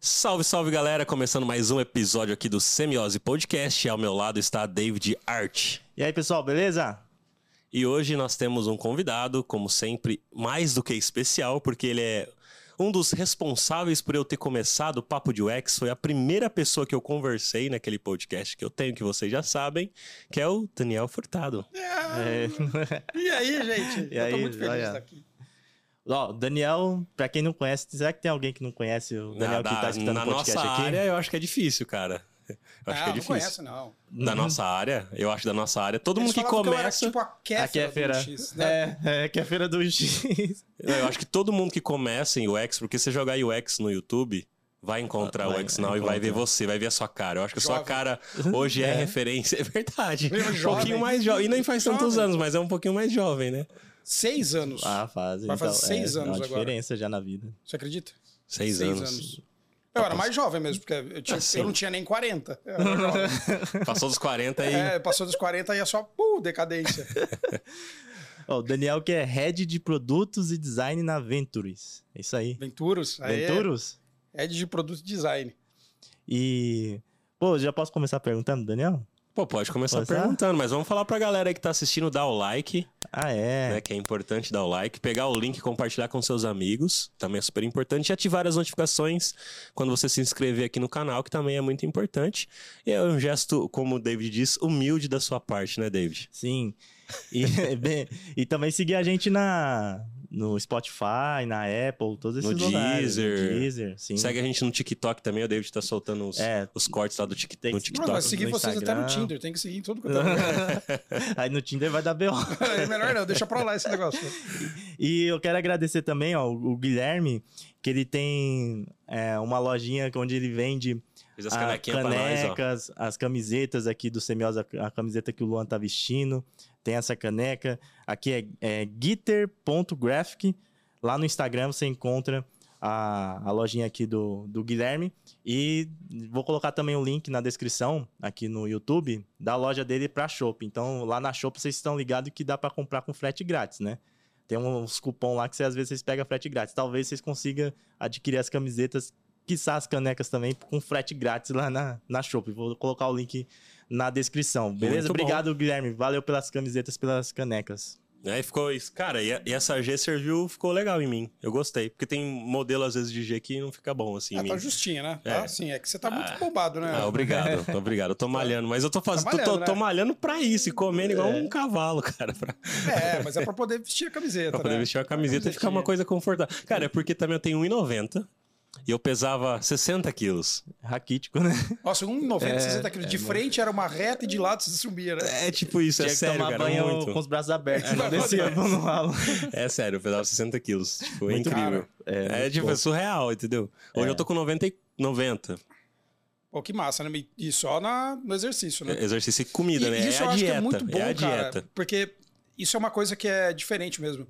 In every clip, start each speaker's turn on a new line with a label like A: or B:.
A: Salve, salve galera! Começando mais um episódio aqui do Semiose Podcast. Ao meu lado está David Art.
B: E aí, pessoal, beleza?
A: E hoje nós temos um convidado, como sempre, mais do que especial, porque ele é um dos responsáveis por eu ter começado o Papo de UX. Foi a primeira pessoa que eu conversei naquele podcast que eu tenho, que vocês já sabem, que é o Daniel Furtado.
C: É. E aí, gente?
B: E
C: eu
B: aí,
C: tô muito feliz de estar aqui.
B: Ó, Daniel, pra quem não conhece, será que tem alguém que não conhece o Daniel
A: na
B: que tá escutando
A: na
B: o podcast
A: nossa
B: aqui?
A: área, eu acho que é difícil, cara. Eu acho
C: não,
A: que é
C: não
A: difícil.
C: conhece, não.
A: Da nossa área, eu acho da nossa área. Todo mundo
C: Eles
A: que
C: falavam eu era,
A: começa.
C: tipo a Kéfera
B: é feira.
C: do X, né?
B: É, é que é feira do X.
A: Eu acho que todo mundo que começa em UX, porque você jogar UX no YouTube, vai encontrar
B: Vai,
A: o UX Now e vai ver você, vai ver a sua cara. Eu acho que a sua cara hoje é,
B: É.
A: referência, é verdade. Um pouquinho mais jovem. E nem faz tantos
C: Jovem.
A: anos, mas é um pouquinho mais jovem, né?
C: Seis anos.
B: Ah, faz.
C: Vai fazer
B: então,
C: seis
B: é,
C: anos
B: uma
C: agora.
B: diferença já na vida.
C: Você acredita?
A: Seis, anos.
C: Eu era mais jovem mesmo, porque eu, tinha-
A: Assim.
C: eu não tinha nem 40. Eu era jovem.
A: Passou dos 40 e.
C: É, passou dos 40 e é só, uh, decadência.
B: O Daniel que é Head de Produtos e Design na Ventures. É isso aí.
C: Venturos. aí é
B: Venturos?
C: Head de produto e design.
B: E... Pô, já posso começar perguntando, Daniel?
A: Pô, pode começar
B: Começar?
A: perguntando, mas vamos falar pra galera aí que tá assistindo, dar o like,
B: Ah, é.
A: né? Que é importante dar o like, pegar o link e compartilhar com seus amigos, também é super importante, e ativar as notificações quando você se inscrever aqui no canal, que também é muito importante. E é um gesto, como o David diz, humilde da sua parte, né, David?
B: Sim. E, bem, e também seguir a gente na, no Spotify, na Apple, todos esses
A: No
B: lugares.
A: Deezer.
B: No Deezer, sim.
A: Segue a gente no TikTok também, o David tá soltando os,
B: É.
A: os cortes lá do tic,
B: Tem
A: no TikTok.
C: Não, vai seguir
B: no
C: vocês até no. Tinder. Tem que seguir em tudo quanto é.
B: Aí no Tinder vai dar B.O.
C: É melhor não, deixa pra lá esse negócio.
B: E eu quero agradecer também ó, o Guilherme, que ele tem é, uma lojinha onde ele vende
A: as pra nós, ó.
B: canecas, as camisetas aqui do Semiosa, a camiseta que o Luan tá vestindo. Tem essa caneca. Aqui é, é gitter.graphic. Lá no Instagram você encontra a, a lojinha aqui do, do Guilherme. E vou colocar também o link na descrição aqui no YouTube da loja dele pra Shop. Então lá na Shop vocês estão ligados que dá pra comprar com frete grátis, né? Tem uns cupom lá que você, às vezes vocês pegam frete grátis. Talvez vocês consigam adquirir as camisetas, quiçá as canecas também, com frete grátis lá na, na Shop. Vou colocar o link na descrição, beleza?
A: Muito bom.
B: Obrigado, Guilherme. Valeu pelas camisetas, pelas canecas.
A: Aí ficou isso. Cara, e, a- e essa G serviu, ficou legal em mim. Eu gostei. Porque tem modelo, às vezes, de G que não fica bom assim em
C: Ah,
A: mim.
C: tá justinha, né?
A: É.
C: Tá assim, é que você tá muito bombado, né?
A: Ah, obrigado, obrigado. Eu tô malhando, mas eu tô fazendo.
C: Tá
A: tô-
C: malhando,
A: tô, tô
C: né?
A: malhando pra isso e comendo igual um cavalo, cara. Pra,
C: É, mas é pra poder vestir a camiseta,
A: pra poder
C: né?
A: vestir a camiseta e ficar uma coisa confortável. Cara, é porque também eu tenho 1,90 e eu pesava 60 quilos.
B: Raquítico, né?
C: Nossa, 1,90,
B: É,
C: 60 quilos. De frente era uma reta e de lado você subia, né?
A: É tipo isso, é
B: Tinha que
A: sério,
B: tomar
A: cara.
B: banho
A: muito.
B: com os braços abertos, não
C: É,
B: descia
C: não,
B: no ralo.
A: É sério, eu pesava 60 quilos. Tipo, é
B: Muito
A: incrível.
C: raro.
B: É,
A: É, tipo, é surreal, entendeu? Hoje
B: É.
A: eu tô com 90, e- 90.
C: Pô, que massa, né? E só na, no exercício, né?
A: Exercício e comida,
C: E
A: né?
C: Isso
A: é
C: eu
A: a
C: acho
A: dieta.
C: que é muito bom,
A: é a
C: cara.
A: dieta.
C: Porque isso é uma coisa que é diferente mesmo.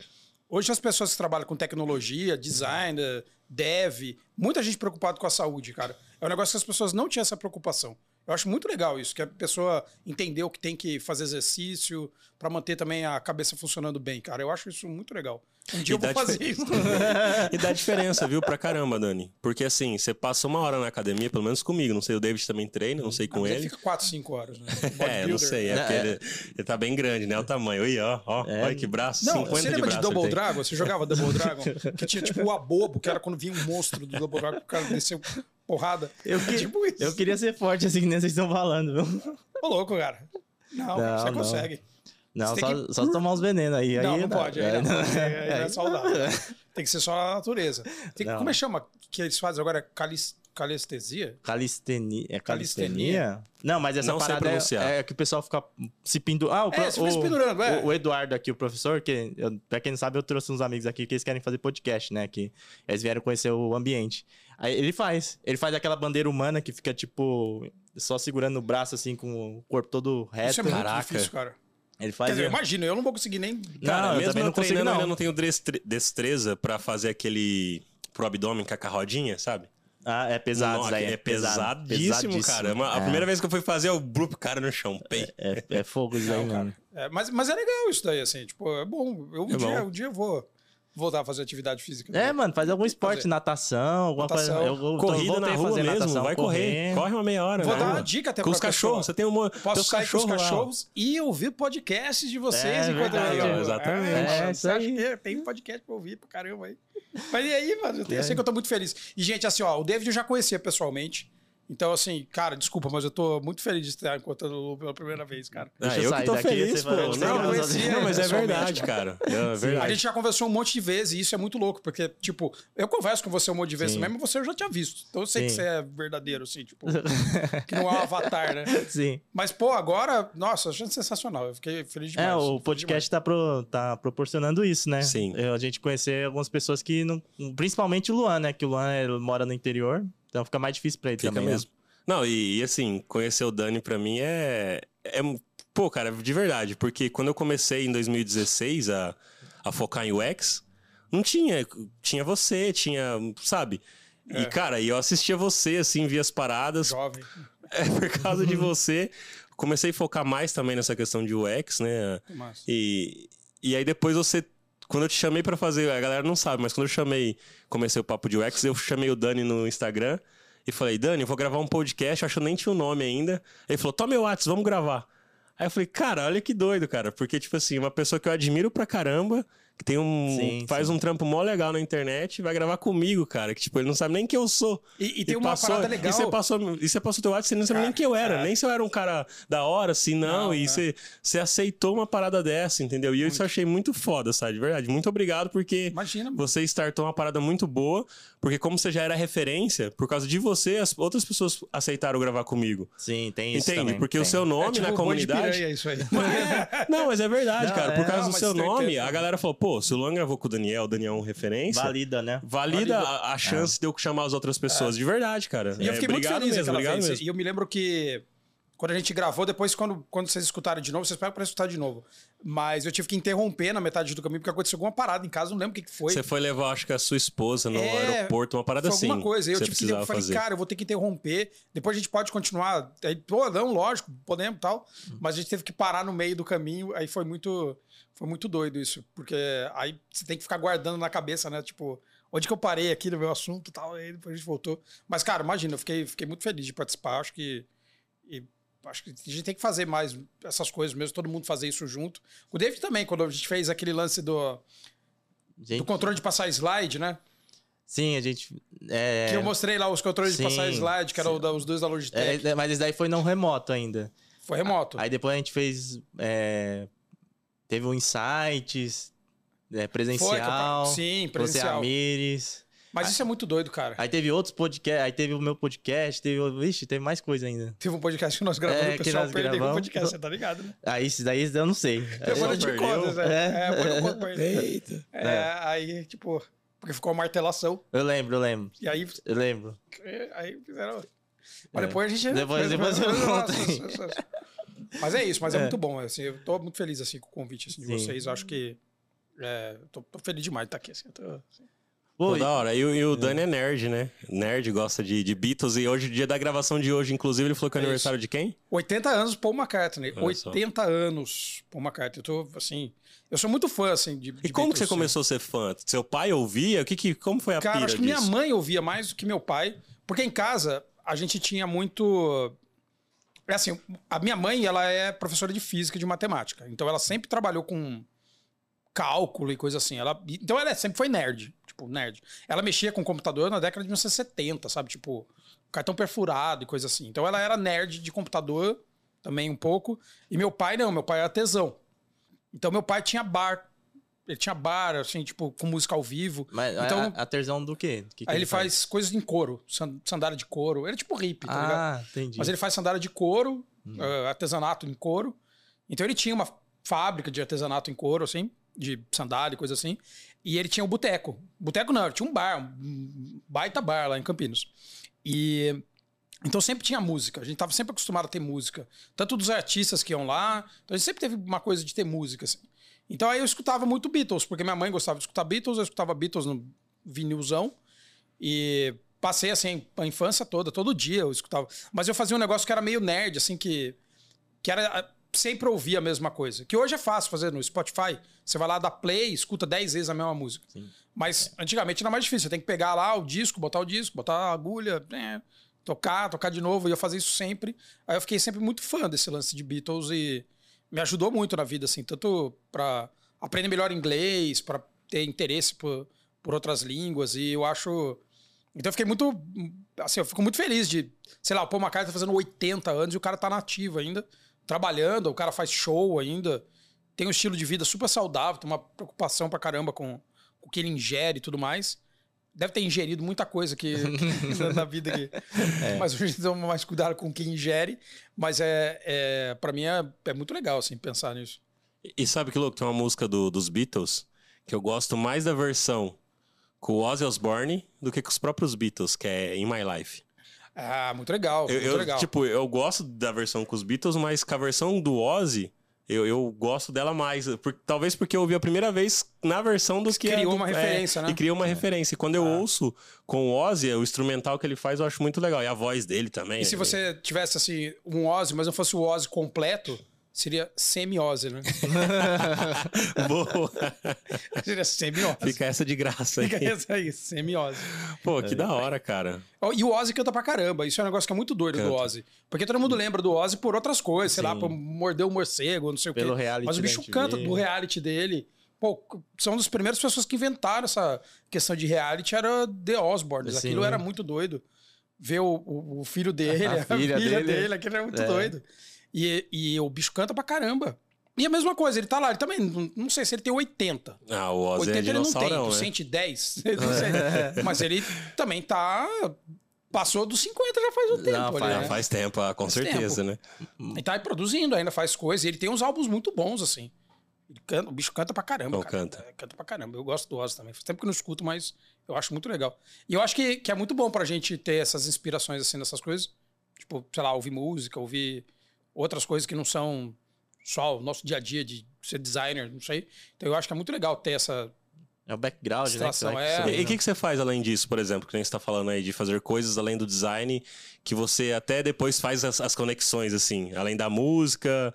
C: Hoje as pessoas que trabalham com tecnologia, design, dev, muita gente preocupada com a saúde, cara. É um negócio que as pessoas não tinham essa preocupação. Eu acho muito legal isso, que a pessoa entendeu que tem que fazer exercício pra manter também a cabeça funcionando bem, cara. Eu acho isso muito legal. Um dia
A: E
C: eu vou fazer isso.
A: e dá diferença, viu, pra caramba, Dani. Porque assim, você passa uma hora na academia, pelo menos comigo. Não sei, o David também treina, não sei com
C: Mas
A: ele.
C: fica 4, 5 horas, né?
A: É, não sei. É porque
B: é.
A: Ele, ele tá bem grande, né? O tamanho. Aí, ó, ó.
B: É.
A: Olha que braço.
C: Não,
A: 50
C: você
A: de
C: lembra
A: braço.
C: de Double. Dragon? Você jogava Double Dragon? que tinha tipo o abobo, que era quando vinha um monstro do Double Dragon, o cara desceu porrada.
B: Eu,
C: É
B: que-
C: tipo isso.
B: eu queria ser forte assim que nem vocês estão falando, viu?
C: Ô, louco, cara. Não,
B: Não,
C: você
B: não.
C: consegue.
B: Não,
C: Você
B: só,
C: que-
B: só tomar uns venenos aí.
C: não,
B: aí
C: não pode. Aí não, aí- aí não é
B: aí-
C: saudável. Tem que ser só a natureza. Tem,
B: Não.
C: como é que chama que eles fazem agora? Calis, calestesia?
B: Calistenia. É
C: Calistenia?
B: Não, mas essa
A: Não
B: parada é, é que o pessoal fica se pendurando. Ah, o,
C: É,
B: pro- o-
C: pendurando, é.
B: o, o Eduardo aqui, o professor, que eu, pra quem não sabe, eu trouxe uns amigos aqui que eles querem fazer podcast, né? Que eles vieram conhecer o ambiente. Aí ele faz. Ele faz aquela bandeira humana que fica, tipo, só segurando o braço, assim, com o corpo todo reto.
C: Isso é muito
A: Caraca.
C: difícil, cara.
B: Ele
C: Quer
B: faz.
C: dizer, imagina, eu não vou conseguir nem.
A: Cara,
B: Não, eu
A: mesmo
B: também
A: eu
B: não consigo,
A: treinando, eu
B: não.
A: não tenho destre- destreza pra fazer aquele pro abdômen com a carrodinha, sabe?
B: Ah, é pesado isso
A: Não,
B: daí.
A: é
B: pesado,
A: pesadíssimo, cara. Uma- A
B: É.
A: primeira vez que eu fui fazer, eu brup cara no chão. Pei.
B: É, é fogo isso
C: Não,
B: mano.
C: É, mas, mas é legal isso daí, assim. Tipo, é bom. Eu, um,
A: É
C: dia,
A: bom.
C: um dia eu vou voltar a fazer atividade física.
B: É, mano, faz algum esporte,
C: fazer.
B: natação, alguma
C: Natação.
B: coisa. Eu, eu
A: Corrida na rua
B: fazer
A: mesmo,
B: natação,
A: vai correr. Corre uma meia hora.
C: Vou dar
A: rua.
C: uma dica até
A: Com os
C: pra pessoa.
A: cachorros, você tem um
C: Posso
A: teus
C: sair com os
A: cachorros lá.
C: e ouvir podcasts de vocês
B: É
C: enquanto
B: verdade,
C: eu
A: exatamente.
C: É,
B: É,
C: você acha que tem podcast pra ouvir pra caramba aí. Mas e aí, mano? Eu, tenho- eu sei que eu tô muito feliz. E, gente, assim, ó, o David eu já conhecia pessoalmente. Então, assim, cara, desculpa, mas eu tô muito feliz de estar encontrando o Lu pela primeira vez, cara.
A: Ah,
B: Deixa eu
A: eu que
B: sair
A: tô
B: daqui,
A: feliz,
B: você
A: pô.
B: vai-
A: Não, mas,
C: conhecer
A: não, mas é verdade, cara. É
C: A
A: verdade.
C: gente já conversou um monte de vezes e isso é muito louco, porque, tipo, eu converso com você um monte de vezes
B: Sim.
C: mesmo, mas você eu já tinha visto. Então eu sei que
B: Sim.
C: você é verdadeiro, assim, tipo, que não é um avatar, né?
B: Sim.
C: Mas, pô, agora, nossa, achando sensacional. Eu fiquei feliz demais.
B: É, o podcast tá, pro- tá proporcionando isso, né?
A: Sim.
B: Eu- A gente conhecer algumas pessoas que não. Principalmente o Luan, né? Que o Luan ele mora no interior. Então fica mais difícil pra ele
A: Fica
B: também. né?
A: mesmo. Não, e, e assim, conhecer o Dani pra mim é, é. Pô, cara, de verdade. Porque quando eu comecei em 2016 a, a focar em UX, não tinha. Tinha você, tinha. Sabe?
C: É.
A: E, cara, e eu assistia você, assim, via as paradas.
C: Jovem.
A: É, por causa de você. Comecei a focar mais também nessa questão de UX, né?
C: Massa.
A: E, e aí depois você. Quando eu te chamei pra fazer, a galera não sabe, mas quando eu chamei, comecei o papo de UX, eu chamei o Dani no Instagram e falei, Dani, eu vou gravar um podcast, eu acho que eu nem tinha o nome ainda. Ele falou, toma meu WhatsApp, vamos gravar. Aí eu falei, cara, olha que doido, cara. Porque, tipo assim, uma pessoa que eu admiro pra caramba, que tem um.
B: Sim,
A: faz
B: sim.
A: um trampo mó legal na internet, vai gravar comigo, cara. Que, tipo, ele não sabe nem quem eu sou.
C: E, e tem uma
A: passou-
C: parada legal.
A: E você passou, e você passou teu WhatsApp, você não sabe nem quem eu era.
C: é.
A: Nem se eu era um cara da hora, assim, não.
C: Não,
A: e
C: é.
A: você, você aceitou uma parada dessa, entendeu? E eu isso eu achei muito foda, sabe? De verdade. Muito obrigado, porque
C: Imagina,
A: você startou uma parada muito boa. Porque como você já era referência, por causa de você, as outras pessoas aceitaram gravar comigo.
B: Sim, tem isso.
A: Entende?
B: também,
A: Porque o
B: tem.
A: seu nome
C: é tipo
A: na
C: o de
A: comunidade.
C: piranha, isso aí.
A: Não, mas é verdade,
B: Não,
A: cara.
B: é,
A: Por causa
C: não,
A: do seu nome, a galera falou, pô, se o Luan gravou com o Daniel, o Daniel é um referência.
B: Valida, né?
A: Valida
C: Valida.
A: a, a chance de eu chamar as outras pessoas. De verdade, cara.
C: E eu
A: É,
C: fiquei muito feliz
A: mesmo,
C: aquela
A: obrigado
C: vez.
A: mesmo.
C: E eu me lembro que quando a gente gravou, depois, quando, quando vocês escutarem de novo, vocês pegam pra escutar de novo. Mas eu tive que interromper na metade do caminho, porque aconteceu alguma parada em casa, não lembro o que, que foi.
A: Você foi levar, acho que a sua esposa no
C: É,
A: aeroporto, uma parada
C: Foi
A: assim.
C: alguma coisa. Eu tive que. Eu falei,
A: fazer.
C: cara, eu vou ter que interromper. Depois a gente pode continuar. Aí, pô, não, lógico, podemos e tal. Mas a gente teve que parar no meio do caminho. Aí foi muito. Foi muito doido isso. Porque aí você tem que ficar guardando na cabeça, né? Tipo, onde que eu parei aqui no meu assunto e tal. Aí depois a gente voltou. Mas, cara, imagina, eu fiquei, fiquei muito feliz de participar. Acho que. e acho que a gente tem que fazer mais essas coisas mesmo, todo mundo fazer isso junto. O David também, quando a gente fez aquele lance do,
B: Gente,
C: do controle de passar slide, né?
B: sim, a gente. É,
C: Que eu mostrei lá os controles de
B: Sim,
C: passar slide, que eram os dois da Logitech.
B: é, mas isso daí foi não remoto ainda.
C: Foi remoto.
B: Aí depois a gente fez. é, teve o Insights, é,
C: Foi,
B: presencial.
C: pa- Sim,
B: Você
C: presencial.
B: Amires.
C: Mas isso é muito doido, cara.
B: Aí teve outros podcasts, aí teve o meu podcast, teve. o- Vixe, teve mais coisa ainda.
C: Teve um podcast que nós gravamos,
B: É,
C: o
B: que
C: pessoal
B: nós
C: perdeu o
B: gravamos.
C: podcast, você tá ligado, né?
B: Aí isso daí eu não sei.
C: Eu te
A: perdeu?
C: conto, Zé.
B: É.
C: É, pra ele.
A: Eita.
C: É, aí, tipo, porque ficou uma martelação.
B: Eu lembro, eu lembro.
C: E aí,
B: Eu lembro.
C: aí fizeram. Mas
B: É.
C: depois a gente.
B: Depois- depois eu conto aí.
C: Mas é isso, mas é,
B: É.
C: muito bom. Assim, eu tô muito feliz assim, com o convite assim, de
B: Sim.
C: vocês. Eu acho que. É, tô, tô feliz demais de estar aqui. Assim, eu tô-
B: Pô,
A: Pô,
B: e-
A: da hora. E, o- e o Dani é nerd, né? Nerd, gosta de, de Beatles. E hoje, dia da gravação de hoje, inclusive, ele falou que é
C: É isso.
A: aniversário de quem?
C: 80 anos Paul McCartney.
A: Olha só.
C: 80 anos Paul McCartney. Eu tô, assim. Eu sou muito fã, assim, de.
A: E
C: de
A: como que você
C: Beatles,
A: começou a ser fã? Seu pai ouvia? O que que, como foi a
C: Cara,
A: pira
C: acho que
A: disso?
C: minha mãe ouvia mais do que meu pai, porque em casa a gente tinha muito. É assim, a minha mãe, ela é professora de física e de matemática, então ela sempre trabalhou com cálculo e coisa assim. Ela, então ela sempre foi nerd, tipo, nerd. Ela mexia com computador na década de 1970, sabe? Tipo, cartão perfurado e coisa assim. Então ela era nerd de computador também um pouco. E meu pai não, meu pai era tesão. Então meu pai tinha bar. Ele tinha bar, assim, tipo, com música ao vivo.
B: Mas
C: então,
B: a, a tersão do quê? Que que
C: Aí ele faz coisas em couro, san- sandália de couro. Ele é tipo hippie, tá ligado?
B: Ah, entendi.
C: Mas ele faz sandália de couro, eh, artesanato em couro. Então ele tinha uma fábrica de artesanato em couro, assim, de sandália coisa assim. E ele tinha o boteco. Boteco não, tinha um bar, um baita bar lá em Campinas. E então sempre tinha música. A gente tava sempre acostumado a ter música. Tanto dos artistas que iam lá. Então a gente sempre teve uma coisa de ter música, assim. Então aí eu escutava muito Beatles, porque minha mãe gostava de escutar Beatles, eu escutava Beatles no vinilzão. E passei assim a infância toda, todo dia eu escutava. Mas eu fazia um negócio que era meio nerd, assim, que, que era sempre ouvir a mesma coisa. Que hoje é fácil fazer no Spotify. Você vai lá dar play, escuta 10 vezes a mesma música.
B: Sim.
C: Mas antigamente era mais difícil. Você tem que pegar lá o disco, botar o disco, botar a agulha, né, tocar, tocar de novo. E eu fazia isso sempre. Aí eu fiquei sempre muito fã desse lance de Beatles e me ajudou muito na vida, assim, tanto para aprender melhor inglês, para ter interesse por, por outras línguas. E eu acho. Então eu fiquei muito. Assim, eu fico muito feliz de. Sei lá, o Paul McCartney tá fazendo 80 anos e o cara tá nativo ainda, trabalhando, o cara faz show ainda, tem um estilo de vida super saudável, tem uma preocupação pra caramba com, o que ele ingere e tudo mais. Deve ter ingerido muita coisa que, que na vida aqui. Mas hoje toma mais cuidado com o que ingere. Mas é, é para mim é, é muito legal assim, pensar nisso.
A: E sabe que louco? Tem uma música do- dos Beatles que eu gosto mais da versão com o Ozzy Osbourne do que com os próprios Beatles, que é In My Life.
C: Ah, muito legal.
A: Eu,
C: muito
A: eu,
C: legal.
A: tipo, eu gosto da versão com os Beatles, mas com a versão do Ozzy, eu, eu gosto dela mais. Por- talvez porque eu ouvi a primeira vez na versão do que
C: Criou
A: é do-
C: uma
A: é,
C: referência, né?
A: E criou uma referência. E quando eu
C: Ah.
A: ouço com o Ozzy, o instrumental que ele faz, eu acho muito legal. E a voz dele também.
C: E se você tivesse assim um Ozzy, mas não fosse o Ozzy completo, seria semi-Ozzy, né?
A: Boa.
C: seria semi-Ozzy.
A: Fica essa de graça aí.
C: Fica essa aí, semi-Ozzy.
A: Pô, que da hora, cara.
C: E o Ozzy canta pra caramba. Isso é um negócio que é muito doido do
A: Canta.
C: Ozzy. Porque todo mundo lembra do Ozzy por outras coisas, sei lá,
B: Sim.
C: por morder o morcego, não sei
B: Pelo
C: o quê.
B: reality
C: Mas o bicho canta do reality dele. Pô, são das primeiras pessoas que inventaram essa questão de reality, era The Osborne.
B: Sim.
C: Aquilo era muito doido. Ver o, o- o filho dele,
B: A
C: a, filha,
B: filha
C: dele.
B: dele.
C: aquilo era muito
B: É.
C: doido. E, e o bicho canta pra caramba. E a mesma coisa, ele tá lá, ele também, não, não sei se ele tem 80.
A: Ah, o Ozzy
C: 80
A: é
C: ele não tem,
A: né?
C: 110. não sei. Mas ele também tá. Passou dos 50 já faz um tempo. ali,
B: faz-
C: né?
A: faz tempo, ah, com
C: Faz
A: certeza, né?
C: E tá aí produzindo ainda, faz coisas. E ele tem uns álbuns muito bons, assim. Ele canta- o bicho canta pra caramba.
A: Não,
C: cara.
A: canta.
C: É, canta pra caramba. Eu gosto do Ozzy também. Faz tempo que não escuto, mas eu acho muito legal. E eu acho que, que é muito bom pra gente ter essas inspirações, assim, nessas coisas. Tipo, sei lá, ouvir música, ouvir outras coisas que não são só o nosso dia a dia de ser designer, não sei. Então eu acho que é muito legal ter essa.
B: É o background, né? que
C: é.
A: E o que, que você faz além disso, por exemplo, que nem você tá falando aí de fazer coisas além do design, que você até depois faz as, as conexões, assim, além da música,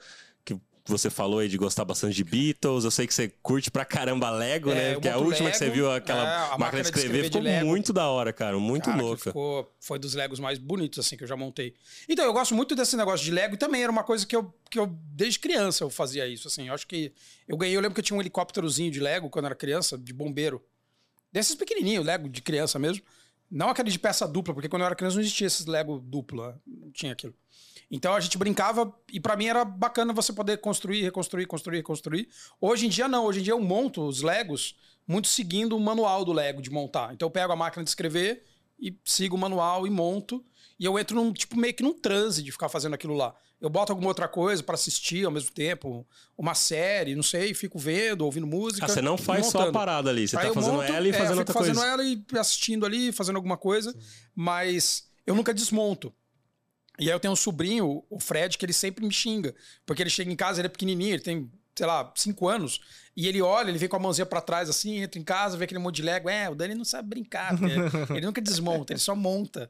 A: você falou aí de gostar bastante de Beatles, eu sei que você curte pra caramba Lego,
C: É,
A: né? Porque a última que você
C: Lego,
A: viu, aquela
C: é,
A: máquina,
C: máquina
A: de
C: de
A: escrever,
C: de
A: ficou
C: Lego.
A: muito da hora, cara, muito
C: Cara,
A: louca.
C: ficou, foi dos Legos mais bonitos, assim, que eu já montei. Então, eu gosto muito desse negócio de Lego e também era uma coisa que eu, que eu desde criança, eu fazia isso, assim. Eu acho que eu ganhei, eu lembro que eu tinha um helicópterozinho de Lego quando eu era criança, de bombeiro. Desses pequenininhos, Lego de criança mesmo. Não aquele de peça dupla, porque quando eu era criança não existia esses Lego duplo, né? não tinha aquilo. Então a gente brincava e pra mim era bacana você poder construir, reconstruir, construir, reconstruir. Hoje em dia não, hoje em dia eu monto os Legos muito seguindo o manual do Lego de montar. Então eu pego a máquina de escrever e sigo o manual e monto. E eu entro num tipo meio que num transe de ficar fazendo aquilo lá. Eu boto alguma outra coisa pra assistir ao mesmo tempo, uma série, não sei, fico vendo, ouvindo música.
A: Ah, você não faz só a
C: montando.
A: parada ali, você
C: Aí
A: tá fazendo
C: monto,
A: ela e
C: é,
A: fazendo
C: eu
A: outra
C: fazendo
A: coisa.
C: ela e assistindo ali, fazendo alguma coisa, mas eu nunca desmonto. E aí eu tenho um sobrinho, o Fred, que ele sempre me xinga, porque ele chega em casa, ele é pequenininho, ele tem, sei lá, cinco anos, e ele olha, ele vem com a mãozinha pra trás assim, entra em casa, vê aquele monte de Lego, é, o Dani não sabe brincar, porque ele nunca desmonta, ele só monta.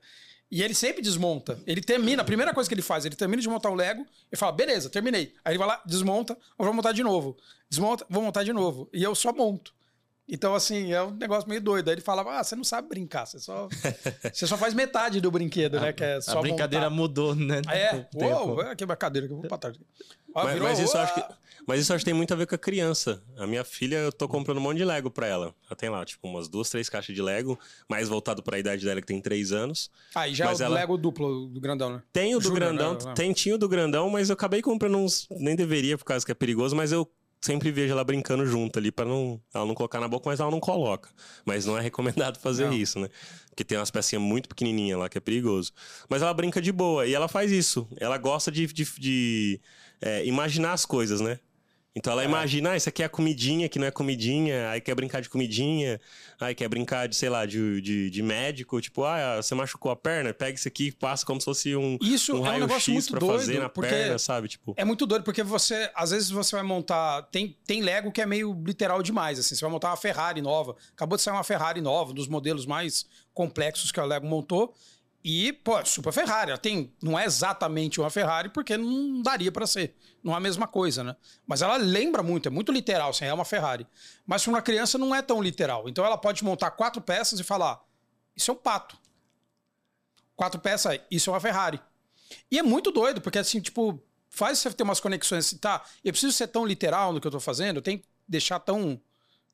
C: E ele sempre desmonta. Ele termina, a primeira coisa que ele faz, ele termina de montar o Lego e fala, beleza, terminei. Aí ele vai lá, desmonta, vou montar de novo. Desmonta, vou montar de novo. E eu só monto. Então, assim, é um negócio meio doido. Aí ele falava, ah, você não sabe brincar, você só, você só faz metade do brinquedo, né? Que é só
B: A brincadeira
C: montar.
B: mudou, né?
C: É,
B: o tempo.
C: uou, é, quebra a cadeira que eu vou pra trás. Ah,
A: Mas,
C: virou,
A: mas isso acho que, mas isso acho que tem muito a ver com a criança. A minha filha, eu tô comprando um monte de Lego pra ela. Ela tem lá, tipo, umas duas, três caixas de Lego, mais voltado pra idade dela, que tem três anos.
C: Aí já
A: mas
C: é o
A: ela-
C: Lego duplo do grandão, né?
A: Tem o do
C: Júnior,
A: grandão,
C: né?
A: tem, tinha o do grandão, mas eu acabei comprando uns. Nem deveria, por causa que é perigoso, mas eu sempre vejo ela brincando junto ali pra não, ela não colocar na boca, mas ela não coloca. Mas não é recomendado fazer
C: Não.
A: isso, né? Porque tem umas pecinhas muito pequenininhas lá que é perigoso. Mas ela brinca de boa e ela faz isso. Ela gosta de, de, de, é, imaginar as coisas, né? Então ela imagina, ah, isso aqui é a comidinha, que não é comidinha, aí quer brincar de comidinha, aí quer brincar de, sei lá, de, de, de médico, tipo, ah, você machucou a perna, pega isso aqui e passa como se fosse um,
C: Isso
A: um
C: é um negócio
A: raio-x
C: muito
A: pra
C: doido,
A: fazer na perna, sabe? Tipo,
C: É muito doido, porque você, às vezes você vai montar. Tem, tem Lego que é meio literal demais, assim. Você vai montar uma Ferrari nova. Acabou de sair uma Ferrari nova, um dos modelos mais complexos que a Lego montou. E, pô, super Ferrari. Ela tem, não é exatamente uma Ferrari, porque não daria para ser. Não é a mesma coisa, né? Mas ela lembra muito, é muito literal, assim, é uma Ferrari. Mas para uma criança não é tão literal. Então ela pode montar quatro peças e falar: Isso é um pato. Quatro peças, isso é uma Ferrari. E é muito doido, porque assim, tipo, faz você ter umas conexões assim, tá? Eu preciso ser tão literal no que eu tô fazendo, eu tenho que deixar tão,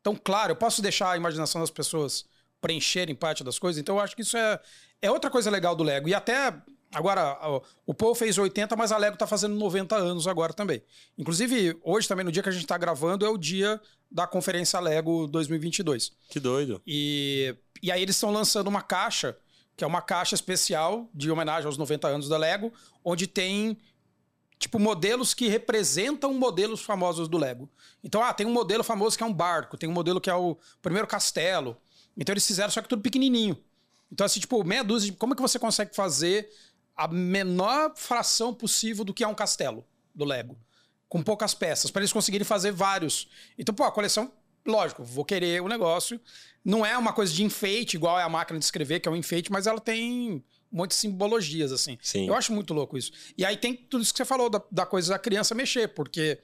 C: tão claro. Eu posso deixar a imaginação das pessoas preencherem parte das coisas. Então eu acho que isso é, é outra coisa legal do Lego. E até agora, o Paul fez 80, mas a Lego tá fazendo 90 anos agora também. Inclusive, hoje também, no dia que a gente tá gravando, é o dia da conferência Lego 2022.
A: Que doido.
C: E, e aí eles estão lançando uma caixa, que é uma caixa especial de homenagem aos 90 anos da Lego, onde tem tipo modelos que representam modelos famosos do Lego. Então, ah, tem um modelo famoso que é um barco, tem um modelo que é o primeiro castelo. Então eles fizeram só que tudo pequenininho. Então, assim, tipo, meia dúzia de. Como é que você consegue fazer a menor fração possível do que é um castelo do Lego? Com poucas peças, para eles conseguirem fazer vários. Então, pô, a coleção, lógico, vou querer o negócio. Não é uma coisa de enfeite, igual é a máquina de escrever, que é um enfeite, mas ela tem um monte de simbologias, assim.
A: Sim.
C: Eu acho muito louco isso. E aí tem tudo isso que você falou da, da coisa da criança mexer, porque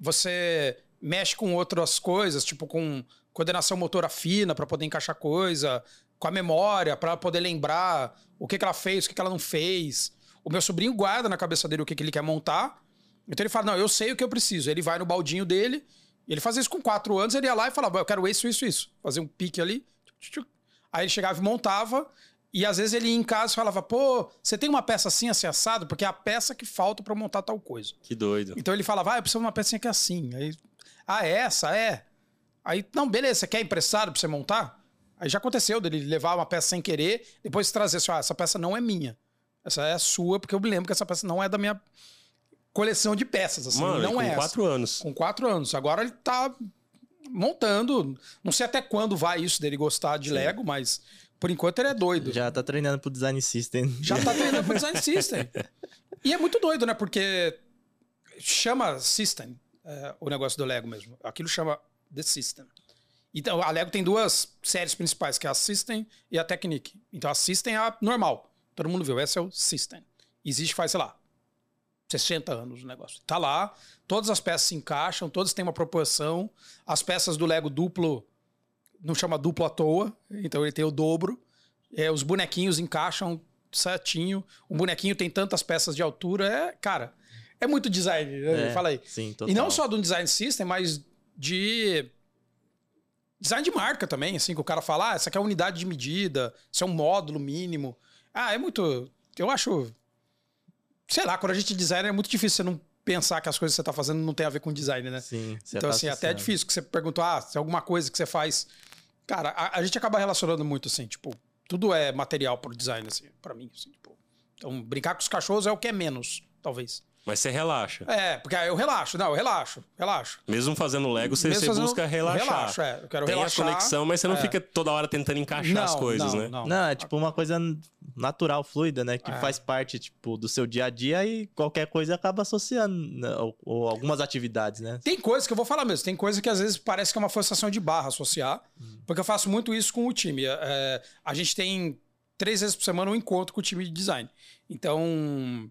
C: você mexe com outras coisas, tipo com coordenação motora fina para poder encaixar coisa, com a memória para poder lembrar o que, que ela fez, o que, que ela não fez. O meu sobrinho guarda na cabeça dele o que, que ele quer montar. Então ele fala: Não, eu sei o que eu preciso. Ele vai no baldinho dele, ele fazia isso com quatro anos, ele ia lá e falava: Eu quero isso, isso, isso. Fazer um pique ali. Aí ele chegava e montava. E às vezes ele ia em casa e falava: Pô, você tem uma peça assim, assim, assado? Porque é a peça que falta para montar tal coisa.
A: Que doido.
C: Então ele falava: Ah, eu preciso de uma pecinha que é assim. Aí, ah, é essa? É. Aí, não, beleza, você quer emprestado pra você montar? Aí já aconteceu dele levar uma peça sem querer, depois trazer assim, ah, essa peça não é minha. Essa é sua, porque eu me lembro que essa peça não é da minha coleção de peças, assim,
A: Mano,
C: não
A: com
C: é
A: quatro
C: essa.
A: anos.
C: Com quatro anos. Agora ele tá montando. Não sei até quando vai isso dele gostar de
A: Sim.
C: Lego, mas por enquanto ele é doido.
B: Já tá treinando pro Design System.
C: Já tá treinando pro Design System. E é muito doido, né? Porque chama System é, o negócio do Lego mesmo. Aquilo chama The System. Então, a Lego tem duas séries principais, que é a System e a Technic. Então, a System é a normal. Todo mundo viu. Essa é o System. Existe faz, sei lá, 60 anos o negócio. Tá lá, todas as peças se encaixam, todas têm uma proporção. As peças do Lego duplo não chama duplo à toa, então ele tem o dobro. É, os bonequinhos encaixam certinho. O bonequinho tem tantas peças de altura. É, cara, é muito design. né?
B: É,
C: Fala aí.
B: Sim.
C: E não só do design system, mas de design de marca também, assim, que o cara fala, ah, essa aqui é a unidade de medida, isso é um módulo mínimo. Ah, é muito. Eu acho. Sei lá, quando a gente design é muito difícil você não pensar que as coisas que você tá fazendo não tem a ver com design, né?
B: Sim,
C: Então,
B: tá
C: assim, até é difícil que você perguntou, ah, se é alguma coisa que você faz. Cara, a, a gente acaba relacionando muito, assim, tipo, tudo é material pro design, assim, pra mim, assim, tipo. Então, brincar com os cachorros é o que é menos, talvez.
A: Mas você relaxa.
C: É, porque aí eu relaxo, não, eu relaxo, relaxo.
A: Mesmo fazendo Lego, você, você
C: fazendo-
A: busca relaxar.
C: Relaxo, é. Eu quero
A: Tem
C: relaxar.
A: a conexão, mas você não
C: É.
A: fica toda hora tentando encaixar
C: não,
A: as coisas,
C: não,
A: né?
C: Não,
B: Não, é tipo uma coisa natural, fluida, né? Que
C: É.
B: faz parte, tipo, do seu dia a dia e qualquer coisa acaba associando, né? ou, ou algumas atividades, né?
C: Tem coisa que eu vou falar mesmo, tem coisa que às vezes parece que é uma forçação de barra associar, porque eu faço muito isso com o time. É, a gente tem três vezes por semana um encontro com o time de design. Então,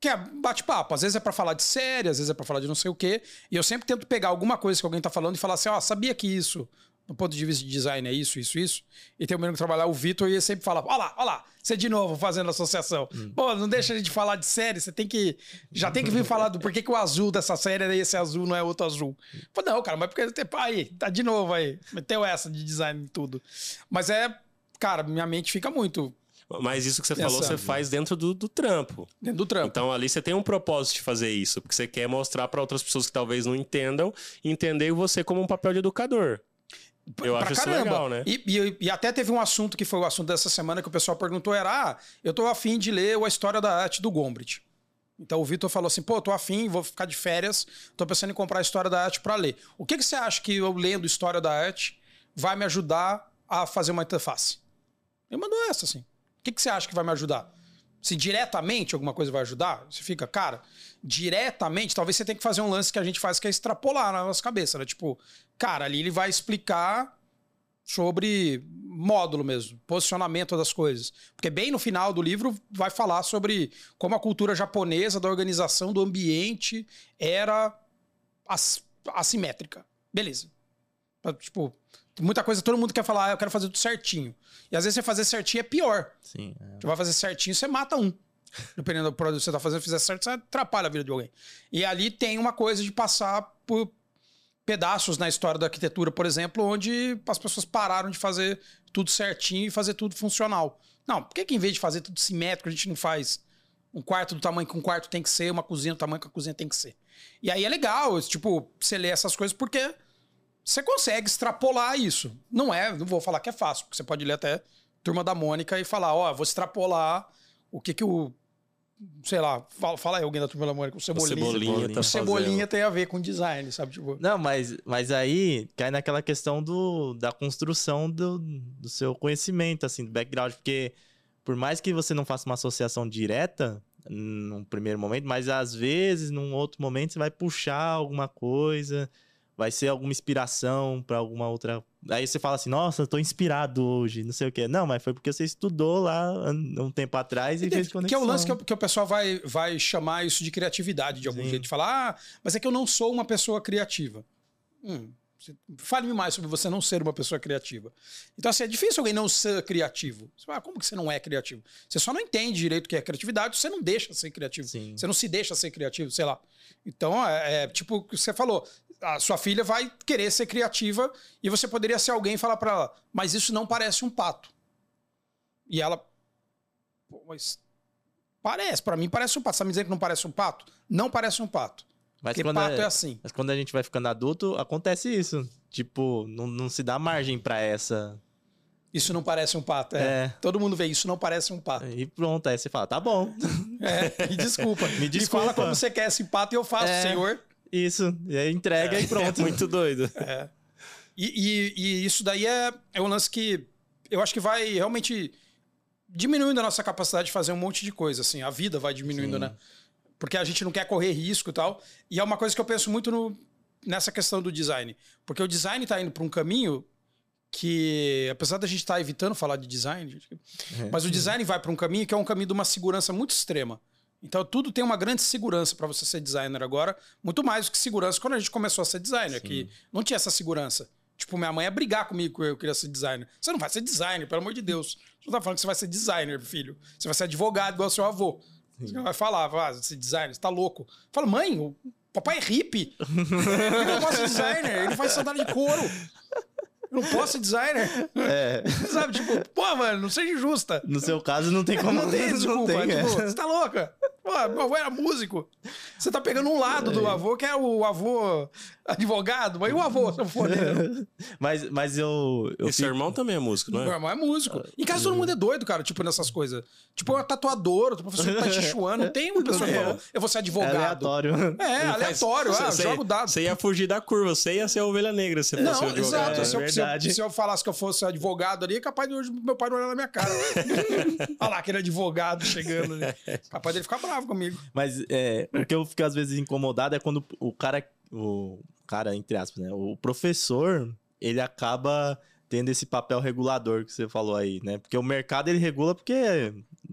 C: que é bate-papo. Às vezes é pra falar de série, às vezes é pra falar de não sei o quê. E eu sempre tento pegar alguma coisa que alguém tá falando e falar assim, ó, sabia que isso, do ponto de vista de design, é isso, isso, isso. E tem o menino que trabalhar, o Vitor, e ele sempre fala, ó lá, ó lá, você de novo fazendo associação. Pô, não deixa a gente falar de série, você tem que. Já tem que vir falar do porquê que o azul dessa série é esse azul, não é outro azul. Pô, não, cara, mas porque tem. Aí, tá de novo aí. Meteu essa de design em tudo. Mas é. Cara, minha mente fica muito
A: Mas isso que você falou,
C: Pensando.
A: você faz dentro do, do trampo.
C: dentro do trampo.
A: Então ali você tem um propósito de fazer isso, porque você quer mostrar para outras pessoas que talvez não entendam, entender você como um papel de educador. Eu acho isso legal, né?
C: E, e- e até teve um assunto que foi o assunto dessa semana que o pessoal perguntou: era, ah, eu tô afim de ler a história da arte do Gombrich. Então o Vitor falou assim: pô, tô afim, vou ficar de férias, tô pensando em comprar a história da arte para ler. O que, que você acha que eu lendo história da arte vai me ajudar a fazer uma interface? Ele mandou essa, assim. Que, que você acha que vai me ajudar? Se diretamente alguma coisa vai ajudar, você fica, cara, diretamente, talvez você tenha que fazer um lance que a gente faz que é extrapolar na nossa cabeça, né? Tipo, cara, ali ele vai explicar sobre módulo mesmo, posicionamento das coisas. Porque bem no final do livro vai falar sobre como a cultura japonesa da organização do ambiente era ass assimétrica. Beleza. Tipo, muita coisa, todo mundo quer falar, ah, eu quero fazer tudo certinho. E às vezes você fazer certinho é pior.
B: Sim. é.
C: Você vai fazer certinho, você mata um. Dependendo do produto que você tá fazendo, fizer certo, você atrapalha a vida de alguém. E ali tem uma coisa de passar por pedaços na história da arquitetura, por exemplo, onde as pessoas pararam de fazer tudo certinho e fazer tudo funcional. Não, por que, que em vez de fazer tudo simétrico, a gente não faz um quarto do tamanho que um quarto tem que ser, uma cozinha do tamanho que a cozinha tem que ser? E aí é legal, tipo, você lê essas coisas porque você consegue extrapolar isso. Não é, não vou falar que é fácil, porque você pode ler até Turma da Mônica e falar, ó, vou extrapolar o que que o sei lá, fala, fala aí alguém da Turma da Mônica, o
A: O
C: Cebolinha.
A: Cebolinha, tá
C: O Cebolinha tem a ver com design, sabe? Tipo,
B: Não, mas, mas aí cai naquela questão do, da construção do, do seu conhecimento, assim, do background, porque por mais que você não faça uma associação direta num primeiro momento, mas às vezes, num outro momento, você vai puxar alguma coisa, vai ser alguma inspiração para alguma outra. Aí você fala assim, nossa, tô inspirado hoje, não sei o quê. Não, mas foi porque você estudou lá um tempo atrás e fez conexão.
C: Que é o lance que, o- que o pessoal vai, vai chamar isso de criatividade de algum
B: Sim.
C: jeito. Falar, ah, mas é que eu não sou uma pessoa criativa. Hum, Fale-me mais sobre você não ser uma pessoa criativa. Então, assim, é difícil alguém não ser criativo. Você fala, ah, como que você não é criativo? Você só não entende direito o que é criatividade, você não deixa ser criativo.
B: Sim.
C: Você não se deixa ser criativo, sei lá. Então, é, é tipo o que você falou. A sua filha vai querer ser criativa e você poderia ser alguém e falar pra ela, mas isso não parece um pato. E ela, mas parece, pra mim parece um pato. Você tá me dizendo que não parece um pato? Não parece um pato.
B: Mas
C: Porque
B: quando,
C: pato é
B: é,
C: assim.
B: mas quando a gente vai ficando adulto, acontece isso. Tipo, não, não se dá margem pra essa.
C: Isso não parece um pato. É.
B: É.
C: Todo mundo vê, isso não parece um pato.
B: E pronto, aí você fala, tá bom.
C: É, me desculpa.
B: Me desculpa.
C: fala como você quer esse pato e eu faço,
B: É.
C: senhor.
B: Isso. E aí entrega e pronto.
A: É muito doido.
C: É. E, e- e isso daí é, é um lance que eu acho que vai realmente diminuindo a nossa capacidade de fazer um monte de coisa, assim. A vida vai diminuindo,
B: Sim.
C: né? Porque a gente não quer correr risco e tal. E é uma coisa que eu penso muito no- nessa questão do design. Porque o design tá indo para um caminho que, apesar da gente estar evitando falar de design, gente,
B: É.
C: mas o design vai para um caminho que é um caminho de uma segurança muito extrema. Então tudo tem uma grande segurança para você ser designer agora, muito mais do que segurança quando a gente começou a ser designer, que não tinha essa segurança. Tipo, minha mãe ia brigar comigo que eu queria ser designer. Você não vai ser designer, pelo amor de Deus. Você não tá falando que você vai ser designer, filho. Você vai ser advogado igual seu avô. Vai falar, ah, ser designer, você tá louco. Fala, mãe, o papai é hippie. Ele não ser designer, ele faz sandália de couro. Eu não posso ser designer.
B: É.
C: Sabe, tipo, pô, mano, não seja injusta.
B: No seu caso, não tem como.
C: Não tem desculpa.
B: tem, é.
C: tipo, você tá louca? Pô, meu avô era músico. Você tá pegando um lado do avô, que é o avô advogado, mas e o avô sanfoneiro?
B: Mas, mas eu. eu
A: E seu irmão também é músico, não
C: Meu
A: é?
C: irmão é músico. Em casa todo mundo é doido, cara, tipo, nessas coisas. Tipo, é tatuador, outro professor de não tem uma pessoa que falou, eu vou ser
B: É
C: advogado.
B: aleatório.
C: É, aleatório, ah,
A: Você-
C: joga o dado.
A: Você ia fugir da curva, você ia ser a ovelha negra se fosse
C: Não,
A: o advogado.
C: exato.
B: é
C: se, eu, se, eu, se eu falasse que eu fosse advogado ali, é capaz de hoje meu pai não olhar na minha cara. Olha lá, aquele advogado chegando ali. Capaz dele ficar bravo comigo.
B: Mas é, o que eu fico às vezes incomodado é quando o cara, o cara, entre aspas, né? O professor, ele acaba tendo esse papel regulador que você falou aí, né? Porque o mercado ele regula porque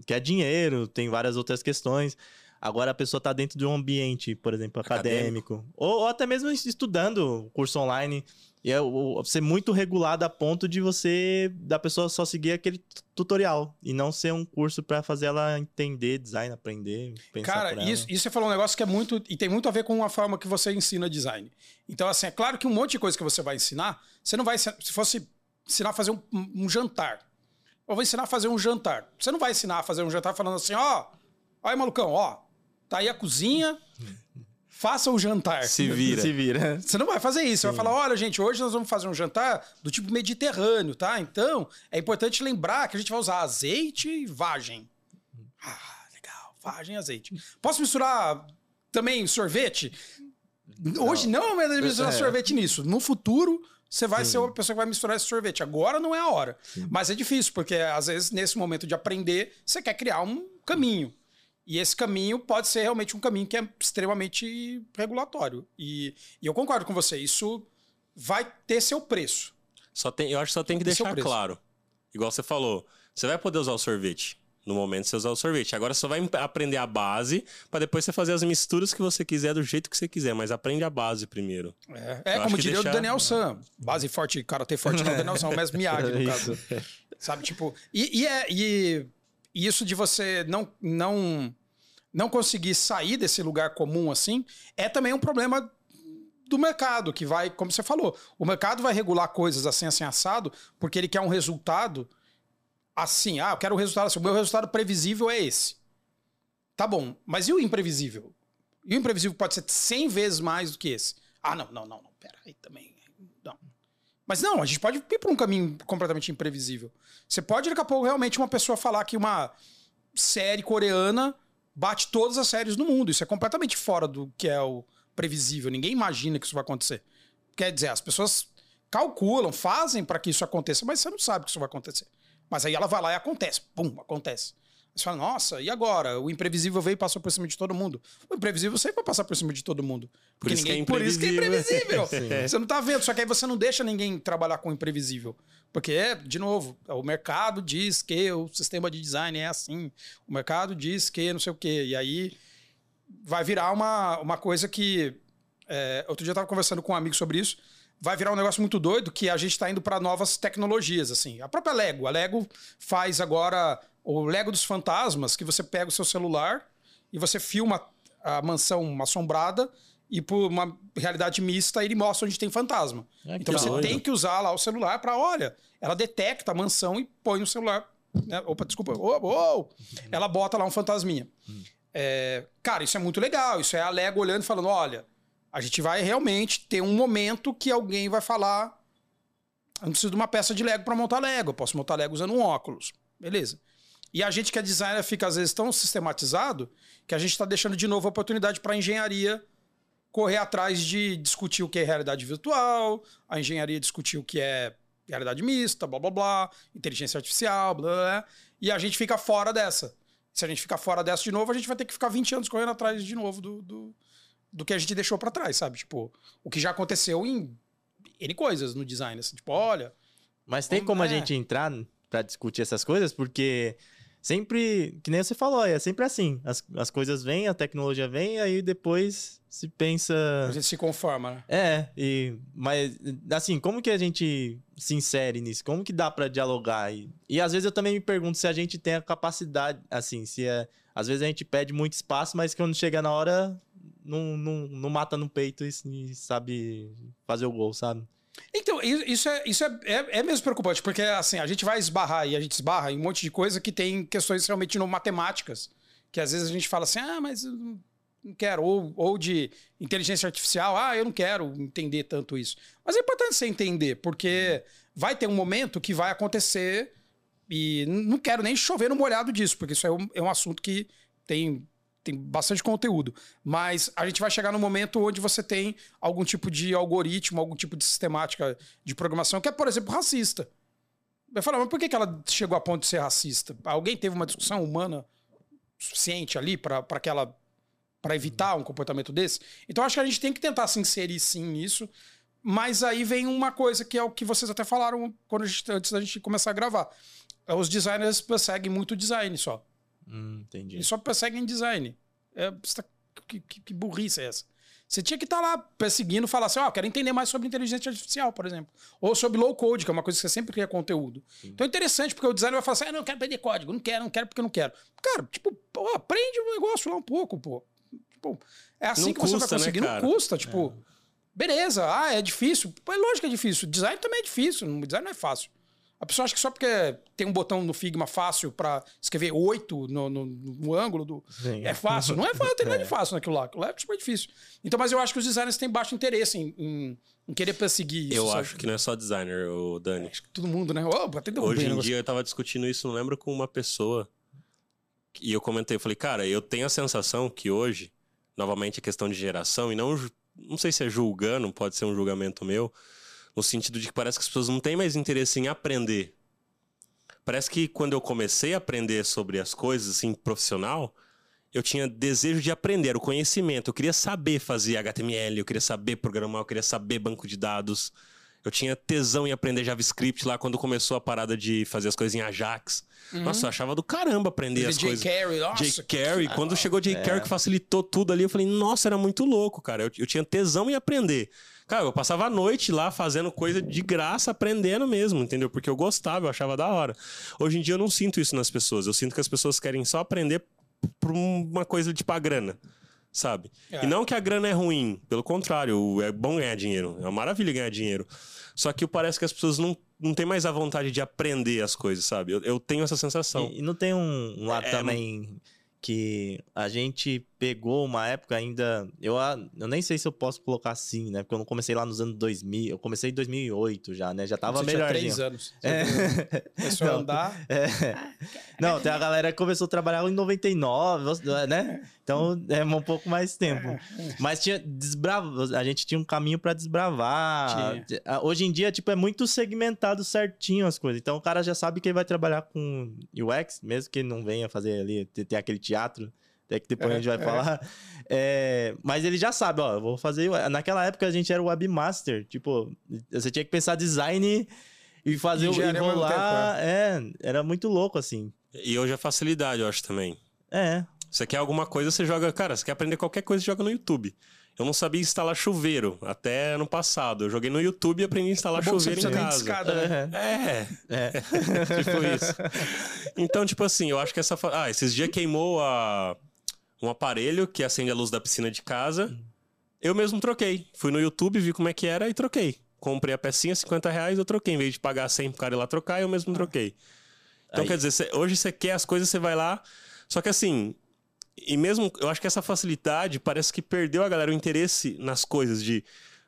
B: quer dinheiro, tem várias outras questões. Agora a pessoa está dentro de um ambiente, por exemplo, acadêmico, Ou, ou até mesmo estudando curso online. E é o- ser muito regulado a ponto de você, da pessoa só seguir aquele tutorial e não ser um curso para fazer ela entender design, aprender, pensar
C: Cara, isso, isso você falou um negócio que é muito. E tem muito a ver com a forma que você ensina design. Então, assim, é claro que um monte de coisa que você vai ensinar, você não vai. Se fosse ensinar a fazer um, um jantar. Eu vou ensinar a fazer um jantar. Você não vai ensinar a fazer um jantar falando assim, ó. Ó aí, malucão, ó. Tá aí a cozinha. Faça o jantar.
A: Se vira.
B: Se vira.
C: Você não vai fazer isso. Você vai falar: olha, gente, hoje nós vamos fazer um jantar do tipo mediterrâneo, tá? Então, é importante lembrar que a gente vai usar azeite e vagem. Ah, legal. Vagem e azeite. Posso misturar também sorvete? Hoje não, mas misturar
B: É.
C: sorvete nisso. No futuro, você vai ser uma pessoa que vai misturar esse sorvete. Agora não é a hora. Mas é difícil, porque às vezes, nesse momento de aprender, você quer criar um caminho. E esse caminho pode ser realmente um caminho que é extremamente regulatório. E, e eu concordo com você, isso vai ter seu preço.
A: Só tem, eu acho que só tem que
C: é
A: deixar claro. igual você falou, você vai poder usar o sorvete. No momento você usar o sorvete. Agora você só vai aprender a base para depois você fazer as misturas que você quiser do jeito que você quiser, mas aprende a base primeiro.
C: É, é como diria deixar... o Daniel Sam. Base forte, karatê forte, não, Daniel Sam, o mesmo Miyagi, no caso. Sabe, tipo. E, e, é, e, e isso de você não, não, não conseguir sair desse lugar comum assim é também um problema do mercado, que vai, como você falou, o mercado vai regular coisas assim, assim, assado, porque ele quer um resultado assim, ah, eu quero o resultado assim, o meu resultado previsível é esse. Tá bom, mas e o imprevisível? E o imprevisível pode ser 100 vezes mais do que esse. Ah, não, não, não, não, pera aí também. Não. Mas não, a gente pode ir para um caminho completamente imprevisível. Você pode, daqui a pouco, realmente uma pessoa falar que uma série coreana bate todas as séries do mundo. Isso é completamente fora do que é o previsível. Ninguém imagina que isso vai acontecer. Quer dizer, as pessoas calculam, fazem para que isso aconteça, mas você não sabe que isso vai acontecer. Mas aí ela vai lá e acontece. Pum, acontece. Você fala, nossa, e agora? O imprevisível veio e passou por cima de todo mundo. O imprevisível sempre vai passar por cima de todo mundo.
A: Porque por
C: ninguém,
A: isso, é por isso que é
C: imprevisível. você não tá vendo, só que aí você não deixa ninguém trabalhar com o imprevisível. Porque, de novo, o mercado diz que o sistema de design é assim. O mercado diz que não sei o quê. E aí vai virar uma, uma coisa que. É, outro dia eu tava conversando com um amigo sobre isso vai virar um negócio muito doido que a gente está indo para novas tecnologias, assim. A própria Lego. A Lego faz agora o Lego dos fantasmas, que você pega o seu celular e você filma a mansão assombrada e por uma realidade mista ele mostra onde tem fantasma. É, então você doido. tem que usar lá o celular para, olha, ela detecta a mansão e põe no celular. Né? Opa, desculpa. Oh, oh. Ela bota lá um fantasminha. Hum. É, cara, isso é muito legal. Isso é a Lego olhando e falando: olha, a gente vai realmente ter um momento que alguém vai falar: eu não preciso de uma peça de Lego para montar Lego, eu posso montar Lego usando um óculos. Beleza. E a gente que é designer fica às vezes tão sistematizado que a gente está deixando de novo a oportunidade para a engenharia correr atrás de discutir o que é realidade virtual, a engenharia discutir o que é realidade mista, blá blá blá, inteligência artificial, blá blá, blá e a gente fica fora dessa. Se a gente ficar fora dessa de novo, a gente vai ter que ficar 20 anos correndo atrás de novo do, do, do que a gente deixou para trás, sabe? Tipo, o que já aconteceu em N coisas no design, assim, tipo, olha.
B: Mas tem como é. a gente entrar para discutir essas coisas, porque sempre, que nem você falou, é sempre assim. As, as coisas vêm, a tecnologia vem, aí depois se pensa.
C: A gente se conforma, né?
B: É, e, mas assim, como que a gente se insere nisso? Como que dá para dialogar? E, e às vezes eu também me pergunto se a gente tem a capacidade, assim, se é. Às vezes a gente pede muito espaço, mas quando chega na hora não, não, não mata no peito e, sabe fazer o gol, sabe?
C: Então, isso, é, isso é, é, é, mesmo preocupante, porque assim, a gente vai esbarrar e a gente esbarra em um monte de coisa que tem questões realmente não matemáticas, que às vezes a gente fala assim, ah, mas não quero, ou, ou de inteligência artificial, ah, eu não quero entender tanto isso. Mas é importante você entender, porque vai ter um momento que vai acontecer e não quero nem chover no molhado disso, porque isso é um, é um assunto que tem tem bastante conteúdo. Mas a gente vai chegar no momento onde você tem algum tipo de algoritmo, algum tipo de sistemática de programação que é, por exemplo, racista. Vai falar, mas por que, que ela chegou a ponto de ser racista? Alguém teve uma discussão humana suficiente ali para aquela para evitar um comportamento desse? Então acho que a gente tem que tentar se inserir sim nisso. Mas aí vem uma coisa que é o que vocês até falaram quando gente, antes da gente começar a gravar. Os designers perseguem muito design só.
B: Hum, entendi.
C: E só perseguem design. É, que, que, que, burrice é essa? Você tinha que estar tá lá perseguindo, falar assim, ó, oh, quero entender mais sobre inteligência artificial, por exemplo. Ou sobre low code, que é uma coisa que você sempre cria conteúdo. Sim. Então é interessante, porque o designer vai falar assim, ah, não, quero aprender código, não quero, não quero porque eu não quero. Cara, tipo, pô, aprende um negócio lá um pouco, pô. Tipo, é assim não que custa, você vai né, conseguir, né, não custa, tipo... É. Beleza, ah, é difícil. Pô, é lógico que é difícil. Design também é difícil. Design não é fácil. A pessoa acha que só porque tem um botão no Figma fácil para escrever oito no, no, no, ângulo do. Sim. É fácil. Não é fácil, tem nada de é. fácil naquilo lá. Aquilo lá é super difícil. Então, mas eu acho que os designers têm baixo interesse em, em, em querer perseguir isso.
A: Eu sabe? acho que não é só designer, o Dani.
C: Acho que todo mundo, né? Oh, até
A: Hoje em dia eu tava discutindo isso, não lembro, com uma pessoa. E eu comentei, eu falei, cara, eu tenho a sensação que hoje, novamente, a questão de geração, e não, não sei se é julgando, pode ser um julgamento meu, no sentido de que parece que as pessoas não têm mais interesse em aprender Parece que quando eu comecei a aprender sobre as coisas, assim, profissional, eu tinha desejo de aprender, o conhecimento. Eu queria saber fazer HTML, eu queria saber programar, eu queria saber banco de dados. Eu tinha tesão em aprender JavaScript lá quando começou a parada de fazer as coisas em Ajax. Nossa, eu achava do caramba aprender as
C: J.
A: coisas.
C: Carey, nossa. Que-
A: Carey, quando chegou Jay Carey que facilitou tudo ali, eu falei, nossa, era muito louco, cara. Eu, eu tinha tesão em aprender. Cara, eu passava a noite lá fazendo coisa de graça, aprendendo mesmo, entendeu? Porque eu gostava, eu achava da hora. Hoje em dia eu não sinto isso nas pessoas. Eu sinto que as pessoas querem só aprender por uma coisa tipo a grana, sabe?
C: É.
A: E não que a grana é ruim, pelo contrário, é bom ganhar dinheiro. É uma maravilha ganhar dinheiro. Só que parece que as pessoas não, não têm mais a vontade de aprender as coisas, sabe? Eu, eu tenho essa sensação.
B: E, e não tem um, um lado
A: É,
B: também que a gente pegou uma época ainda. Eu, eu nem sei se eu posso colocar assim, né? Porque eu não comecei lá nos anos 2000. Eu comecei em 2008 já, né? Já tava
C: Você tinha
B: melhorzinho.
C: três anos.
B: É.
C: Começou a andar.
B: É. Não, tem a galera que começou a trabalhar em 99, você- né? Então é um pouco mais tempo. Mas tinha desbrava, a gente tinha um caminho pra desbravar. Ah, Hoje em dia, tipo, é muito segmentado certinho as coisas. Então o cara já sabe que ele vai trabalhar com UX, mesmo que ele não venha fazer ali, ter aquele teatro. Até que depois a gente vai
C: É, é.
B: falar. É, mas ele já sabe, ó, eu vou fazer. Naquela época a gente era webmaster. Tipo, você tinha que pensar design e fazer o enrolar. É, era muito louco, assim.
A: E hoje é facilidade, eu acho também.
B: É.
A: Você quer alguma coisa, você joga. Cara, você quer aprender qualquer coisa, você joga no YouTube. Eu não sabia instalar chuveiro até ano passado. Eu joguei no YouTube e aprendi a instalar
C: É que você
A: chuveiro em casa.
C: escada, né?
B: É.
A: É,
B: É.
A: tipo isso. Então, tipo assim, eu acho que essa. Ah, esses dias queimou a... um aparelho que acende a luz da piscina de casa. Eu mesmo troquei. Fui no YouTube, vi como é que era e troquei. Comprei a pecinha, 50 reais, eu troquei. Em vez de pagar 100 pro cara ir lá trocar, eu mesmo troquei. Então,
B: Aí-
A: quer dizer, cê- hoje você quer as coisas, você vai lá. Só que assim. E mesmo, eu acho que essa facilidade parece que perdeu a galera o interesse nas coisas de.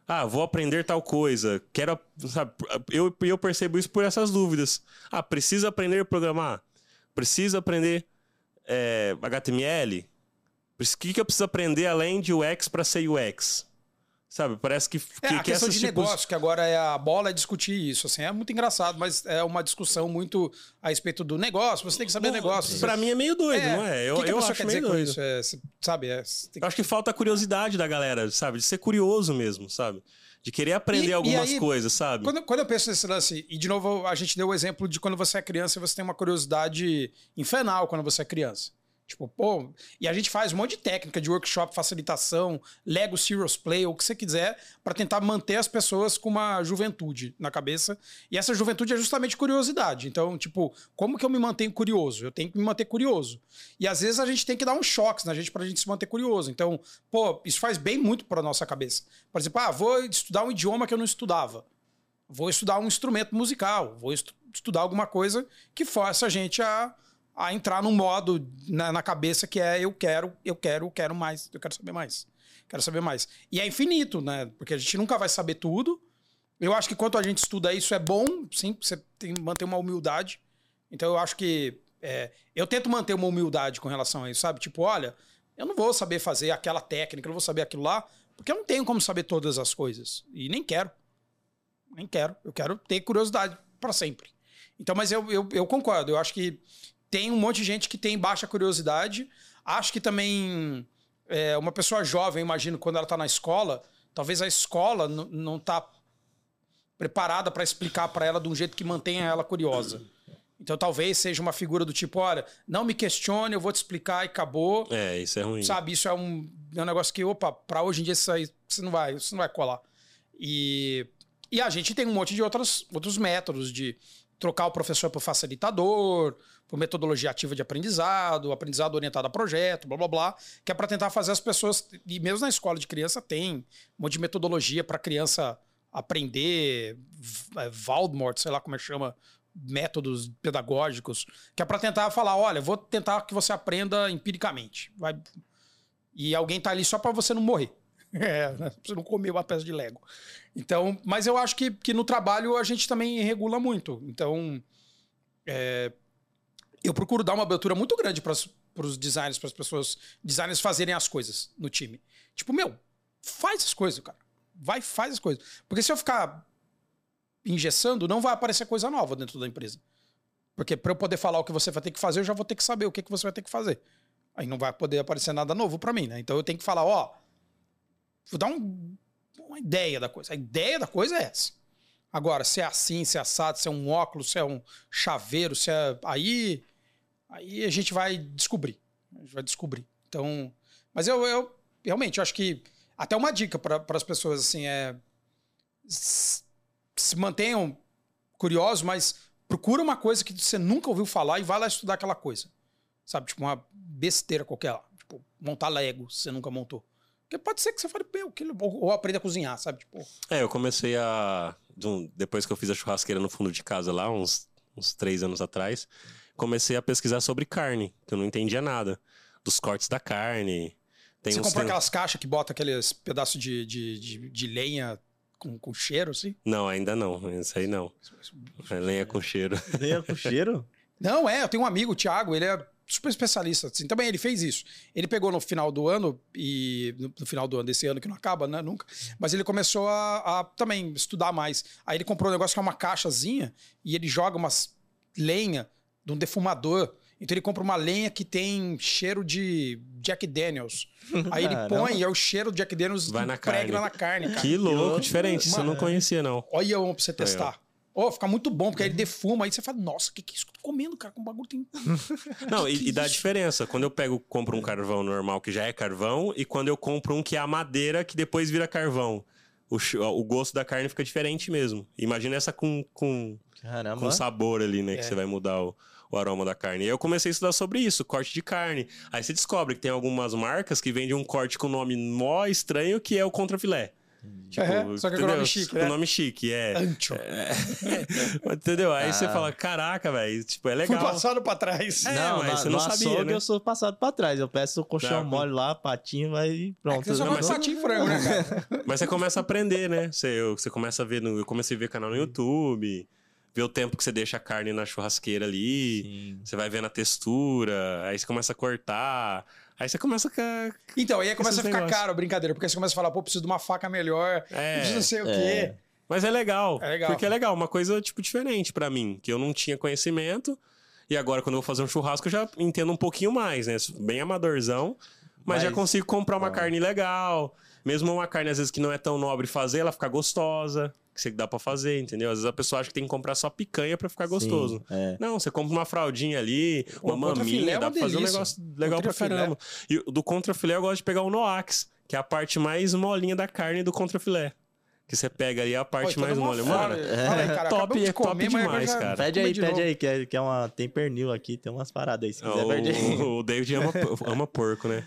A: Ah, vou aprender tal coisa. Quero. Sabe, eu, eu percebo isso por essas dúvidas. Ah, precisa aprender a programar? Precisa aprender é, HTML? O que, que eu preciso aprender além de UX para ser UX? Sabe? Parece que,
C: É,
A: que,
C: a
A: que
C: questão de
A: tipos-
C: negócio, que agora é a bola é discutir isso. Assim, é muito engraçado, mas é uma discussão muito a respeito do negócio. Você tem que saber
A: Bom,
C: negócio.
A: Pra mim é meio doido, não é? Eu,
C: o que, que
A: eu acho
C: quer
A: meio
C: dizer
A: doido.
C: isso? É, sabe? É, que-
A: Eu acho que falta a curiosidade da galera, sabe? De ser curioso mesmo, sabe? De querer aprender
C: E- e
A: algumas
C: aí,
A: coisas, sabe?
C: Quando, quando eu penso nesse lance, e de novo a gente deu o exemplo de quando você é criança e você tem uma curiosidade infernal quando você é criança. Tipo, pô, e a gente faz um monte de técnica de workshop, facilitação, Lego Serious Play, ou o que você quiser, pra tentar manter as pessoas com uma juventude na cabeça. E essa juventude é justamente curiosidade. Então, tipo, como que eu me mantenho curioso? Eu tenho que me manter curioso. E às vezes a gente tem que dar uns choques na gente pra gente se manter curioso. Então, pô, isso faz bem muito pra nossa cabeça. Por exemplo, ah, vou estudar um idioma que eu não estudava. Vou estudar um instrumento musical, vou estu- estudar alguma coisa que força a gente a, a entrar num modo na, na cabeça que é eu quero, eu quero, eu quero mais, eu quero saber mais. Quero saber mais. E é infinito, né? Porque a gente nunca vai saber tudo. Eu acho que quanto a gente estuda isso é bom, sim, você tem manter uma humildade. Então eu acho que é, eu tento manter uma humildade com relação a isso, sabe? Tipo, olha, eu não vou saber fazer aquela técnica, eu não vou saber aquilo lá, porque eu não tenho como saber todas as coisas. E nem quero. Nem quero. Eu quero ter curiosidade para sempre. Então, mas eu, eu, eu concordo. Eu acho que tem um monte de gente que tem baixa curiosidade. Acho que também é, uma pessoa jovem, imagino, quando ela está na escola, talvez a escola não está preparada para explicar para ela de um jeito que mantenha ela curiosa. Então talvez seja uma figura do tipo, olha, não me questione, eu vou te explicar e acabou.
A: É, isso é ruim.
C: Sabe, isso é um, é um negócio que, opa, pra hoje em dia isso aí você não vai, isso não vai colar. E, e a gente tem um monte de outros, outros métodos de trocar o professor por facilitador, por metodologia ativa de aprendizado, aprendizado orientado a projeto, blá blá blá, que é para tentar fazer as pessoas, e mesmo na escola de criança tem um monte de metodologia para criança aprender, é, Waldmort, sei lá como é que chama, métodos pedagógicos, que é para tentar falar, olha, vou tentar que você aprenda empiricamente. Vai... E alguém tá ali só para você não morrer. É, né? Você não comer uma peça de Lego. Então, mas eu acho que, que no trabalho a gente também regula muito. Então, é, eu procuro dar uma abertura muito grande para os designers, para as pessoas, designers fazerem as coisas no time. Tipo, meu, faz as coisas, cara. Vai, faz as coisas. Porque se eu ficar engessando, não vai aparecer coisa nova dentro da empresa. Porque para eu poder falar o que você vai ter que fazer, eu já vou ter que saber o que, que você vai ter que fazer. Aí não vai poder aparecer nada novo para mim, né? Então eu tenho que falar, ó, vou dar um- uma ideia da coisa. A ideia da coisa é essa. Agora, se é assim, se é assado, se é um óculos, se é um chaveiro, se é. Aí. Aí a gente vai descobrir. A gente vai descobrir. Então. Mas eu, eu realmente eu acho que. Até uma dica para as pessoas, assim, é. Se mantenham curiosos, mas procura uma coisa que você nunca ouviu falar e vai lá estudar aquela coisa. Sabe? Tipo, uma besteira qualquer lá. Tipo, montar Lego, se você nunca montou. Porque pode ser que você fale, meu, que... ou, aprenda a cozinhar, sabe? Tipo,
A: É, eu comecei a. de Depois que eu fiz a churrasqueira no fundo de casa lá, uns, uns três anos atrás, comecei a pesquisar sobre carne, que eu não entendia nada. Dos cortes da carne. Tem
C: você
A: tem-
C: aquelas caixas que bota aqueles pedaços de, de, de, de lenha com, com cheiro, assim?
A: Não, ainda não. Isso aí não. É lenha com cheiro.
B: Veio com cheiro?
C: Não, é, eu tenho um amigo, o Thiago, ele é super especialista, assim, também ele fez isso. Ele pegou no final do ano, e no, no final do ano desse ano, que não acaba, né, nunca, mas ele começou a, a também estudar mais. Aí ele comprou um negócio que é uma caixazinha, e ele joga umas lenha de um defumador. Então ele compra uma lenha que tem cheiro de Jack Daniels. Aí ele
B: Caramba.
C: põe e é o cheiro de Jack Daniels
A: Vai na
C: impregna
A: carne.
C: na carne, cara.
A: Que louco, diferente. Isso eu não
C: Mano,
A: conhecia, não.
C: Olha um pra você testar. Ó, fica muito bom, porque aí ele defuma, aí você fala, nossa, o que, que é isso que eu tô comendo, cara? Com um bagulho tem.
A: Não,
C: Que
A: e, e dá diferença. Quando eu pego, compro um carvão normal que já é carvão, e quando eu compro um que é a madeira que depois vira carvão. O, o gosto da carne fica diferente mesmo. Imagina essa com, com,
B: Caramba.
A: com sabor ali, né?
C: É.
A: Que você vai mudar o, o aroma da carne. E aí eu comecei a estudar sobre isso, corte de carne. Aí você descobre que tem algumas marcas que vendem um corte com nome mó estranho, que é o contrafilé. Tipo,
C: É, só que com
A: entendeu?
C: nome chique,
A: Com
C: né?
A: nome chique, é.
C: Ancho.
A: entendeu? Aí você
B: Ah.
A: fala, caraca, velho, tipo, é
C: Fui
A: legal.
C: passado pra trás.
A: É,
B: não,
A: mas
B: na-
A: você não
B: no
A: sabia,
B: açougue
A: né?
B: eu sou passado pra trás. Eu peço o colchão
A: Não,
B: mole lá, patinho, vai e
C: É
B: pronto.
C: você só
A: Não, mas-
C: patinho frango, né, cara?
A: Mas você começa a aprender, né? Você, eu- você começa a ver no. Eu comecei a ver canal no YouTube, ver o tempo que você deixa a carne na churrasqueira ali.
B: Sim.
A: Você vai vendo a textura, aí você começa a cortar. Aí você começa a.
C: Então, aí começa a ficar
A: negócios.
C: caro a brincadeira, porque você começa a falar, pô, preciso de uma faca melhor,
A: É,
C: preciso não sei o
B: é.
C: quê.
A: Mas é legal.
C: É legal.
A: Porque é legal, uma coisa, tipo, diferente pra mim, que eu não tinha conhecimento. E agora, quando eu vou fazer um churrasco, eu já entendo um pouquinho mais, né? Bem amadorzão. Mas,
B: Mas-
A: já consigo comprar uma
B: Ah.
A: carne legal. Mesmo uma carne, às vezes, que não é tão nobre fazer, ela fica gostosa. Que você dá pra fazer, entendeu? Às vezes a pessoa acha que tem que comprar só picanha pra ficar gostoso.
B: Sim, é.
A: Não, você compra uma fraldinha ali, uma
C: é
A: maminha,
C: uma
A: dá pra fazer um negócio legal pra caramba. E do contrafilé eu gosto de pegar o Noax, que é a parte mais molinha da carne do contrafilé. Que você pega ali a parte
C: Pô,
A: mais mole.
C: fora.
A: Mano,
C: aí, cara,
A: top,
C: de
A: é top
C: comer, agora
A: demais,
C: já-
A: cara.
B: Pede aí,
C: de
B: pede
C: novo.
B: aí, que é, que é uma. Tem pernil aqui, tem umas paradas aí. Se quiser, aí.
A: o, o David ama, ama porco, né?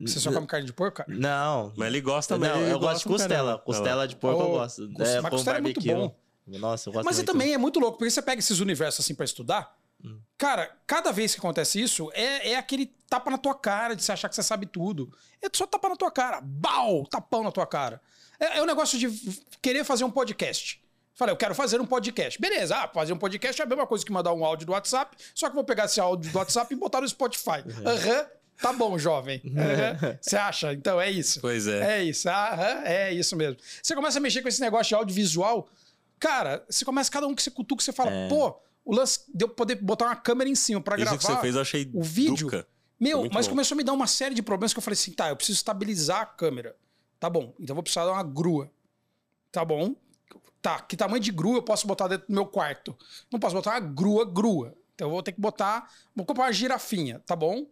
C: Você só come carne de porco, cara?
B: Não.
A: Mas ele gosta também.
B: Não,
A: ele
B: eu gosto de costela.
A: caramba.
B: Costela de porco eu gosto. É,
C: mas costela é muito bom.
B: Nossa, eu gosto
C: Mas é
B: muito.
C: também é muito louco, porque você pega esses universos assim pra estudar.
B: Hum.
C: Cara, cada vez que acontece isso, é, é aquele tapa na tua cara de você achar que você sabe tudo. É só tapa na tua cara. Bau! Tapão na tua cara. É, é o negócio de querer fazer um podcast. Falei, eu quero fazer um podcast. Beleza, ah, fazer um podcast é a mesma coisa que mandar um áudio do WhatsApp, só que eu vou pegar esse áudio do WhatsApp e botar no Spotify. Aham, tá bom, jovem. Você acha? Então é isso.
A: Pois é.
C: É isso, aham, é isso mesmo. Você começa a mexer com esse negócio de audiovisual, cara, você começa cada um que você cutuca, você fala,
B: É.
C: pô, o lance de eu poder botar uma câmera em cima pra
A: Isso
C: gravar.
A: que você fez eu achei
C: o vídeo.
A: duca.
C: Meu, mas
A: bom.
C: começou a me dar uma série de problemas que eu falei assim, tá, eu preciso estabilizar a câmera. Tá bom, então eu vou precisar de uma grua. Tá bom. Tá, que tamanho de grua eu posso botar dentro do meu quarto? Não posso botar uma grua, grua. Então eu vou ter que botar, vou comprar uma girafinha, tá bom?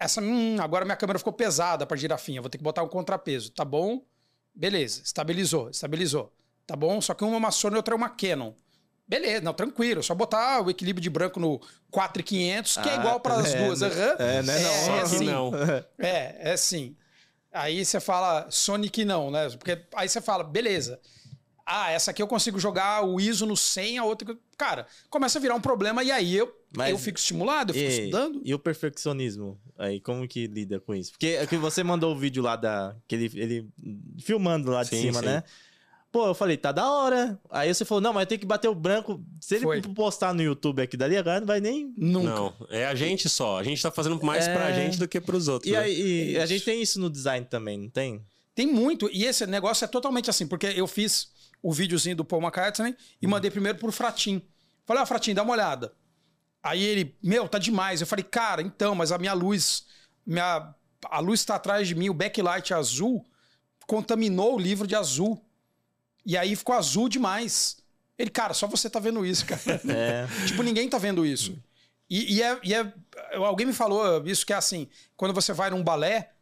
C: Essa, hum, agora minha câmera ficou pesada pra girafinha, vou ter que botar um contrapeso, tá bom? Beleza, estabilizou, estabilizou. Tá bom? Só que uma é uma Sony e outra é uma Canon. Beleza, não, tranquilo. Só botar o equilíbrio de branco no 4500, que é
B: Ah,
C: igual para as
B: é,
C: duas.
B: né?
C: aham.
B: É, né? Não.
A: Só que
C: sim.
A: não.
C: É, é sim. Aí você fala Sonic não, né? Porque aí você fala, beleza. Ah, essa aqui eu consigo jogar o ISO no 100, a outra. Cara, começa a virar um problema e aí eu,
B: Mas-
C: eu fico estimulado, eu fico
B: E,
C: estudando.
B: e o perfeccionismo? Aí, como que lida com isso? Porque é que você mandou o vídeo lá da. Que ele, ele filmando lá de
A: Sim,
B: cima,
A: sim.
B: né? Pô, eu falei, tá da hora. Aí você falou, não, mas tem que bater o branco. Se ele
C: Foi.
B: postar no YouTube aqui dali, agora não vai nem.
C: Nunca.
A: Não, é a gente só. A gente tá fazendo mais
B: É.
A: pra gente do que pros outros.
B: E,
A: né?
B: aí, e a
C: Isso.
B: gente tem isso no design também, não tem?
C: Tem muito. E esse negócio é totalmente assim, porque eu fiz o videozinho do Paul McCartney e
B: Uhum.
C: mandei primeiro pro Fratim. Falei, ó, Fratim, dá uma olhada. Aí ele, meu, tá demais. Eu falei, cara, então, mas a minha luz, minha, a luz tá atrás de mim, o backlight azul contaminou o livro de azul. E aí ficou azul demais. Ele, cara, só você tá vendo isso, cara.
B: É.
C: tipo, ninguém tá vendo isso. E, e é, e é- Alguém me falou isso que é assim: quando você vai num balé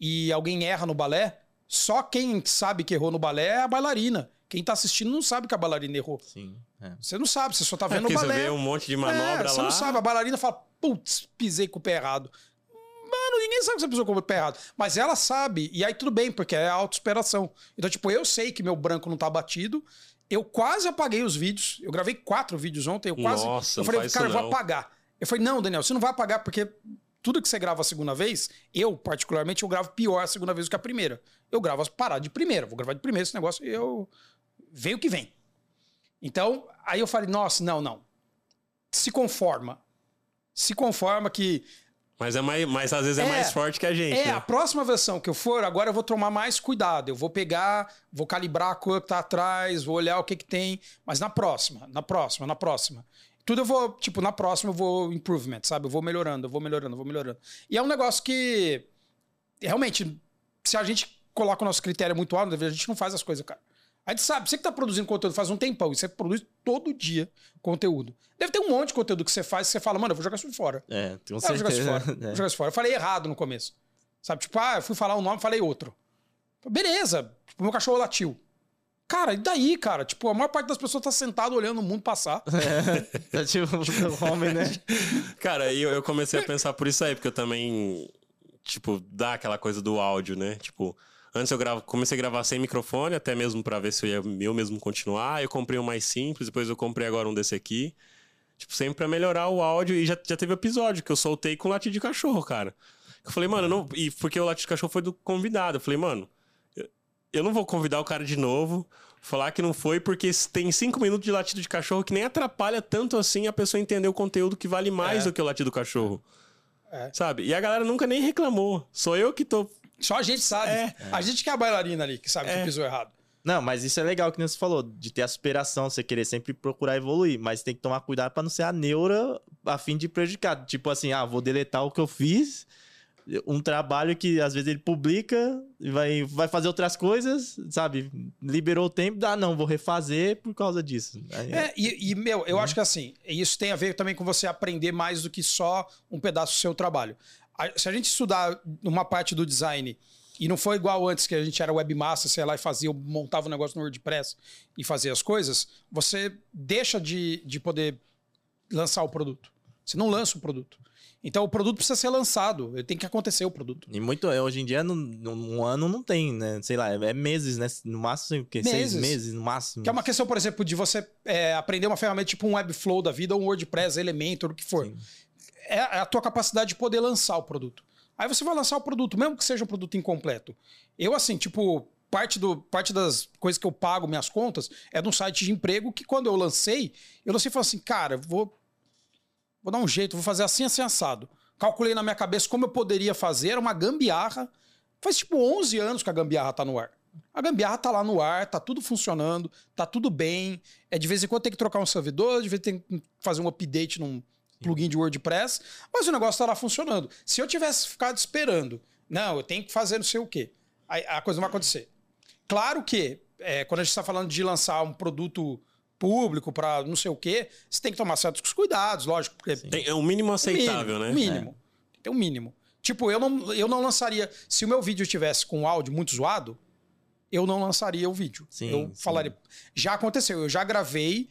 C: e alguém erra no balé, só quem sabe que errou no balé é a bailarina. Quem tá assistindo não sabe que a bailarina errou.
B: Sim. é.
C: Você não sabe, você só tá
A: É
C: vendo o
A: porque você
C: balé.
A: vê um monte de manobra
C: É, você
A: lá.
C: não sabe, a bailarina fala, putz, pisei com o pé errado. Mano, ninguém sabe que você pisou com o pé errado. Mas ela sabe, e aí tudo bem, porque é autossuperação. Então, tipo, eu sei que meu branco não tá batido. Eu quase apaguei os vídeos. Eu gravei quatro vídeos ontem. Eu quase.
A: Nossa,
C: eu falei, cara, eu vou apagar. Eu falei, não, Daniel, você não vai apagar, porque tudo que você grava a segunda vez, eu, particularmente, eu gravo pior a segunda vez do que a primeira. Eu gravo as paradas de primeira, vou gravar de primeira esse negócio e eu. Vem o que vem. Então, aí eu falei, nossa, não, não. Se conforma. Se conforma que.
A: Mas, é mais, mas às vezes é,
C: É,
A: mais forte que a gente.
C: É,
A: né?
C: a próxima versão que eu for, agora eu vou tomar mais cuidado. Eu vou pegar, vou calibrar a cor que tá atrás, vou olhar o que que tem. Mas na próxima, na próxima, na próxima. Tudo eu vou, tipo, na próxima eu vou improvement, sabe? Eu vou melhorando, eu vou melhorando, eu vou melhorando. E é um negócio que, realmente, se a gente coloca o nosso critério muito alto, a gente não faz as coisas, cara. A gente sabe, você que tá produzindo conteúdo faz um tempão e você produz todo dia conteúdo. Deve ter um monte de conteúdo que você faz que você fala, mano, eu vou jogar isso fora.
B: É, com
C: Ah, vou jogar isso
B: certeza.
C: fora.
B: É.
C: Vou jogar isso fora. Eu falei errado no começo. Sabe, tipo, ah, eu fui falar um nome, falei outro. Beleza, tipo, meu cachorro latiu. Cara, e daí, cara? Tipo, a maior parte das pessoas tá sentado olhando o mundo passar.
B: Tá tipo o homem, né?
A: Cara, e eu, eu comecei a pensar por isso aí, porque eu também, tipo, dá aquela coisa do áudio, né? Tipo, antes eu gravo, comecei a gravar sem microfone, até mesmo pra ver se eu ia eu mesmo continuar. Eu comprei um mais simples, depois eu comprei agora um desse aqui. Tipo, sempre pra melhorar o áudio. E já, já teve episódio que eu soltei com latido de cachorro, cara. Eu falei, mano, eu não. E porque o latido de cachorro foi do convidado. Eu falei, mano, eu, eu não vou convidar o cara de novo. Falar que não foi, porque tem cinco minutos de latido de cachorro que nem atrapalha tanto assim a pessoa entender o conteúdo que vale mais
C: É.
A: do que o latido do cachorro.
C: É.
A: Sabe? E a galera nunca nem reclamou. Sou eu que tô.
C: Só a gente sabe.
A: É.
C: A gente que é a bailarina ali, que sabe que
A: É.
C: pisou errado.
B: Não, mas isso é legal que você falou, de ter a superação, você querer sempre procurar evoluir, mas tem que tomar cuidado pra não ser a neura a fim de prejudicar. Tipo assim, ah, vou deletar o que eu fiz, um trabalho que às vezes ele publica e vai, vai fazer outras coisas, sabe? Liberou o tempo, ah, não, vou refazer por causa disso. Aí-
C: É, e, e, meu, eu acho que assim, isso tem a ver também com você aprender mais do que só um pedaço do seu trabalho. Se a gente estudar uma parte do design e não foi igual antes que a gente era webmaster, sei lá, e fazia, montava um negócio no WordPress e fazia as coisas, você deixa de, de poder lançar o produto. Você não lança o produto. Então o produto precisa ser lançado, tem que acontecer o produto.
B: E muito, é, hoje em dia, num, num ano não tem, né? Sei lá, é meses, né? No máximo, o quê? Seis
C: Meses.
B: meses, no máximo.
C: Que é uma questão, por exemplo, de você é, aprender uma ferramenta tipo um Webflow da vida, ou um WordPress, Elementor, o que for.
B: Sim.
C: É a tua capacidade de poder lançar o produto. Aí você vai lançar o produto, mesmo que seja um produto incompleto. Eu, assim, tipo, parte, do, parte das coisas que eu pago, minhas contas, é de um site de emprego que quando eu lancei, eu lancei e falei assim, cara, vou, vou dar um jeito, vou fazer assim, assim, assado. Calculei na minha cabeça como eu poderia fazer, era uma gambiarra. Faz tipo 11 anos que a gambiarra tá no ar. A gambiarra tá lá no ar, tá tudo funcionando, tá tudo bem. É de vez em quando tem que trocar um servidor, de vez em quando tem que fazer um update num plugin de WordPress, mas o negócio tá lá funcionando. Se eu tivesse ficado esperando, não, eu tenho que fazer não sei o quê, aí a coisa não vai acontecer. Claro que, é, quando a gente está falando de lançar um produto público para não sei o quê, você tem que tomar certos cuidados, lógico, porque
A: Tem, é o mínimo aceitável,
C: mínimo,
A: né?
C: Mínimo. Tem um mínimo. Tipo, eu não, eu não lançaria. Se o meu vídeo tivesse com áudio muito zoado, eu não lançaria o vídeo.
B: Sim,
C: eu
B: sim.
C: falaria. Já aconteceu, eu já gravei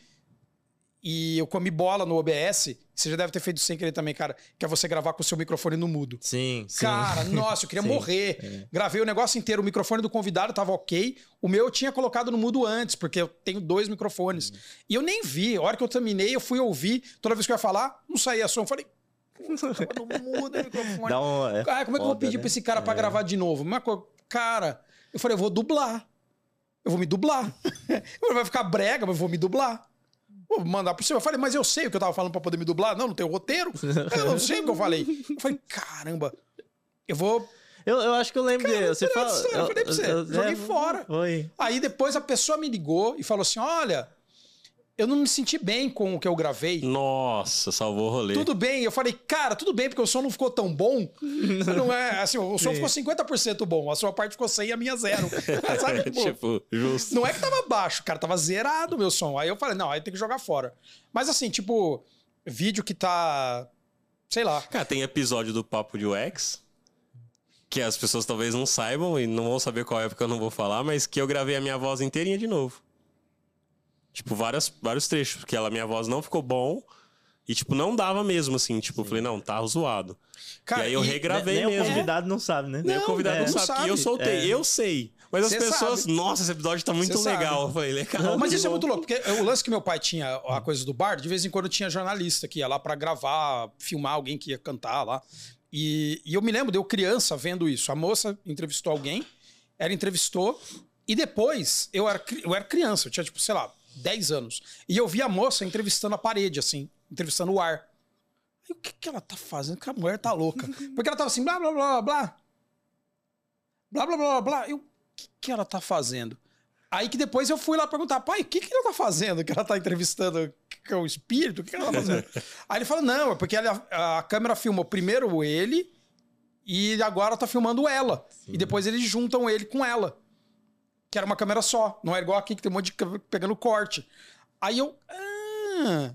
C: e eu comi bola no OBS. Você já deve ter feito sem querer também, cara, que é você gravar com o seu microfone no mudo.
B: Sim, sim.
C: Cara, nossa, eu queria
B: Sim,
C: morrer.
B: é.
C: Gravei o negócio inteiro, o microfone do convidado tava ok. O meu eu tinha colocado no mudo antes, porque eu tenho dois microfones.
B: Uhum.
C: E eu nem vi. A hora que eu terminei, eu fui ouvir. Toda vez que eu ia falar, não saía som. Eu falei, "Puta, não muda o microfone.
B: Dá um, é,
C: Ah, como é que eu vou pedir
B: né?
C: pra esse cara pra gravar de novo? Co- Cara, eu falei, eu vou dublar. Eu vou me dublar. Vai ficar brega, mas eu vou me dublar. Vou mandar pro seu. Eu falei, mas eu sei o que eu tava falando pra poder me dublar. Não, não tem o roteiro. Eu não sei o que eu falei. Eu falei, caramba, eu vou.
B: Eu, eu acho que eu lembro dele. Você fala.
C: eu falei pra você, joguei fora.
B: Foi.
C: Aí depois a pessoa me ligou e falou assim: olha, eu não me senti bem com o que eu gravei.
A: Nossa, salvou o rolê.
C: Tudo bem, eu falei, cara, tudo bem, porque o som não ficou tão bom. não é, assim, o som ficou 50% bom, a sua parte ficou 100 e a minha zero. Sabe, tipo,
A: tipo, justo.
C: não é que tava baixo, cara, tava zerado o meu som. Aí eu falei, não, aí tem que jogar fora. Mas assim, tipo, vídeo que tá, sei lá.
A: Cara, tem episódio do Papo de UX que as pessoas talvez não saibam e não vão saber qual é porque eu não vou falar, mas que eu gravei a minha voz inteirinha de novo. Tipo, várias, vários trechos, porque ela, minha voz não ficou bom. E, tipo, não dava mesmo, assim. Tipo, eu falei, não, tá zoado.
C: Cara,
A: e aí eu
C: e-
A: regravei
B: Nem o
A: mesmo.
B: convidado não sabe, né?
A: Nem o
C: Não,
A: convidado
B: é,
A: não
C: não
A: sabe,
C: sabe.
A: eu soltei.
B: É.
A: Eu sei. Mas as
C: Cê
A: pessoas,
C: sabe.
A: nossa, esse episódio tá muito
C: Cê sabe.
A: legal. Eu falei, legal.
C: Mas isso é
A: bom.
C: muito louco, porque o lance que meu pai tinha, a coisa do bar, de vez em quando tinha jornalista que ia lá pra gravar, filmar alguém que ia cantar lá. E, e eu me lembro de eu criança vendo isso. A moça entrevistou alguém, ela entrevistou, e depois eu era, eu era criança, eu tinha, tipo, sei lá, 10 anos. E eu vi a moça entrevistando a parede, assim, entrevistando o ar. Aí, o que, que ela tá fazendo? Que a mulher tá louca. Porque ela tava assim, blá, blá, blá, blá. Blá, blá, blá, blá, blá. Eu, o que, que ela tá fazendo? Aí que depois eu fui lá perguntar, pai, o que, que ela tá fazendo? Que ela tá entrevistando que é o espírito? O que, que ela tá fazendo? Aí ele falou, não, é porque ela- a câmera filmou primeiro ele e agora tá filmando ela. E depois eles juntam ele com ela. Que era uma câmera só. Não é igual aqui que tem um monte de câmera pegando corte. Aí eu. Ah,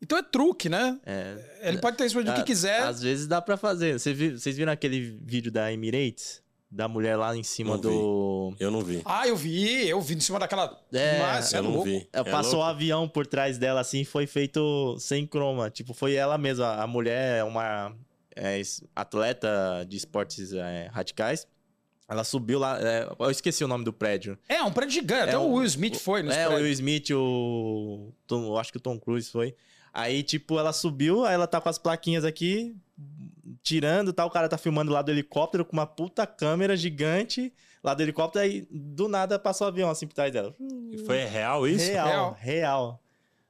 C: então é truque, né?
B: É,
C: Ele pode ter respondido o que
B: a-
C: quiser.
B: Às vezes dá pra fazer. Vocês vi- viram aquele vídeo da Emirates? Da mulher lá em cima
A: Não vi.
B: do.
A: Eu não vi.
C: Ah, eu vi, eu vi em cima daquela.
B: É,
C: Mas, é
A: eu não
C: louco.
A: vi.
B: É,
A: É
B: passou o
A: louco.
B: avião por trás dela assim, foi feito sem croma. Tipo, foi ela mesma. A mulher é uma é, atleta de esportes é, radicais. Ela subiu lá. é, eu esqueci o nome do prédio.
C: É, um prédio gigante. Até
B: É
C: o
B: um-
C: Will Smith foi nesse
B: É, o
C: prédio.
B: Will Smith, o. Tom- eu acho que o Tom Cruise foi. Aí, tipo, ela subiu, aí ela tá com as plaquinhas aqui, tirando e tal. O cara tá filmando lá do helicóptero com uma puta câmera gigante lá do helicóptero. Aí, do nada, passou o avião assim por trás dela.
A: Foi real isso?
B: Real,
C: Real.
B: real.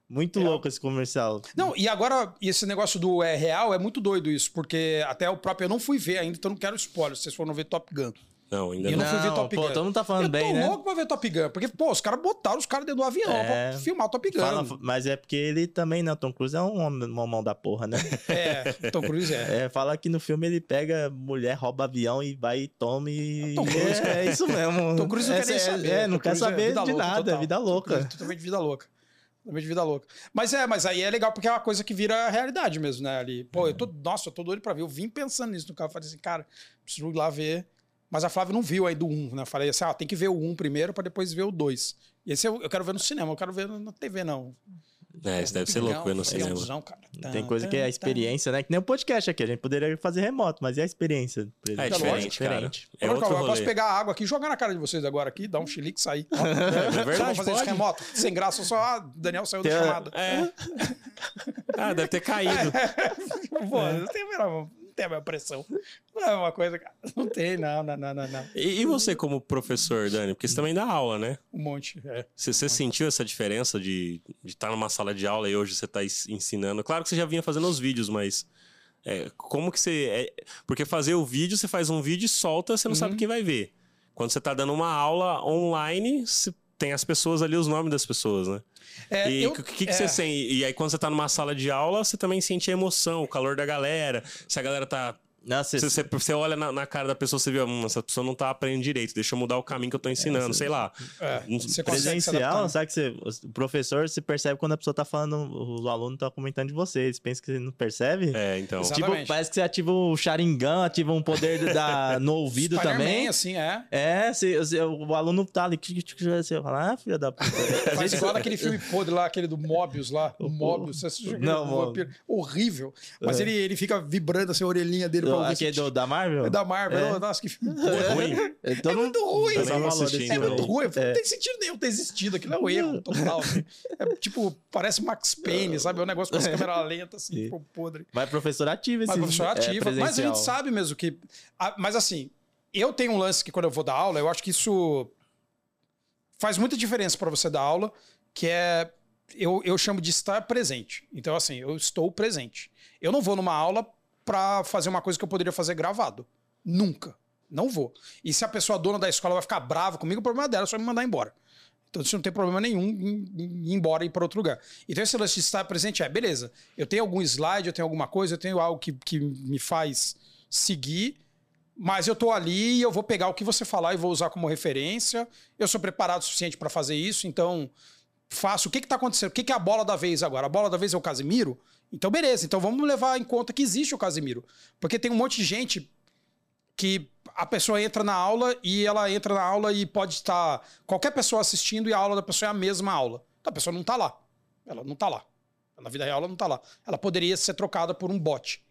B: Muito
C: Real.
B: louco esse comercial.
C: Não, e agora, esse negócio do é real é muito doido isso, porque até o próprio eu não fui ver ainda, então não quero spoiler. Se vocês foram ver Top Gun.
A: Não, ainda
C: Eu
A: não.
C: não fui ver Top
B: pô,
C: Gun.
B: todo mundo tá falando
C: eu tô
B: bem, né?
C: louco pra ver Top Gun, porque, pô, os caras botaram os caras dentro do avião
B: É.
C: pra filmar o Top Gun.
B: Fala- mas é porque ele também, né? O Tom Cruise é um homem, uma mão da porra, né?
C: É, Tom Cruise é.
B: É, fala que no filme ele pega mulher, rouba avião e vai e toma e.
C: Tom Cruise,
B: é, é isso mesmo.
C: Tom Cruise não quer nem
B: é-
C: saber.
B: É, não quer
C: é
B: saber de
C: louca
B: nada,
C: total.
B: é vida louca.
C: Cruise, Totalmente vida louca. Totalmente vida louca. Mas é, mas aí é legal porque é uma coisa que vira realidade mesmo, né? Ali. Pô, eu tô. Nossa, eu tô doido pra ver. Eu vim pensando nisso no carro. Falei assim, cara, preciso ir lá ver. Mas a Flávia não viu aí do 1, né? Eu falei assim, ah, tem que ver o 1 primeiro pra depois ver o 2. E esse eu, eu quero ver no cinema, eu quero ver na TV, não.
A: É, isso deve ser louco ver no cinema.
B: Tem coisa que é a experiência, né? Que nem o podcast aqui. A gente poderia fazer remoto, mas e a experiência? por
A: É
B: exemplo?
A: diferente, cara.
B: Diferente.
A: É
C: eu
A: outro
C: posso
A: rolê.
C: pegar a água aqui e jogar na cara de vocês agora aqui, dar um chilique e sair. Ó,
A: É verdade,
C: Vamos fazer isso remoto. Sem graça, só ah, Daniel saiu da chamada.
A: É. Ah, deve ter caído.
C: Pô, não tem a tem a menor pressão. Não é uma coisa, cara. Não tem, não, não, não, não, não.
A: E, e você como professor, Dani? Porque você também dá aula, né?
C: Um monte. É.
A: Você, você sentiu essa diferença de estar numa sala de aula e hoje você está ensinando? Claro que você já vinha fazendo os vídeos, mas é, como que você... é- porque fazer o vídeo, você faz um vídeo e solta, você não sabe quem vai ver. Quando você está dando uma aula online, você tem as pessoas ali, os nomes das pessoas, né?
C: É,
A: e o que, que, que
C: é.
A: você sente? E aí, quando você tá numa sala de aula, você também sente a emoção, o calor da galera. Se a galera tá. Se você, você olha na, na cara da pessoa, você vê, hum, essa pessoa não tá aprendendo direito, deixa eu mudar o caminho que eu tô ensinando, sei lá.
C: É, se
B: presencial, sabe que você, o professor se percebe quando a pessoa tá falando, o aluno tá comentando de você. Eles pensam que você não percebe?
A: É, então.
B: Tipo, parece que você ativa o Sharingan, ativa um poder da, no ouvido também.
C: assim, é.
B: É, você- você- o aluno tá ali, você fala, ah, filha da puta.
C: Faz igual naquele filme podre lá, aquele do Mobius lá. O Mobius. Você aquele
B: Não,
C: vampiro? Horrível. Mas ele, ele fica vibrando assim a orelhinha dele
B: do, aquele
C: assim,
B: do, da Marvel?
C: É da Marvel.
B: É.
C: Nossa, que filme
A: É ruim.
B: É, todo
C: É muito ruim.
B: o pessoal
A: Eu não
B: falou
A: assisti
B: desse
C: É muito ruim.
B: É.
C: Não tem sentido nenhum ter existido. Aquilo é um erro total. assim. É tipo, parece Max Payne, sabe? É um negócio com as câmeras lentas, assim,
B: Sim.
C: tipo, podre.
B: Mas professor ativo esse
C: Mas professor
B: é,
C: ativa. mas a gente sabe mesmo que. Mas assim, eu tenho um lance que quando eu vou dar aula, eu acho que isso faz muita diferença para você dar aula, que é. Eu, eu chamo de estar presente. Então, assim, eu estou presente. Eu não vou numa aula para fazer uma coisa que eu poderia fazer gravado. Nunca. Não vou. E se a pessoa dona da escola vai ficar brava comigo, o problema dela é só me mandar embora. Então você não tem problema nenhum em, ir embora e ir para outro lugar. Então esse lance de estar presente é, beleza, eu tenho algum slide, eu tenho alguma coisa, eu tenho algo que, que me faz seguir, mas eu tô ali e eu vou pegar o que você falar e vou usar como referência. Eu sou preparado o suficiente para fazer isso, então faço. O que que tá acontecendo? O que que é a bola da vez agora? A bola da vez é o Casimiro? Então beleza, então vamos levar em conta que existe o Casimiro. Porque tem um monte de gente que a pessoa entra na aula e ela entra na aula e pode estar qualquer pessoa assistindo e a aula da pessoa é a mesma aula. Então a pessoa não tá lá. Ela não tá lá. Na vida real ela não tá lá. Ela poderia ser trocada por um bot.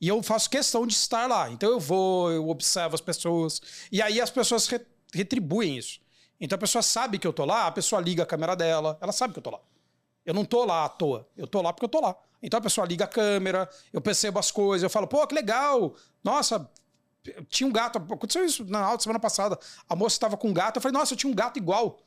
C: E eu faço questão de estar lá. Então eu vou, eu observo as pessoas. E aí as pessoas re retribuem isso. Então a pessoa sabe que eu tô lá, a pessoa liga a câmera dela, ela sabe que eu tô lá. Eu não tô lá à toa. Eu tô lá porque eu tô lá. Então a pessoa liga a câmera, eu percebo as coisas, eu falo, pô, que legal. Nossa, tinha um gato. Aconteceu isso na aula semana passada. A moça estava com um gato. Eu falei, nossa, eu tinha um gato igual.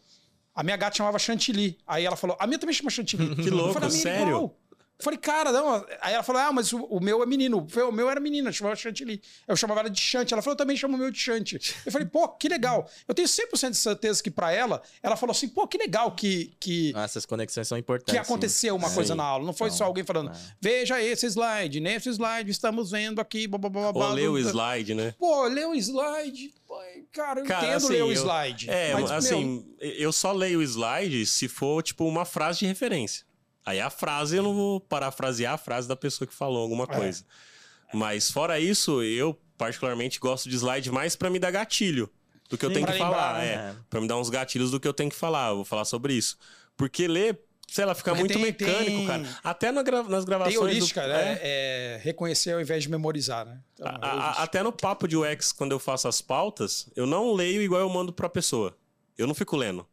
C: A minha gata chamava Chantilly. Aí ela falou, a minha também chama Chantilly.
A: Que louco,
C: falei,
A: sério?
C: Igual. Eu falei, cara, não. Aí ela falou, ah, mas o, o meu é menino. O meu era menina, chamava Chantilly. Eu chamava ela de Chante. Ela falou, eu também chamo o meu de Chante. Eu falei, pô, que legal. Eu tenho 100% de certeza que para ela, ela falou assim, pô, que legal que. que
B: Ah, Essas conexões são importantes.
C: que aconteceu uma
B: sim.
C: coisa
B: Sim.
C: na aula. Não foi
B: Então,
C: só alguém falando,
B: é.
C: veja esse slide, nesse slide estamos vendo aqui, blá, blá, blá, blá,
A: Ou lê o slide, né?
C: Pô, lê o slide. Cara, eu
A: Cara,
C: entendo
A: assim,
C: ler o
A: eu-
C: slide.
A: É,
C: mas, meu,
A: assim, eu só leio o slide se for, tipo, uma frase de referência. Aí a frase, eu não vou parafrasear a frase da pessoa que falou alguma
C: É.
A: coisa. Mas fora isso, eu particularmente gosto de slide mais pra me dar gatilho do que eu
B: Sim.
A: tenho
C: Pra
A: que falar.
C: lembrar,
A: É,
B: né?
A: pra me dar uns gatilhos do que eu tenho que falar. Eu vou falar sobre isso. Porque ler, sei lá, fica
C: Porque
A: muito
C: tem-
A: mecânico,
C: tem-
A: cara. Até na gra- nas gravações.
C: tem heurística,
A: do...
C: né?
A: é.
C: É reconhecer ao invés de memorizar, né? Então,
A: A- a- até no papo de UX, quando eu faço as pautas, eu não leio igual eu mando pra pessoa. Eu não fico lendo.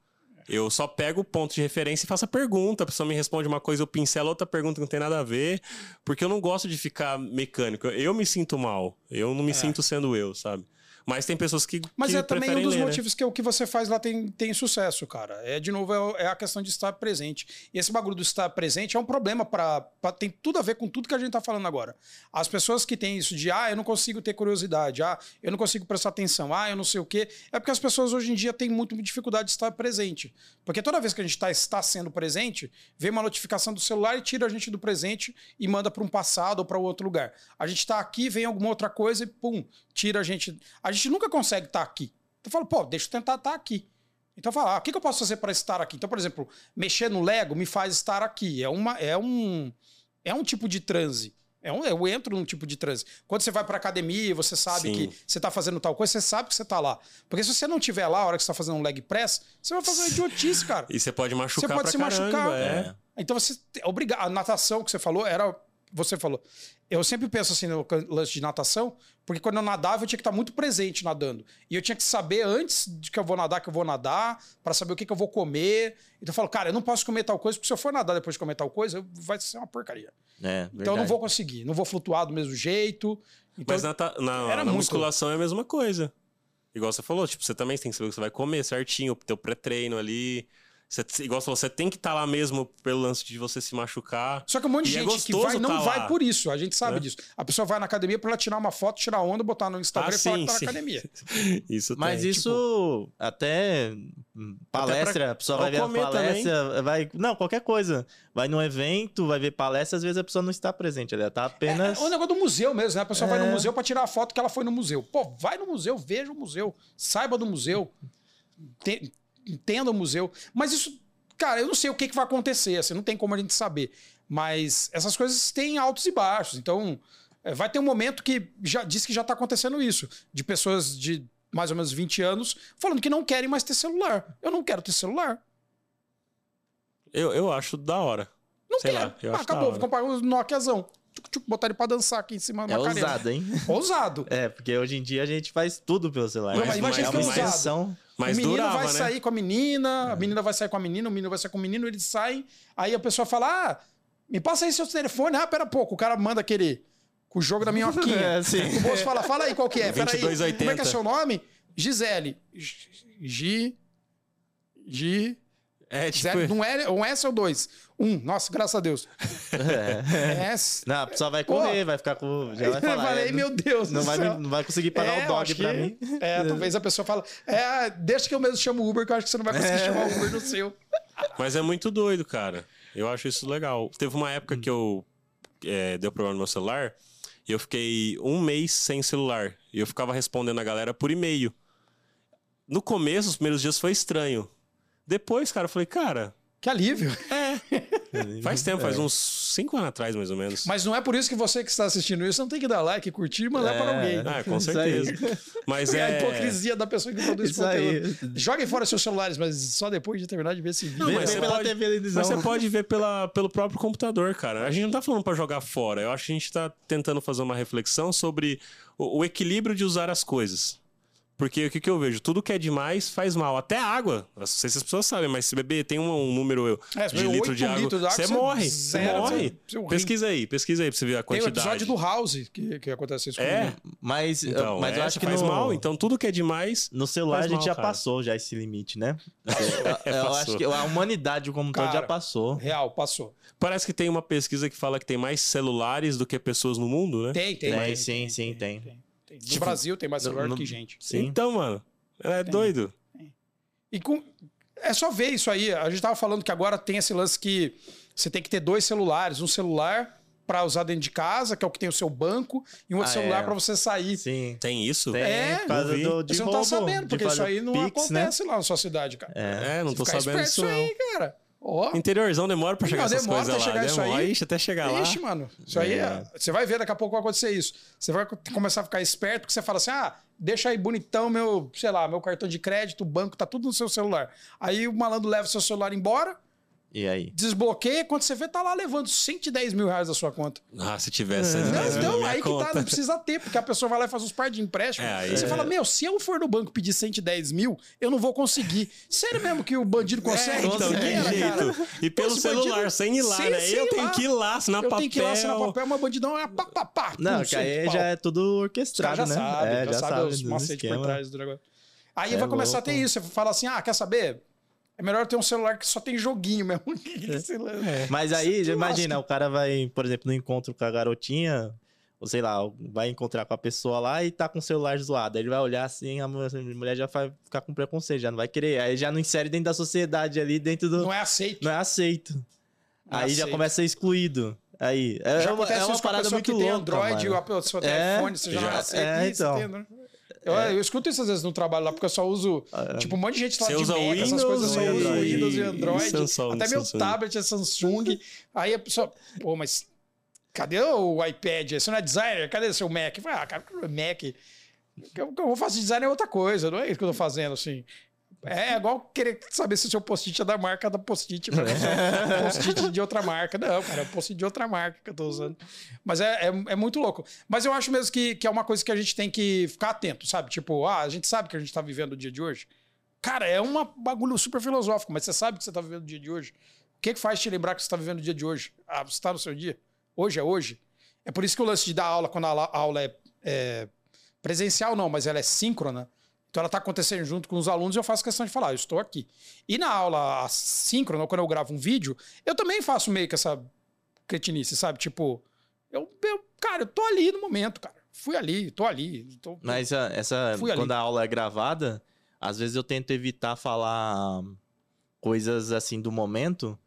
A: Eu só pego o ponto de referência e faço a pergunta. A pessoa me responde uma coisa, eu pincelo outra pergunta que não tem nada a ver. Porque eu não gosto de ficar mecânico. Eu me sinto mal. Eu não me sinto sendo eu, sabe? Mas tem pessoas que.
C: Mas
A: que
C: é também um dos
A: ler, né?
C: motivos que o que você faz lá tem, tem sucesso, cara. É, de novo, é, é a questão de estar presente. E esse bagulho do estar presente é um problema para Tem tudo a ver com tudo que a gente tá falando agora. As pessoas que têm isso de, ah, eu não consigo ter curiosidade, ah, eu não consigo prestar atenção, ah, eu não sei o quê, é porque as pessoas hoje em dia têm muito dificuldade de estar presente. Porque toda vez que a gente tá, está sendo presente, vem uma notificação do celular e tira a gente do presente e manda para um passado ou para outro lugar. A gente tá aqui, vem alguma outra coisa e pum, tira a gente. A gente nunca consegue estar aqui. Então fala, pô, deixa eu tentar estar aqui. Então fala, ah, o que, que eu posso fazer para estar aqui? Então, por exemplo, mexer no Lego me faz estar aqui. É, uma, é, um, é um tipo de transe. É um, eu entro num tipo de transe. Quando você vai para academia, você sabe
A: Sim.
C: que você tá fazendo tal coisa, você sabe que você tá lá. Porque se você não tiver lá a hora que você tá fazendo um leg press, você vai fazer uma idiotice, cara.
A: E você pode machucar
C: Você pode se
A: caramba,
C: machucar.
A: É.
C: Então você é obrigado. A natação que você falou era. Você falou. Eu sempre penso assim no lance de natação, porque quando eu nadava eu tinha que estar muito presente nadando. E eu tinha que saber antes de que eu vou nadar que eu vou nadar, para saber o que, que eu vou comer. Então eu falo, cara, eu não posso comer tal coisa, porque se eu for nadar depois de comer tal coisa, eu- vai ser uma porcaria.
B: É,
C: Então eu não vou conseguir, não vou flutuar do mesmo jeito. Então,
A: Mas na, na-
C: Era
A: na
C: muito.
A: musculação é a mesma coisa. Igual você falou, tipo, você também tem que saber o que você vai comer certinho, o teu pré-treino ali. Você, igual você falou, você tem que estar lá mesmo pelo lance de você se machucar.
C: Só que um monte de
A: E é
C: gente que
A: gostoso
C: vai não
A: tá
C: vai
A: lá,
C: por isso, a gente sabe
A: né?
C: disso. A pessoa vai na academia para ela tirar uma foto, tirar onda, botar no Instagram
A: Ah,
C: e falar
A: sim,
C: que tá
A: sim.
C: na academia.
A: Isso
B: Mas
A: tem.
B: isso até hum, palestra, a pessoa vai ver a palestra, vai. Não, qualquer coisa. Vai num evento, vai ver palestra, às vezes a pessoa não está presente, ela tá apenas.
C: É, o negócio do museu mesmo, né? A pessoa vai no
B: É.
C: museu pra tirar a foto que ela foi no museu. Pô, vai no museu, veja o museu, saiba do museu, te- entenda o museu. Mas isso, cara, eu não sei o que, que vai acontecer, assim, não tem como a gente saber. Mas essas coisas têm altos e baixos. Então, é, vai ter um momento que já diz que já tá acontecendo isso, de pessoas de mais ou menos 20 anos falando que não querem mais ter celular. Eu não quero ter celular.
A: Eu, eu acho da hora.
C: Não
A: Sei
C: quero.
A: lá, eu
C: ah,
A: acho
C: acabou, vou comprar um Nokiazão. Tchuc, tchuc, botar ele pra dançar aqui em cima da
B: É
C: Macarena.
B: ousado, hein?
C: Ousado.
B: É, porque hoje em dia a gente faz tudo pelo celular.
C: Mas
B: né?
C: imagina
B: é
C: que
B: uma
C: é ousado.
B: extensão.
A: Mas
C: o menino
A: durava,
C: vai
A: né?
C: sair com a menina, a menina vai sair com a menina, o menino vai sair com o menino, eles saem, aí a pessoa fala: Ah, me passa aí seu telefone. Ah, pera pouco, o cara manda aquele. Com o jogo da minhoquinha.
B: É, sim.
C: O moço fala: Fala aí qual que é. Pera aí.
A: 22,80.
C: Como é que é seu nome? Gisele. G. G.
A: É, tipo.
C: Zero, um, L, um S ou dois? Um. Nossa, graças a Deus.
B: É.
C: S.
B: Não, a pessoa vai correr, vai ficar com. Já vai falar.
C: eu falei,
B: é,
C: meu Deus
B: não
C: do
B: vai,
C: céu.
B: não vai conseguir pagar
C: É,
B: o dog pra
C: que-
B: mim.
C: É, talvez a pessoa fala, é, deixa que eu mesmo chamo o Uber, que eu acho que você não vai conseguir
B: É.
C: chamar o Uber no seu.
A: Mas é muito doido, cara. Eu acho isso legal. Teve uma época que eu é, deu problema no meu celular e eu fiquei um mês sem celular. E eu ficava respondendo a galera por e-mail. No começo, os primeiros dias foi estranho. Depois, cara, eu falei, cara,
C: Que alívio.
A: faz tempo,
B: É.
A: faz uns cinco anos atrás, mais ou menos.
C: Mas não é por isso que você que está assistindo isso não tem que dar like, curtir e mandar
B: É.
C: para alguém.
A: Ah, com certeza. Mas é.
C: a hipocrisia da pessoa que produz
B: Isso aí.
C: conteúdo. Joguem fora seus celulares, mas só depois de terminar de ver esse vídeo.
A: Não, mas você
B: pela
A: pode-. Mas você pode ver pela, pelo próprio computador, cara. A gente não tá falando pra jogar fora. Eu acho que a gente tá tentando fazer uma reflexão sobre o, o equilíbrio de usar as coisas. Porque o que, que eu vejo? Tudo que é demais faz mal. Até água. Não sei se as pessoas sabem, mas se beber tem um, um número
C: É,
A: de litro de água,
C: litros de água,
A: você
C: você
A: morre. Você morre.
C: rim.
A: pesquisa aí, pesquisa aí pra você ver a
C: Tem o
A: quantidade.
C: episódio do House que, que acontece isso
A: É,
C: comigo.
B: Mas,
A: então,
B: mas eu
A: é,
B: acho que
A: faz
B: no,
A: mal. Então tudo que é demais...
B: no celular
A: faz
B: a gente
A: mal,
B: já
A: cara.
B: passou já esse limite, né? eu, eu
A: Passou.
B: acho que a humanidade como um todo já
C: Cara,
B: passou.
C: Real, passou.
A: Parece que tem uma pesquisa que fala que tem mais celulares do que pessoas no mundo, né?
C: Tem, tem.
B: Tem,
C: tem,
B: sim, sim, tem.
C: tem. No
B: Tipo,
C: Brasil tem mais celular
B: no-
C: do que gente.
B: Sim.
A: Então, mano, é doido.
C: E com... é só ver isso aí. A gente tava falando que agora tem esse lance que você tem que ter dois celulares. Um celular para usar dentro de casa, que é o que tem o seu banco, e um outro
B: Ah,
C: celular
B: é.
C: para você sair.
B: Sim.
A: Tem isso?
B: Tem,
C: É,
B: por causa
A: não vi.
B: do, de
C: Você não tá
B: roubo,
C: sabendo, porque isso aí não
B: Pix, né?
C: acontece lá na sua cidade, cara.
B: É.
A: É, não tô
C: Fica
A: sabendo
C: isso
A: não.
C: aí, cara. Ó.
A: Interiorzão demora pra chegar
C: Não,
A: essas
C: demora
A: coisas lá.
C: chegar isso
A: demora.
C: aí.
A: Ixi, até chegar lá.
C: Ixi, mano. Isso aí
B: É.
C: é... Você vai ver, daqui a pouco vai acontecer isso. Você vai começar a ficar esperto, porque você fala assim: ah, deixa aí bonitão meu, sei lá, meu cartão de crédito, o banco, tá tudo no seu celular. Aí o malandro leva o seu celular embora,
B: E aí?
C: desbloqueia, quando você vê, tá lá levando 110 mil reais da sua conta.
A: Ah, se tivesse
C: Não,
A: 110 mil na
C: não,
A: minha
C: aí que
A: conta.
C: tá, não precisa ter, porque a pessoa vai lá e faz uns par de empréstimos.
A: É, aí
C: você
A: é.
C: fala, meu, se eu for no banco pedir 110 mil, eu não vou conseguir. Sério mesmo que o bandido consegue?
A: É, então,
C: Que
A: que
C: era, cara?
A: jeito. E pelo
C: Esse
A: celular,
C: bandido-
A: sem ir lá,
C: Sem-
A: né?
C: sem
A: eu tenho
C: lá.
A: que ir lá, assinar
C: Eu
A: papel.
C: tenho que ir lá assinar papel, mas bandidão é pá, pá, pá.
B: Não,
C: pum,
B: que aí
C: pau.
B: já é tudo
C: Os
B: orquestrado,
C: caras já
B: né?
C: sabem,
B: é,
C: já, sabem os
B: dos
C: macetes por trás do negócio. Aí
B: É
C: vai começar a ter isso. Você fala assim, ah, quer saber? É melhor ter um celular que só tem joguinho mesmo. Sei lá.
B: Mas aí,
C: Que
B: já imagina, o cara vai, por exemplo, no encontro com a garotinha, ou sei lá, vai encontrar com a pessoa lá e tá com o celular zoado. Aí ele vai olhar assim, a mu- a mulher já vai ficar com preconceito, já não vai querer. Aí já não insere dentro da sociedade ali, dentro do.
C: Não é aceito.
B: Não é aceito.
C: Não é
B: aí já
C: aceito.
B: começa a ser excluído. Aí, é,
C: Já
B: é uma, é uma
C: isso
B: parada muito
C: que
B: louca,
C: Android,
B: mano.
C: pessoa tem
B: É,
C: você já,
A: já.
C: não aceita
B: É,
C: isso,
B: então.
C: entendeu? Eu, eu escuto isso às vezes no trabalho lá, porque eu só uso. Tipo, um monte de gente fala de
A: usa
C: Mac, essas
A: Windows
C: coisas, eu só uso
B: Android.
C: Windows e
A: E
C: Android.
A: Samsung,
C: até meu
A: Samsung.
C: tablet é Samsung. Aí a pessoa, pô, mas cadê o iPad? Você não é designer? Cadê seu Mac? Eu falei, ah, cara, Mac. O que eu vou fazer de design é outra coisa, não é isso que eu tô fazendo, assim. É igual querer saber se o seu post-it é da marca da post-it, só post-it de outra marca. Não, cara, é post-it de outra marca que eu tô usando. Mas é, é, é muito louco. Mas eu acho mesmo que, que é uma coisa que a gente tem que ficar atento, sabe? Tipo, ah, a gente sabe que a gente tá vivendo o dia de hoje. Cara, é um bagulho super filosófico, mas você sabe que você tá vivendo o dia de hoje. O que, que faz te lembrar que você tá vivendo o dia de hoje? Ah, você tá no seu dia? Hoje é hoje. É por isso que o lance de dar aula, quando a aula- a aula é, é presencial, não, mas ela é síncrona. Então ela tá acontecendo junto com os alunos e eu faço questão de falar, eu estou aqui. E na aula síncrona, quando eu gravo um vídeo, eu também faço meio que essa cretinice, sabe? Tipo, eu, eu cara, eu tô ali no momento, cara. Fui ali, tô ali. Tô,
B: Mas essa,
C: Fui ali.
B: quando a aula é gravada, às vezes eu tento evitar falar coisas assim do momento,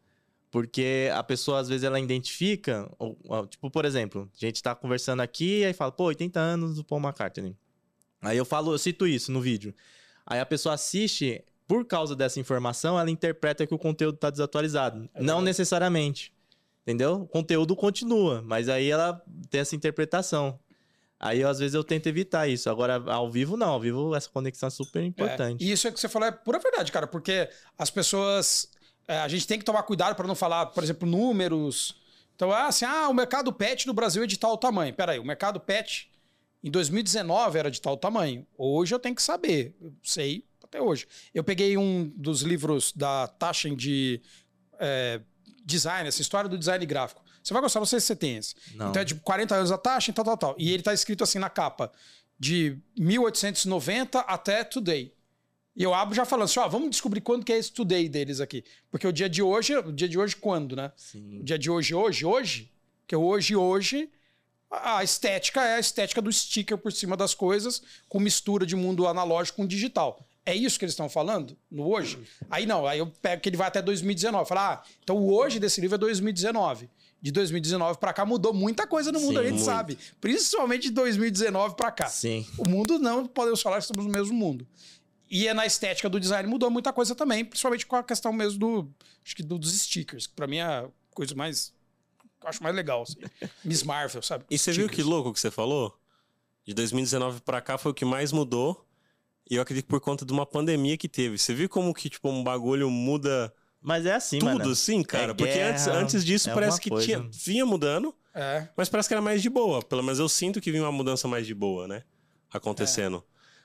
B: porque a pessoa às vezes ela identifica, ou- tipo, por exemplo, a gente tá conversando aqui aí fala, pô, 80 anos do Paul McCartney. Aí eu falo, eu cito isso no vídeo. Aí a pessoa assiste, por causa dessa informação, ela interpreta que o conteúdo tá desatualizado. Não
C: verdade.
B: necessariamente. Entendeu? O conteúdo continua, mas aí ela tem essa interpretação. Aí, às vezes, eu tento evitar isso. Agora, ao vivo, não. Ao vivo, essa conexão é super importante.
C: É, e isso é que você falou é pura verdade, cara, porque as pessoas. é, a gente tem que tomar cuidado para não falar, por exemplo, números. Então, ah, assim, ah, o mercado pet no Brasil é de tal tamanho. Peraí, o mercado pet em 2019 era de tal tamanho. Hoje eu tenho que saber. Eu sei até hoje. Eu peguei um dos livros da Taschen de é, design, essa história do design gráfico. Você vai gostar, não sei se você tem esse.
B: Não.
C: Então é de 40 anos a taxa, tal, tal, tal. E ele tá escrito assim na capa, de 1890 até today. E eu abro já falando assim, ó, vamos descobrir quando que é esse today deles aqui. Porque o dia de hoje, o dia de hoje quando, né?
B: Sim.
C: O dia de hoje, hoje, hoje, que é hoje, hoje, a estética é a estética do sticker por cima das coisas, com mistura de mundo analógico com digital. É isso que eles estão falando no hoje? Aí não, aí eu pego que ele vai até 2019. Falo, ah, então o hoje desse livro é 2019. De 2019 pra cá mudou muita coisa no mundo,
B: Sim,
C: a gente
A: muito.
C: sabe. Principalmente de 2019 pra cá.
B: Sim.
C: O mundo não, podemos falar que estamos no mesmo mundo. E é na estética do design mudou muita coisa também, principalmente com a questão mesmo do, acho que do- dos stickers, que pra mim é a coisa mais, eu acho mais legal, assim. Miss Marvel, sabe?
A: E você viu que louco que você falou? De 2019 pra cá foi o que mais mudou. E eu acredito que por conta de uma pandemia que teve. Você viu como que, tipo, um bagulho muda
B: Mas é assim,
A: tudo,
B: mano.
A: assim, cara?
B: É
A: Porque
B: guerra,
A: antes, antes disso
B: é
A: parece que
B: coisa.
A: tinha, vinha mudando,
C: É,
A: mas parece que era mais de boa. Pelo menos eu sinto que vinha uma mudança mais de boa, né? Acontecendo.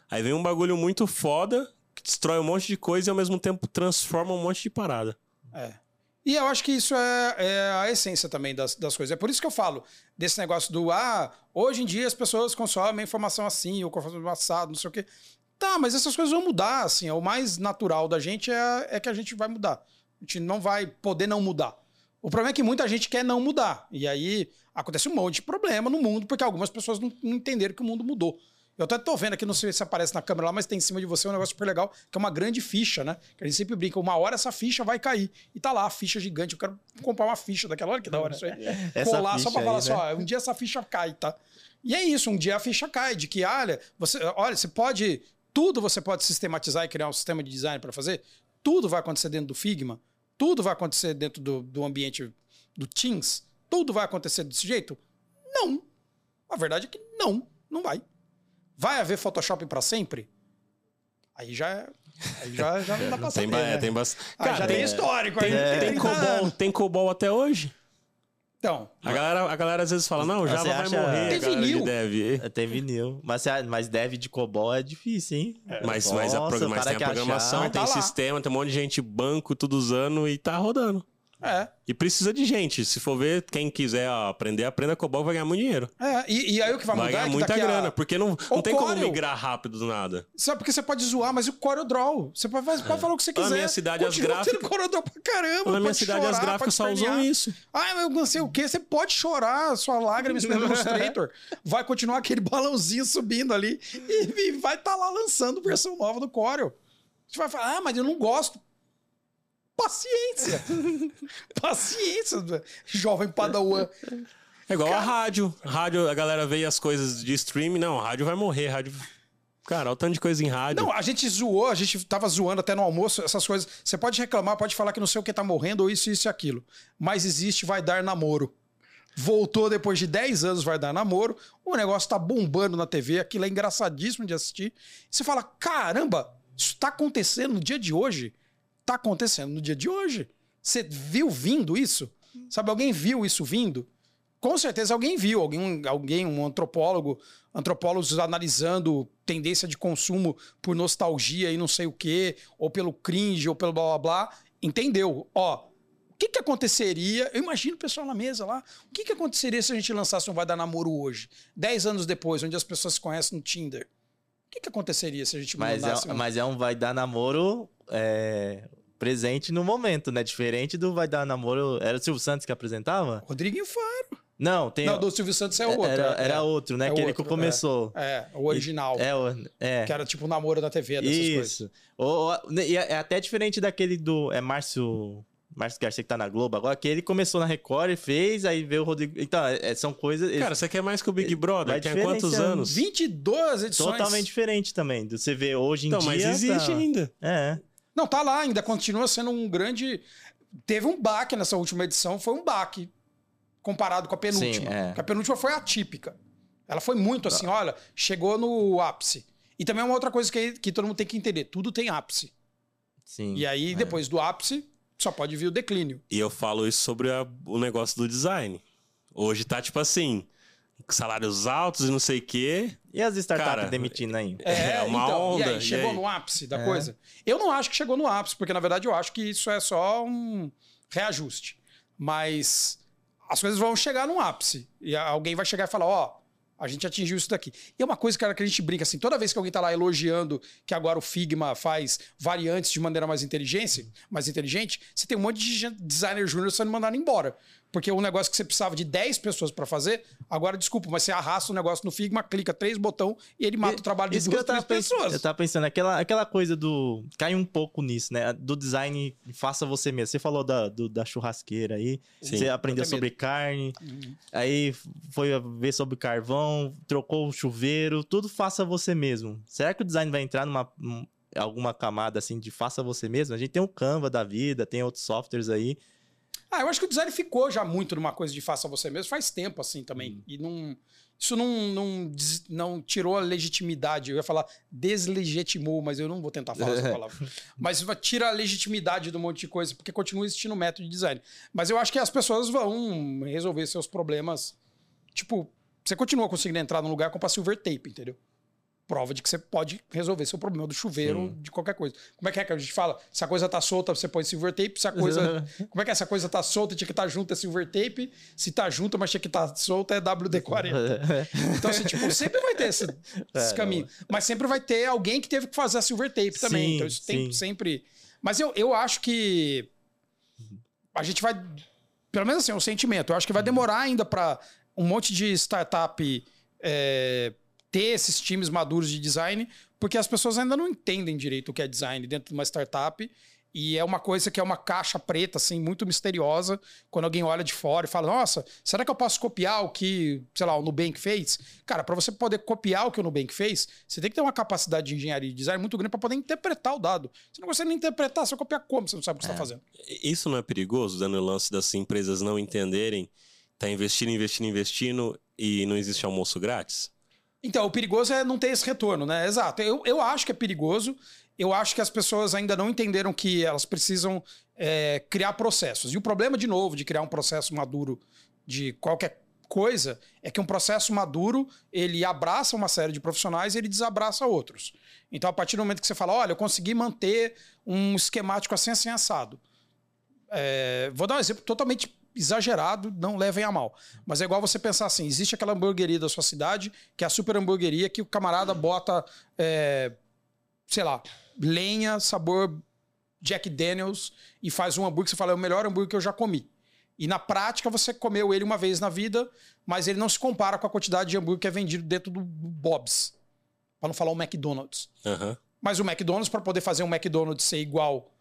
A: Aí vem um bagulho muito foda, que destrói um monte de coisa e ao mesmo tempo transforma um monte de parada.
C: é. E eu acho que isso é, é a essência também das, das coisas. É por isso que eu falo desse negócio do, ah, hoje em dia as pessoas consomem informação assim, ou consomem assado, não sei o quê. Tá, mas essas coisas vão mudar, assim. O mais natural da gente é, é que a gente vai mudar. A gente não vai poder não mudar. O problema é que muita gente quer não mudar. E aí acontece um monte de problema no mundo, porque algumas pessoas não entenderam que o mundo mudou. Eu até tô vendo aqui, não sei se aparece na câmera lá, mas tem em cima de você um negócio super legal, que é uma grande ficha, né? Que a gente sempre brinca, uma hora essa ficha vai cair. E tá lá, a ficha gigante. Eu quero comprar uma ficha daquela hora, que da hora isso aí.
B: Essa
C: Colar só pra falar
B: aí,
C: assim,
B: né?
C: um dia essa ficha cai, tá? E é isso, um dia a ficha cai, de que, olha, você, olha, você pode. Tudo você pode sistematizar e criar um sistema de design para fazer. Tudo vai acontecer dentro do Figma. Tudo vai acontecer dentro do, do ambiente do Teams. Tudo vai acontecer desse jeito? Não. A verdade é que não, não vai. Vai haver Photoshop para sempre? Aí já, é- aí já, já não dá pra
A: Tem,
C: saber,
A: ba-
C: né?
A: tem bastante.
C: Ah, já tem histórico
A: Tem,
C: aí.
A: tem,
C: 30
A: COBOL, tem COBOL até hoje?
C: Então,
A: A galera, a galera às vezes fala, não, Java vai
B: acha-
A: morrer,
C: Tem
A: a
C: vinil?
A: dev.
B: É, Tem vinil. Mas, mas dev de COBOL é difícil, hein?
A: Mas, mas, a
B: Nossa,
A: progra-
B: o
A: mas
B: cara
A: tem a programação,
B: achar-
A: tem
C: Mas tá lá.
A: sistema, tem um monte de gente, banco, tudo usando e tá rodando.
C: É.
A: E precisa de gente. Se for ver, quem quiser aprender, aprenda COBOL vai ganhar muito dinheiro.
C: É, e, e aí o que vai
A: Vai
C: mudar
A: ganhar
C: é
A: muita
C: daqui a-
A: grana, porque não, não
C: O
A: tem como
C: Corel.
A: migrar rápido do nada.
C: Sabe porque você pode zoar, mas o Corel Draw. Você pode, pode falar o que você
A: Na
C: quiser.
A: minha cidade, as
C: Continua
A: gráficas-
C: tendo Corel Draw pra caramba.
A: Na minha cidade,
C: chorar,
A: as gráficas só usam isso.
C: Ah, eu não sei o quê. Você pode chorar, sua lágrima escorrendo no Illustrator. Vai continuar aquele balãozinho subindo ali e, e vai estar lá lançando versão nova do Corel. Você vai falar, ah, mas eu não gosto. Paciência. Paciência, jovem padawan.
A: É igual a rádio. Rádio, a galera vê as coisas de streaming. Não, rádio vai morrer. Rádio... Cara, olha o tanto de coisa em rádio.
C: Não, a gente zoou, a gente tava zoando até no almoço, essas coisas. Você pode reclamar, pode falar que não sei o que tá morrendo, ou isso, isso e aquilo. Mas existe Vai Dar Namoro. Voltou depois de 10 anos, Vai Dar Namoro. O negócio tá bombando na TV, aquilo é engraçadíssimo de assistir. Você fala: caramba, isso tá acontecendo no dia de hoje? Tá acontecendo no dia de hoje. Você viu vindo isso? Sabe, alguém viu isso vindo? Com certeza alguém viu, alguém, alguém um antropólogo, antropólogos analisando tendência de consumo por nostalgia e não sei o quê, ou pelo cringe, ou pelo blá blá blá, entendeu? Ó, o que que aconteceria? Eu imagino o pessoal na mesa lá. O que que aconteceria se a gente lançasse um Vai Dar Namoro hoje? Dez anos depois, onde as pessoas se conhecem no Tinder. O que que aconteceria se a gente
B: Mas
C: mandasse
B: é,
C: um...
B: mas é um vai dar namoro é, presente no momento, né? Diferente do vai dar namoro. Era o Silvio Santos que apresentava?
C: Rodriguinho Faro.
B: Não, tem.
C: Não, do Silvio Santos é outro.
B: era,
C: é,
B: era outro, né?
C: é
B: que ele
C: outro,
B: que começou.
C: É, o original.
B: É, o- é.
C: Que era tipo o namoro da TV, dessas coisas.
B: Isso. Ou- ou- e é é até diferente daquele do. É Márcio. Márcio Garcia que tá na Globo agora, que ele começou na Record e fez, aí veio o Rodrigo. Então, é- é- são coisas.
A: Cara, você quer mais que o Big Brother?
B: Vai
A: Tem há quantos anos?
C: 22 edições.
B: totalmente diferente também. Do você vê hoje em
A: Então,
B: dia.
A: mas existe
B: tá-
A: ainda.
B: É.
C: Não, tá lá ainda, continua sendo um grande. Teve um baque nessa última edição, foi um baque comparado com a penúltima.
B: Sim, é.
C: Porque a penúltima foi atípica. Ela foi muito assim, olha, chegou no ápice. E também é uma outra coisa que, que todo mundo tem que entender: tudo tem ápice.
B: Sim.
C: E aí,
B: é.
C: depois do ápice, só pode vir o declínio.
A: E eu falo isso sobre a- o negócio do design. Hoje tá tipo assim, salários altos e não sei o quê.
B: E as startups
A: Cara,
B: demitindo aí?
A: É, uma
C: então, E
A: onda,
C: aí,
A: e
C: chegou
A: aí?
C: no ápice da
B: É.
C: coisa? Eu não acho que chegou no ápice, porque na verdade eu acho que isso é só um reajuste. Mas as coisas vão chegar num ápice. E alguém vai chegar e falar: ó, A gente atingiu isso daqui. E é uma coisa, cara, que a gente brinca assim, toda vez que alguém tá lá elogiando que agora o Figma faz variantes de maneira mais inteligente, mais inteligente, você tem um monte de designer júnior sendo mandado embora. Porque um negócio que você precisava de 10 pessoas para fazer, agora, desculpa, mas você arrasta o negócio no Figma, clica três botão e ele mata e, o trabalho de duas, três pessoas.
B: Eu tava pensando, aquela, aquela coisa do. Cai um pouco nisso, né? Do design, faça você mesmo. Você falou da, do, da churrasqueira aí, Sim, você aprendeu sobre medo. carne, uhum. aí foi ver sobre carvão, trocou o chuveiro, tudo faça você mesmo. Será que o design vai entrar numa. alguma camada assim de faça você mesmo? A gente tem o Canva da vida, tem outros softwares aí
C: ah, eu acho que o design ficou já muito numa coisa de faça você mesmo faz tempo, assim, também. Hum. E não. Isso não, não, não tirou a legitimidade. Eu ia falar deslegitimou, mas eu não vou tentar falar essa palavra. Mas tira a legitimidade de um monte de coisa, porque continua existindo método de design. Mas eu acho que as pessoas vão resolver seus problemas. Tipo, você continua conseguindo entrar num lugar com silver tape, entendeu? Prova de que você pode resolver seu problema do chuveiro, Sim. de qualquer coisa. Como é que é que a gente fala? Se a coisa tá solta, você põe silver tape. Se a coisa. como é que é? Se a coisa tá solta, tinha que estar tá junto, é silver tape. Se tá junto, mas tinha que estar tá solta, é WD-40. então, assim, tipo, sempre vai ter esse, esse é, caminho. Mas sempre vai ter alguém que teve que fazer a silver tape também. Sim, então, isso tem sempre. Mas eu, eu acho que a gente vai. Pelo menos assim, é um sentimento. Eu acho que vai demorar ainda para um monte de startup. É, ter esses times maduros de design, porque as pessoas ainda não entendem direito o que é design dentro de uma startup. E é uma coisa que é uma caixa preta, assim, muito misteriosa. Quando alguém olha de fora e fala, nossa, será que eu posso copiar o que, sei lá, o Nubank fez? Cara, para você poder copiar o que o Nubank fez, você tem que ter uma capacidade de engenharia e design muito grande para poder interpretar o dado. Você não consegue nem interpretar, você copiar como? Você não sabe o que tá é. está fazendo.
A: Isso não é perigoso, dando o lance das empresas não entenderem, tá investindo, investindo, investindo e não existe almoço grátis?
C: Então, o perigoso é não ter esse retorno, né? Exato. Eu, eu acho que é perigoso. Eu acho que as pessoas ainda não entenderam que elas precisam é, criar processos. E o problema, de novo, de criar um processo maduro de qualquer coisa é que um processo maduro ele abraça uma série de profissionais e ele desabraça outros. Então, a partir do momento que você fala, olha, eu consegui manter um esquemático assim, assim, assado. É, vou dar um exemplo totalmente exagerado, não levem a mal. Mas é igual você pensar assim: existe aquela hamburgueria da sua cidade, que é a super hamburgueria, que o camarada bota, é, sei lá, lenha, sabor Jack Daniels e faz um hambúrguer que você fala, é o melhor hambúrguer que eu já comi. E na prática você comeu ele uma vez na vida, mas ele não se compara com a quantidade de hambúrguer que é vendido dentro do Bob's. Para não falar o McDonald's.
A: Uhum.
C: Mas o McDonald's, para poder fazer um McDonald's ser igual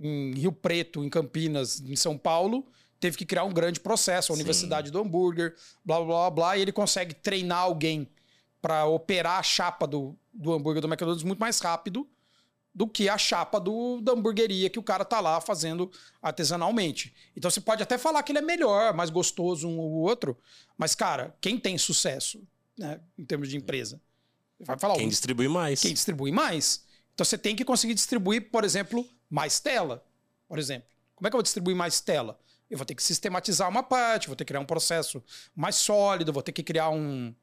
C: em Rio Preto, em Campinas, em São Paulo, teve que criar um grande processo, a Universidade Sim. do Hambúrguer, blá, blá, blá, blá, e ele consegue treinar alguém para operar a chapa do, do hambúrguer do McDonald's muito mais rápido do que a chapa do, da hamburgueria que o cara tá lá fazendo artesanalmente. Então você pode até falar que ele é melhor, mais gostoso um ou outro, mas, cara, quem tem sucesso, né, em termos de empresa?
A: Vai falar quem distribui mais.
C: Quem distribui mais. Então você tem que conseguir distribuir, por exemplo, mais tela. Por exemplo. Como é que eu vou distribuir mais tela? Eu vou ter que sistematizar uma parte, vou ter que criar um processo mais sólido, vou ter que criar um,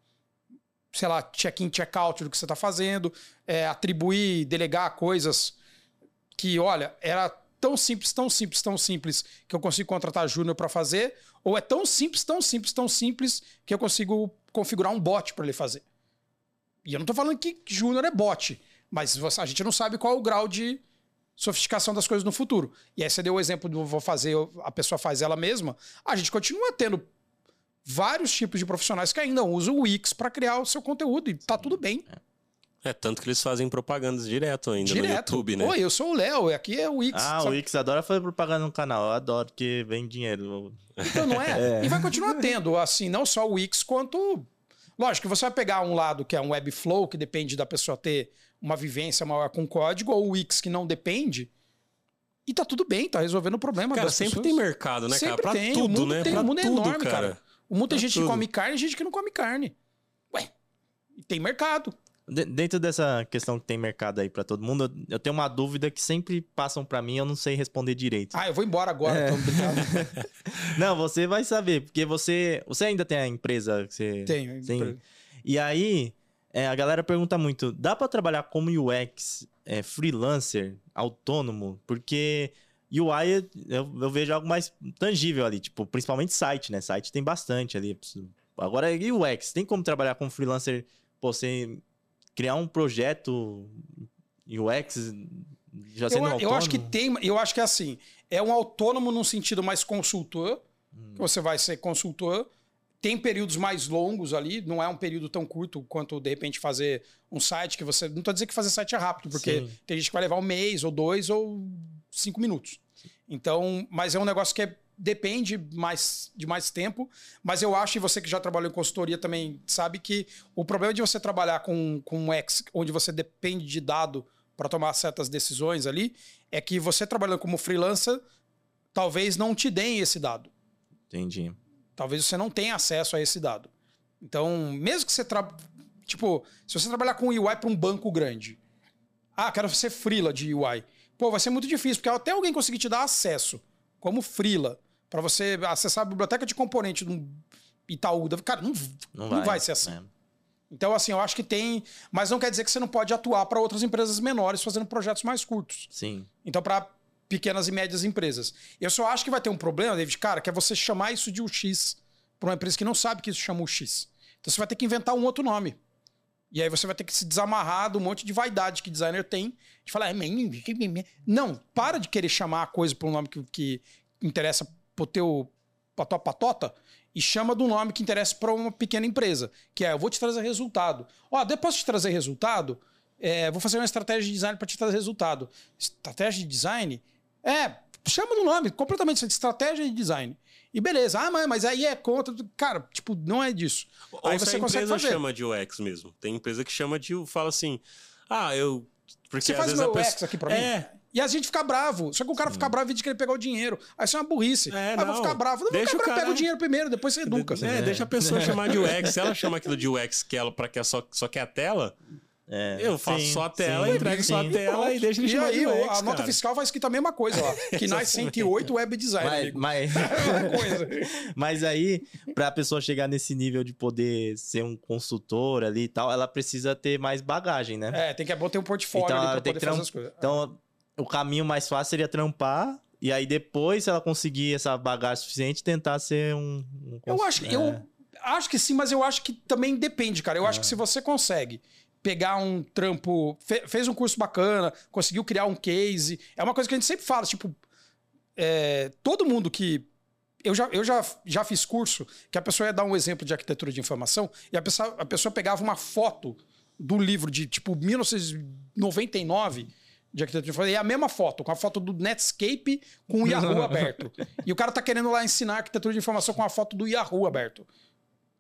C: sei lá, check-in, check-out do que você está fazendo, é, atribuir, delegar coisas que, olha, era tão simples, tão simples, tão simples que eu consigo contratar júnior para fazer, ou é tão simples, tão simples, tão simples que eu consigo configurar um bot para ele fazer. E eu não estou falando que júnior é bot, mas a gente não sabe qual é o grau de sofisticação das coisas no futuro. E aí você deu o exemplo do vou fazer, a pessoa faz ela mesma. A gente continua tendo vários tipos de profissionais que ainda usam o Wix para criar o seu conteúdo e tá tudo bem.
A: É, tanto que eles fazem propagandas direto ainda direto. no YouTube, né?
C: Oi, eu sou o Léo, aqui é o Wix.
B: Ah, o Wix adora fazer propaganda no canal, eu adoro que vem dinheiro.
C: Então, não é? é? E vai continuar tendo, assim, não só o Wix, quanto... Lógico que você vai pegar um lado que é um Webflow, que depende da pessoa ter uma vivência maior com código, ou o Wix que não depende. E tá tudo bem, tá resolvendo o problema.
A: Cara, sempre
C: pessoas.
A: tem mercado, né, sempre cara? Pra tem. tudo, né?
C: Tem,
A: pra
C: o mundo
A: tudo,
C: é enorme, cara. cara. O mundo tem gente
A: tudo.
C: que come carne e gente que não come carne. Ué, tem mercado.
B: dentro dessa questão que tem mercado aí para todo mundo, eu tenho uma dúvida que sempre passam para mim, eu não sei responder direito.
C: Ah, eu vou embora agora, é.
B: não, você vai saber, porque você, você ainda tem a empresa que você
C: Tenho.
B: Tem. E aí, é, a galera pergunta muito: dá para trabalhar como UX é, freelancer, autônomo? Porque UI eu, eu, vejo algo mais tangível ali, tipo, principalmente site, né? Site tem bastante ali. Agora, e o X? Tem como trabalhar com freelancer, pô, você criar um projeto UX já sendo
C: eu,
B: autônomo?
C: eu acho que tem, eu acho que é assim, é um autônomo num sentido mais consultor,
B: Hum.
C: que você vai ser consultor, tem períodos mais longos ali, não é um período tão curto quanto de repente fazer um site que você, não tô dizendo que fazer site é rápido, porque
B: Sim.
C: tem gente que vai levar um mês ou dois ou cinco minutos. Então, mas é um negócio que é- depende mais, de mais tempo. Mas eu acho, e você que já trabalhou em consultoria também sabe que o problema de você trabalhar com, com um X, onde você depende de dado para tomar certas decisões ali, é que você trabalhando como freelancer, talvez não te deem esse dado.
B: Entendi.
C: Talvez você não tenha acesso a esse dado. Então, mesmo que você tra... tipo, se você trabalhar com UI para um banco grande, ah, quero ser freela de UI. Pô, vai ser muito difícil, porque até alguém conseguir te dar acesso como freela para você acessar a biblioteca de componente de um Itaú, cara, não, não, vai, ser assim.
B: É.
C: Então, assim, eu acho que tem, mas não quer dizer que você não pode atuar para outras empresas menores fazendo projetos mais curtos.
B: Sim.
C: Então, para pequenas e médias empresas. Eu só acho que vai ter um problema, David, cara, que é você chamar isso de UX para uma empresa que não sabe que isso chama UX. Então, você vai ter que inventar um outro nome. E aí você vai ter que se desamarrar do monte de vaidade que designer tem, de falar, "É, men- que- me- me-". não, para de querer chamar a coisa por um nome que, que interessa pro teu, pra tua patota e chama do nome que interessa para uma pequena empresa, que é, eu vou te trazer resultado. Ó, depois de trazer resultado, é, vou fazer uma estratégia de design para te trazer resultado. Estratégia de design? É, chama do nome, completamente estratégia de design. E beleza, ah, mas, mas aí é contra. Cara, tipo, não é disso.
A: Ou
C: aí você
A: a
C: consegue
A: empresa
C: fazer.
A: chama de UX mesmo. Tem empresa que chama de. fala assim. Ah, eu. Porque
C: Você faz meu
A: a pessoa.
C: UX aqui pra mim?
A: É.
C: E a gente fica bravo. Só que o cara fica bravo e de querer pegar o dinheiro. Aí isso é uma burrice.
A: É,
C: ah, vou ficar bravo. Não,
A: Deixa o cara-
C: pega o dinheiro primeiro, depois você educa.
A: É, deixa a pessoa chamar de UX. Se ela chama aquilo de UX que ela, pra que só, só quer a tela,
B: É,
A: eu faço
B: sim,
A: só a tela,
B: sim,
A: entrego só a
B: sim.
A: tela e deixa ele
C: E aí,
A: UX.
C: a nota
A: cara.
C: fiscal vai escrito a mesma coisa lá. Que nas 108 web design,
B: Mas,
C: amigo.
B: mas,
C: É a
B: mas aí, pra pessoa chegar nesse nível de poder ser um consultor ali e tal, ela precisa ter mais bagagem, né?
C: É, tem que é bom ter um portfólio
B: Então,
C: ali pra
B: tem
C: poder
B: que
C: fazer as coisas.
B: Então, o caminho mais fácil seria trampar. E aí, depois, se ela conseguir essa bagagem suficiente, tentar ser um. um
C: Eu acho,
B: é.
C: eu acho que sim, mas eu acho que também depende, cara. Eu acho que se você consegue pegar um trampo, fe- fez um curso bacana, conseguiu criar um case, é uma coisa que a gente sempre fala, tipo, é, todo mundo que eu já, eu já, já fiz curso que a pessoa ia dar um exemplo de arquitetura de informação e a pessoa, a pessoa pegava uma foto do livro de tipo 1999 de arquitetura de informação e é a mesma foto, com a foto do Netscape com o Yahoo aberto. E o cara tá querendo lá ensinar arquitetura de informação com a foto do Yahoo aberto.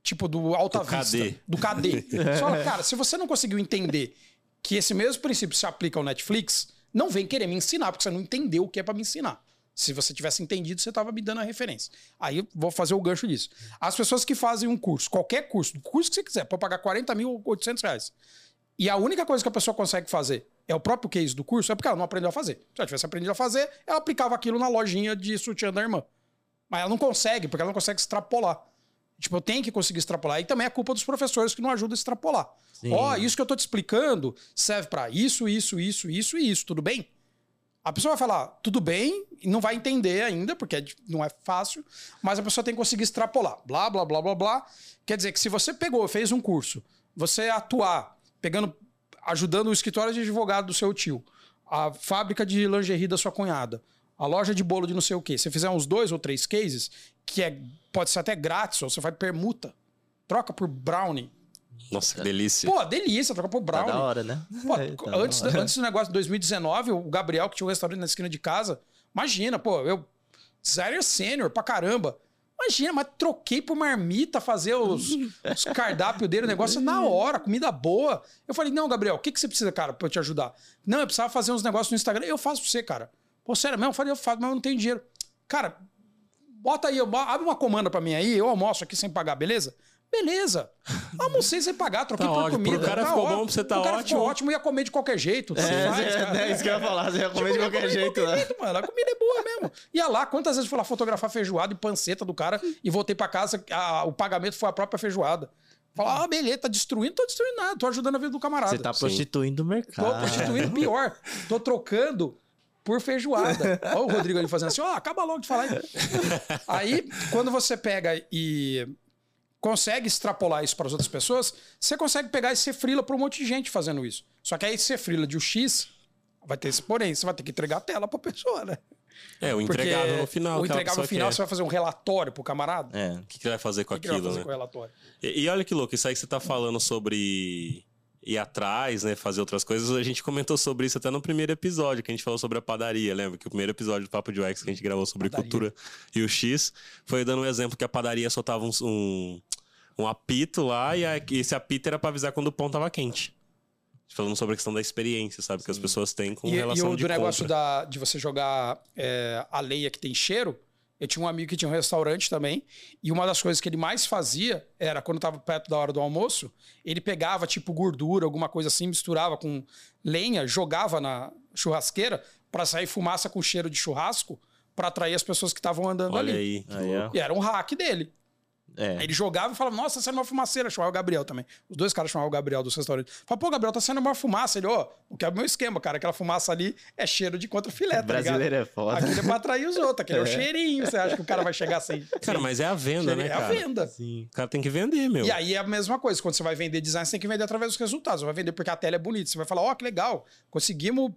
C: Tipo, do Alta
A: Do
C: Vista.
A: KD.
C: Do KD. Você fala, cara, se você não conseguiu entender que esse mesmo princípio se aplica ao Netflix, não vem querer me ensinar, porque você não entendeu o que é pra me ensinar. Se você tivesse entendido, você tava me dando a referência. Aí eu vou fazer o gancho disso. As pessoas que fazem um curso, qualquer curso, o curso que você quiser, pode pagar 40 mil ou 800 reais. E a única coisa que a pessoa consegue fazer é o próprio case do curso, é porque ela não aprendeu a fazer. Se ela tivesse aprendido a fazer, ela aplicava aquilo na lojinha de sutiã da irmã. Mas ela não consegue, porque ela não consegue extrapolar. Tipo, eu tenho que conseguir extrapolar. E também é culpa dos professores que não ajudam a extrapolar. Ó, isso que eu tô te explicando serve pra isso, isso, isso, isso e isso, tudo bem? A pessoa vai falar, tudo bem, e não vai entender ainda, porque é não é fácil, mas a pessoa tem que conseguir extrapolar. Blá, blá, blá, blá, blá. Quer dizer que se você pegou, fez um curso, você atuar, pegando, ajudando o escritório de advogado do seu tio, a fábrica de lingerie da sua cunhada, a loja de bolo de não sei o quê, você fizer uns dois ou três cases, que é, pode ser até grátis, ou você vai permuta, troca por brownie.
A: Nossa, que delícia.
C: Pô, delícia, troca por
B: Tá
C: brownie.
B: da hora, né?
C: Pô,
B: É, tá da
C: antes,
B: hora.
C: antes do negócio de 2019, o Gabriel, que tinha um restaurante na esquina de casa, imagina, pô, eu, designer sênior pra caramba. Imagina, mas troquei por marmita fazer os, os cardápios dele, o negócio na hora, comida boa. Eu falei, não, Gabriel, o que, que você precisa, cara, pra eu te ajudar? Não, eu precisava fazer uns negócios no Instagram. Eu faço pra você, cara. Pô, sério mesmo? Eu falei, eu faço, mas eu não tenho dinheiro. Cara, bota aí, eu- abre uma comanda pra mim aí, eu almoço aqui sem pagar, beleza? Beleza. Almocei sem pagar, troquei
A: Tá
C: por
A: ótimo.
C: comida.
A: Pro cara
C: tá
A: ficou
C: ótimo.
A: bom, pra você tá
C: o cara
A: ótimo.
C: ficou ótimo, ia comer de qualquer jeito.
B: É,
C: faz,
B: é,
C: cara.
B: é isso que eu ia falar, você ia comer de
C: Tipo,
B: qualquer
C: ia
B: jeito,
C: comer de
B: né?
C: jeito, mano. A comida é boa mesmo. Ia lá, quantas vezes eu fui lá fotografar feijoada e panceta do cara e voltei pra casa, a- o pagamento foi a própria feijoada. Falar, ah, beleza, tá destruindo, tô destruindo nada, tô ajudando a vida do camarada.
B: Você tá
A: Sim.
B: prostituindo o
C: Tô
B: mercado.
C: prostituindo pior. Tô trocando por feijoada. Olha o Rodrigo ali fazendo assim, ó, acaba logo de falar. aí. Aí, quando você pega e consegue extrapolar isso para as outras pessoas, você consegue pegar e ser frila para um monte de gente fazendo isso. Só que aí ser frila de um X, vai ter esse porém, você vai ter que entregar a tela para a pessoa, né?
A: É, o entregável no final.
C: O entregável no final,
A: quer.
C: você vai fazer um relatório pro camarada?
B: É.
A: O que, que vai fazer com
C: O que, que ele vai
A: aquilo,
C: fazer
A: né?
C: com o relatório?
A: E, e olha que louco, isso aí que você tá falando sobre ir atrás, né? Fazer outras coisas. A gente comentou sobre isso até no primeiro episódio, que a gente falou sobre a padaria, lembra? Que o primeiro episódio do Papo de UX que a gente gravou sobre
C: Padaria.
A: cultura e o X foi dando um exemplo que a padaria soltava um, um, um apito lá e, a- e esse apito era pra avisar quando o pão tava quente. Falando sobre a questão da experiência, sabe? Que as pessoas têm com
C: E, e
A: relação
C: o
A: de
C: do negócio da, de você jogar é, a leia que tem cheiro, eu tinha um amigo que tinha um restaurante também, e uma das coisas que ele mais fazia era, quando tava perto da hora do almoço, ele pegava, tipo, gordura, alguma coisa assim, misturava com lenha, jogava na churrasqueira pra sair fumaça com cheiro de churrasco, pra atrair as pessoas que estavam andando
A: Olha
C: ali.
A: aí.
B: Aí, ó.
C: E era um hack dele.
B: É.
C: Aí ele jogava e falava, nossa, tá saindo uma fumaceira. Chamava o Gabriel também. Os dois caras chamavam o Gabriel dos restaurantes. Falava, pô, Gabriel, tá saindo uma fumaça. Ele, ó, o que é o meu esquema, cara. Aquela fumaça ali é cheiro de contra filé, tá ligado?
B: Brasileiro é foda.
C: Aquilo é pra atrair os outros, aquele é, o
B: É.
C: cheirinho. Você acha que o cara vai chegar sem.
A: Cara,
C: sem
A: mas é a venda, né,
C: cheirinho?
A: cara?
C: É a venda.
B: Sim.
A: O cara tem que vender, meu.
C: E aí é a mesma coisa. Quando você vai vender design, você tem que vender através dos resultados. Você vai vender porque a tela é bonita. Você vai falar, ó, que legal. Conseguimos.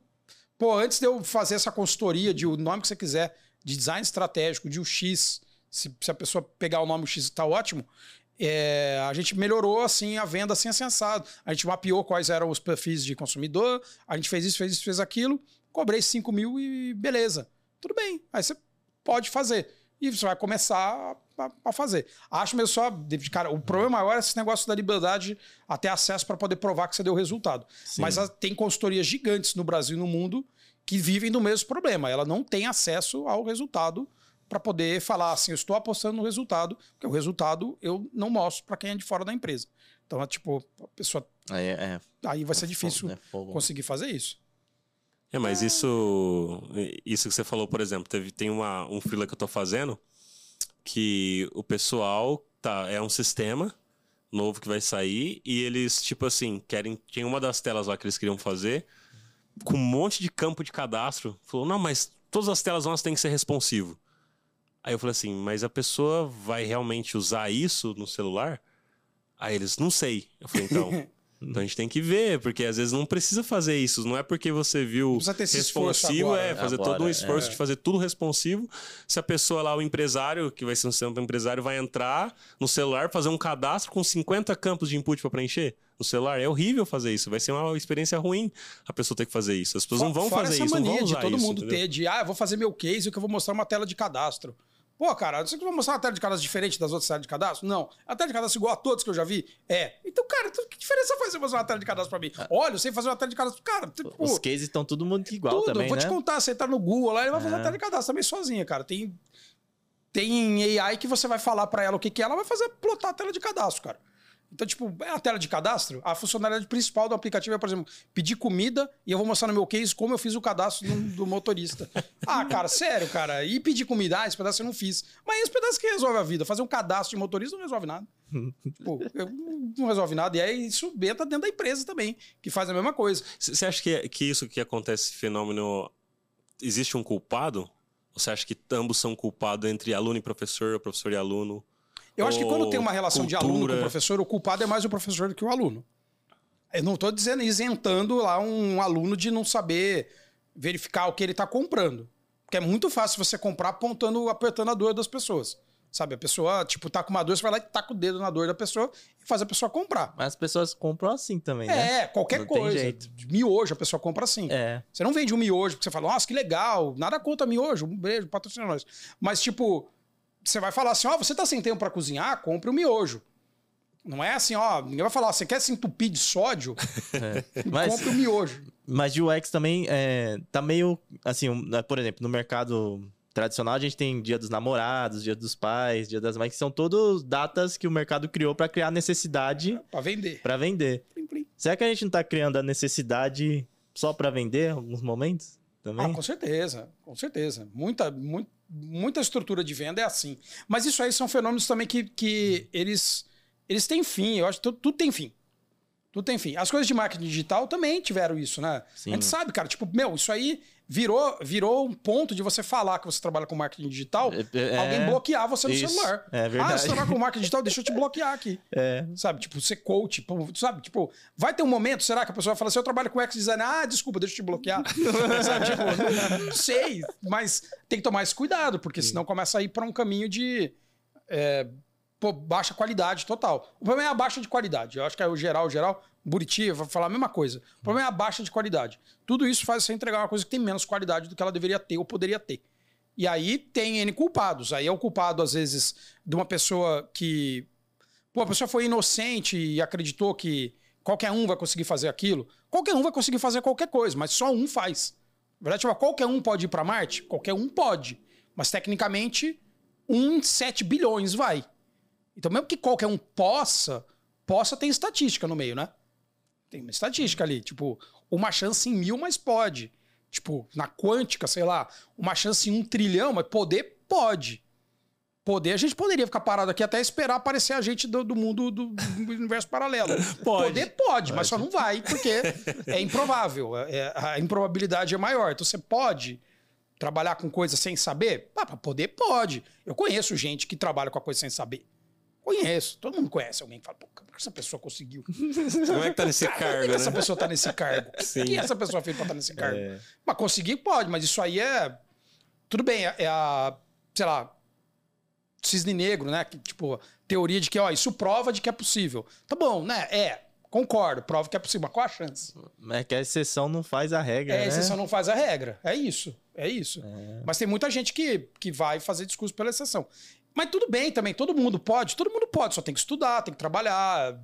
C: Pô, antes de eu fazer essa consultoria de o nome que você quiser, de design estratégico, de UX, se, se a pessoa pegar o nome UX tá ótimo. é, a gente melhorou assim a venda assim assensado. A gente mapeou quais eram os perfis de consumidor, a gente fez isso, fez isso, fez aquilo, cobrei 5 mil e beleza. Tudo bem. Aí você pode fazer. E você vai começar a, a fazer. Acho mesmo só, cara, o problema maior é esse negócio da liberdade a ter acesso para poder provar que você deu resultado.
B: Sim.
C: Mas a- tem consultorias gigantes no Brasil e no mundo que vivem do mesmo problema. Ela não tem acesso ao resultado para poder falar assim, eu estou apostando no resultado, porque o resultado eu não mostro para quem é de fora da empresa. Então, é tipo, a pessoa
B: Aí, é,
C: aí vai ser
B: é
C: difícil
B: fogo, é fogo.
C: conseguir fazer isso.
A: É, mas isso, isso que você falou, por exemplo, teve, tem uma, um freela que eu tô fazendo que o pessoal tá, é um sistema novo que vai sair e eles, tipo assim, querem. Tinha uma das telas lá que eles queriam fazer com um monte de campo de cadastro. Falou, não, mas todas as telas nossas têm que ser responsivo. Aí eu falei assim, mas a pessoa vai realmente usar isso no celular? Aí eles, não sei. Eu falei, então. Então a gente tem que ver, porque às vezes não precisa fazer isso. Não é porque você viu responsivo,
C: agora,
A: é
C: né?
A: fazer
B: Agora,
A: todo um esforço
C: é.
A: de fazer tudo responsivo. Se a pessoa lá, o empresário, que vai ser um sistema empresário, vai entrar no celular, fazer um cadastro com 50 campos de input para preencher no celular, é horrível fazer isso. Vai ser uma experiência ruim a pessoa ter que fazer isso. As pessoas não vão
C: Fora
A: fazer
C: essa
A: isso, não
C: mania
A: vão
C: de
A: usar
C: todo
A: isso,
C: mundo
A: entendeu?
C: ter de, ah, eu vou fazer meu case que eu vou mostrar uma tela de cadastro. Pô, cara, você que vai mostrar uma tela de cadastro diferente das outras telas de cadastro? Não. A tela de cadastro igual a todos que eu já vi? É. Então, cara, então que diferença faz você fazer uma tela de cadastro pra mim? Olha, eu sei fazer uma tela de cadastro. Cara, tipo,
B: Os cases estão todo mundo igual
C: tudo.
B: também,
C: vou
B: né?
C: te contar, você tá no Google lá, ele vai fazer
B: É.
C: uma tela de cadastro também sozinha, cara. Tem, tem AI que você vai falar pra ela o que que é, ela vai fazer plotar a tela de cadastro, cara. Então, tipo, é a tela de cadastro. A funcionalidade principal do aplicativo é, por exemplo, pedir comida e eu vou mostrar no meu case como eu fiz o cadastro do, do motorista. Ah, cara, sério, cara. E pedir comida? Ah, esse pedaço eu não fiz. Mas esse pedaço que resolve a vida. Fazer um cadastro de motorista não resolve nada. Pô, não resolve nada. E aí isso entra dentro da empresa também, que faz a mesma coisa.
A: Você acha que, que isso que acontece, esse fenômeno, existe um culpado? Ou você acha que ambos são culpados entre aluno e professor, ou professor e aluno?
C: Eu acho que quando tem uma relação de aluno com
A: cultura.
C: professor, o culpado é mais o professor do que o aluno. Eu não estou dizendo isentando lá um aluno de não saber verificar o que ele está comprando. Porque é muito fácil você comprar apontando, apertando a dor das pessoas. Sabe, a pessoa, tipo, tá com uma dor, você vai lá e taca o dedo na dor da pessoa e faz a pessoa comprar.
B: Mas as pessoas compram assim também, né?
C: É, qualquer
B: Não tem
C: coisa.
B: jeito.
C: De Miojo, a pessoa compra assim.
B: É.
C: Você não vende um miojo porque você fala, nossa, que legal, nada contra miojo, um beijo, patrocina nós. Mas, tipo, você vai falar assim, ó, você tá sem tempo pra cozinhar, compre o miojo. Não é assim, ó, ninguém vai falar, você quer se entupir de sódio?
B: Mas,
C: Compre o miojo.
B: mas de UX também é, tá meio assim, um, né, por exemplo, no mercado tradicional a gente tem Dia dos Namorados, Dia dos Pais, Dia das Mães, que são todas datas que o mercado criou para criar necessidade
C: Pra vender.
B: para vender.
C: Plim, plim.
B: Será que a gente não tá criando a necessidade só para vender em alguns momentos? Também?
C: Ah, com certeza, com certeza. Muita, muito, muita estrutura de venda é assim. Mas isso aí são fenômenos também que, que eles, eles têm fim. Eu acho que tudo, tudo tem fim. Tudo tem fim. As coisas de marketing digital também tiveram isso, né?
B: Sim.
C: A gente sabe, cara, tipo, meu, isso aí virou, virou um ponto de você falar que você trabalha com marketing digital,
B: É,
C: alguém bloquear você no
B: isso,
C: celular.
B: é
C: Ah,
B: verdade.
C: você trabalha com marketing digital, deixa eu te bloquear aqui.
B: É.
C: Sabe, tipo, ser coach, pô, sabe, tipo, vai ter um momento, será que a pessoa fala assim, eu trabalho com UX design, ah, desculpa, deixa eu te bloquear. sabe, tipo, não, não sei, mas tem que tomar esse cuidado, porque senão começa a ir para um caminho de é, pô, baixa qualidade total. O problema é a baixa de qualidade, eu acho que é o geral, o geral, Buriti vai falar a mesma coisa. O problema é a baixa de qualidade. Tudo isso faz você entregar uma coisa que tem menos qualidade do que ela deveria ter ou poderia ter. E aí tem N culpados. Aí é o culpado, às vezes, de uma pessoa que. Pô, a pessoa foi inocente e acreditou que qualquer um vai conseguir fazer aquilo. Qualquer um vai conseguir fazer qualquer coisa, mas só um faz. Na verdade, tipo, qualquer um pode ir para Marte? Qualquer um pode. Mas tecnicamente, um em 7 bilhões vai. Então, mesmo que qualquer um possa, possa tem estatística no meio, né? Tem uma estatística ali. Tipo, uma chance em mil, mas pode. Tipo, na quântica, sei lá, uma chance em um trilhão, mas poder pode. Poder, a gente poderia ficar parado aqui até esperar aparecer a gente do, do mundo do, do universo paralelo.
A: Pode.
C: Poder pode, mas só não vai, porque é improvável. É- a improbabilidade é maior. Então você pode trabalhar com coisa sem saber? Ah, poder pode. Eu conheço gente que trabalha com a coisa sem saber. Conheço. Todo mundo conhece alguém que fala, pô, como que essa pessoa conseguiu?
A: Como é que tá nesse
C: Cara, como é
A: cargo,
C: que essa
A: né?
C: pessoa tá nesse cargo?
A: Sim.
C: O que essa pessoa fez pra estar nesse cargo?
B: É.
C: Mas conseguir pode, mas isso aí é. Tudo bem, é é a. Sei lá. Cisne negro, né? Que, tipo, teoria de que, ó, isso prova de que é possível. Tá bom, né? É. Concordo, prova que é possível, mas qual a chance?
B: Mas é que a exceção não faz a regra,
C: É,
B: né?
C: a exceção não faz a regra. É isso. É isso. Mas tem muita gente que, que vai fazer discurso pela exceção. Mas tudo bem também, todo mundo pode, todo mundo pode, só tem que estudar, tem que trabalhar,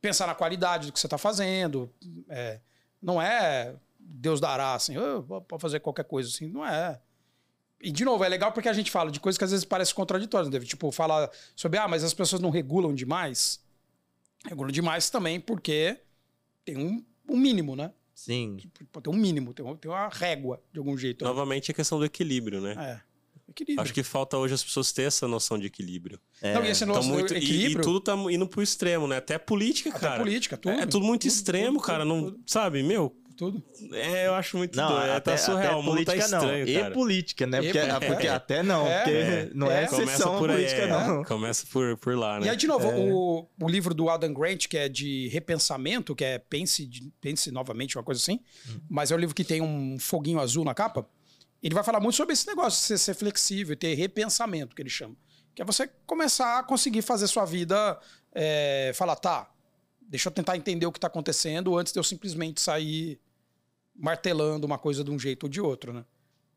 C: pensar na qualidade do que você está fazendo. É, não é Deus dará, assim, "Ah, pode fazer qualquer coisa, assim, não é. E, de novo, é legal porque a gente fala de coisas que às vezes parecem contraditórias, né? Tipo, falar sobre, ah, mas as pessoas não regulam demais. Regulam demais também porque tem um, um mínimo, né?
B: Sim.
C: Tem um mínimo, tem, um- tem uma régua de algum jeito. né?
A: Novamente a questão do equilíbrio, né?
C: É. Equilíbrio.
A: Acho que falta hoje as pessoas terem essa noção de equilíbrio.
B: É.
C: Não, e esse
A: Então,
C: nosso
A: muito, e, e
C: equilíbrio.
A: tudo tá indo pro extremo, né? Até política,
C: Até
A: cara.
C: política, tudo.
A: É tudo muito
C: Tudo,
A: extremo,
C: tudo,
A: cara.
C: tudo,
A: não,
C: tudo.
A: sabe, meu?
C: Tudo.
A: É, eu acho muito
B: Não,
A: doido. É,
B: até,
A: tá surreal.
B: até
A: mundo tá
B: política
A: estranho,
B: não.
A: cara.
B: E política, né?
C: E
B: Porque,
C: política.
B: porque até não,
C: É.
B: porque não é,
C: É.
A: Começa
B: exceção
A: por aí.
B: política,
A: é.
B: não.
A: Começa por, por lá, né?
C: E aí, de novo, o, o livro do Adam Grant, que é de repensamento, que é Pense, Pense Novamente, uma coisa assim, mas é um livro que tem um foguinho azul na capa. Ele vai falar muito sobre esse negócio de ser, flexível, ter repensamento, que ele chama. Que é você começar a conseguir fazer sua vida, é, falar, tá, deixa eu tentar entender o que tá acontecendo antes de eu simplesmente sair martelando uma coisa de um jeito ou de outro, né?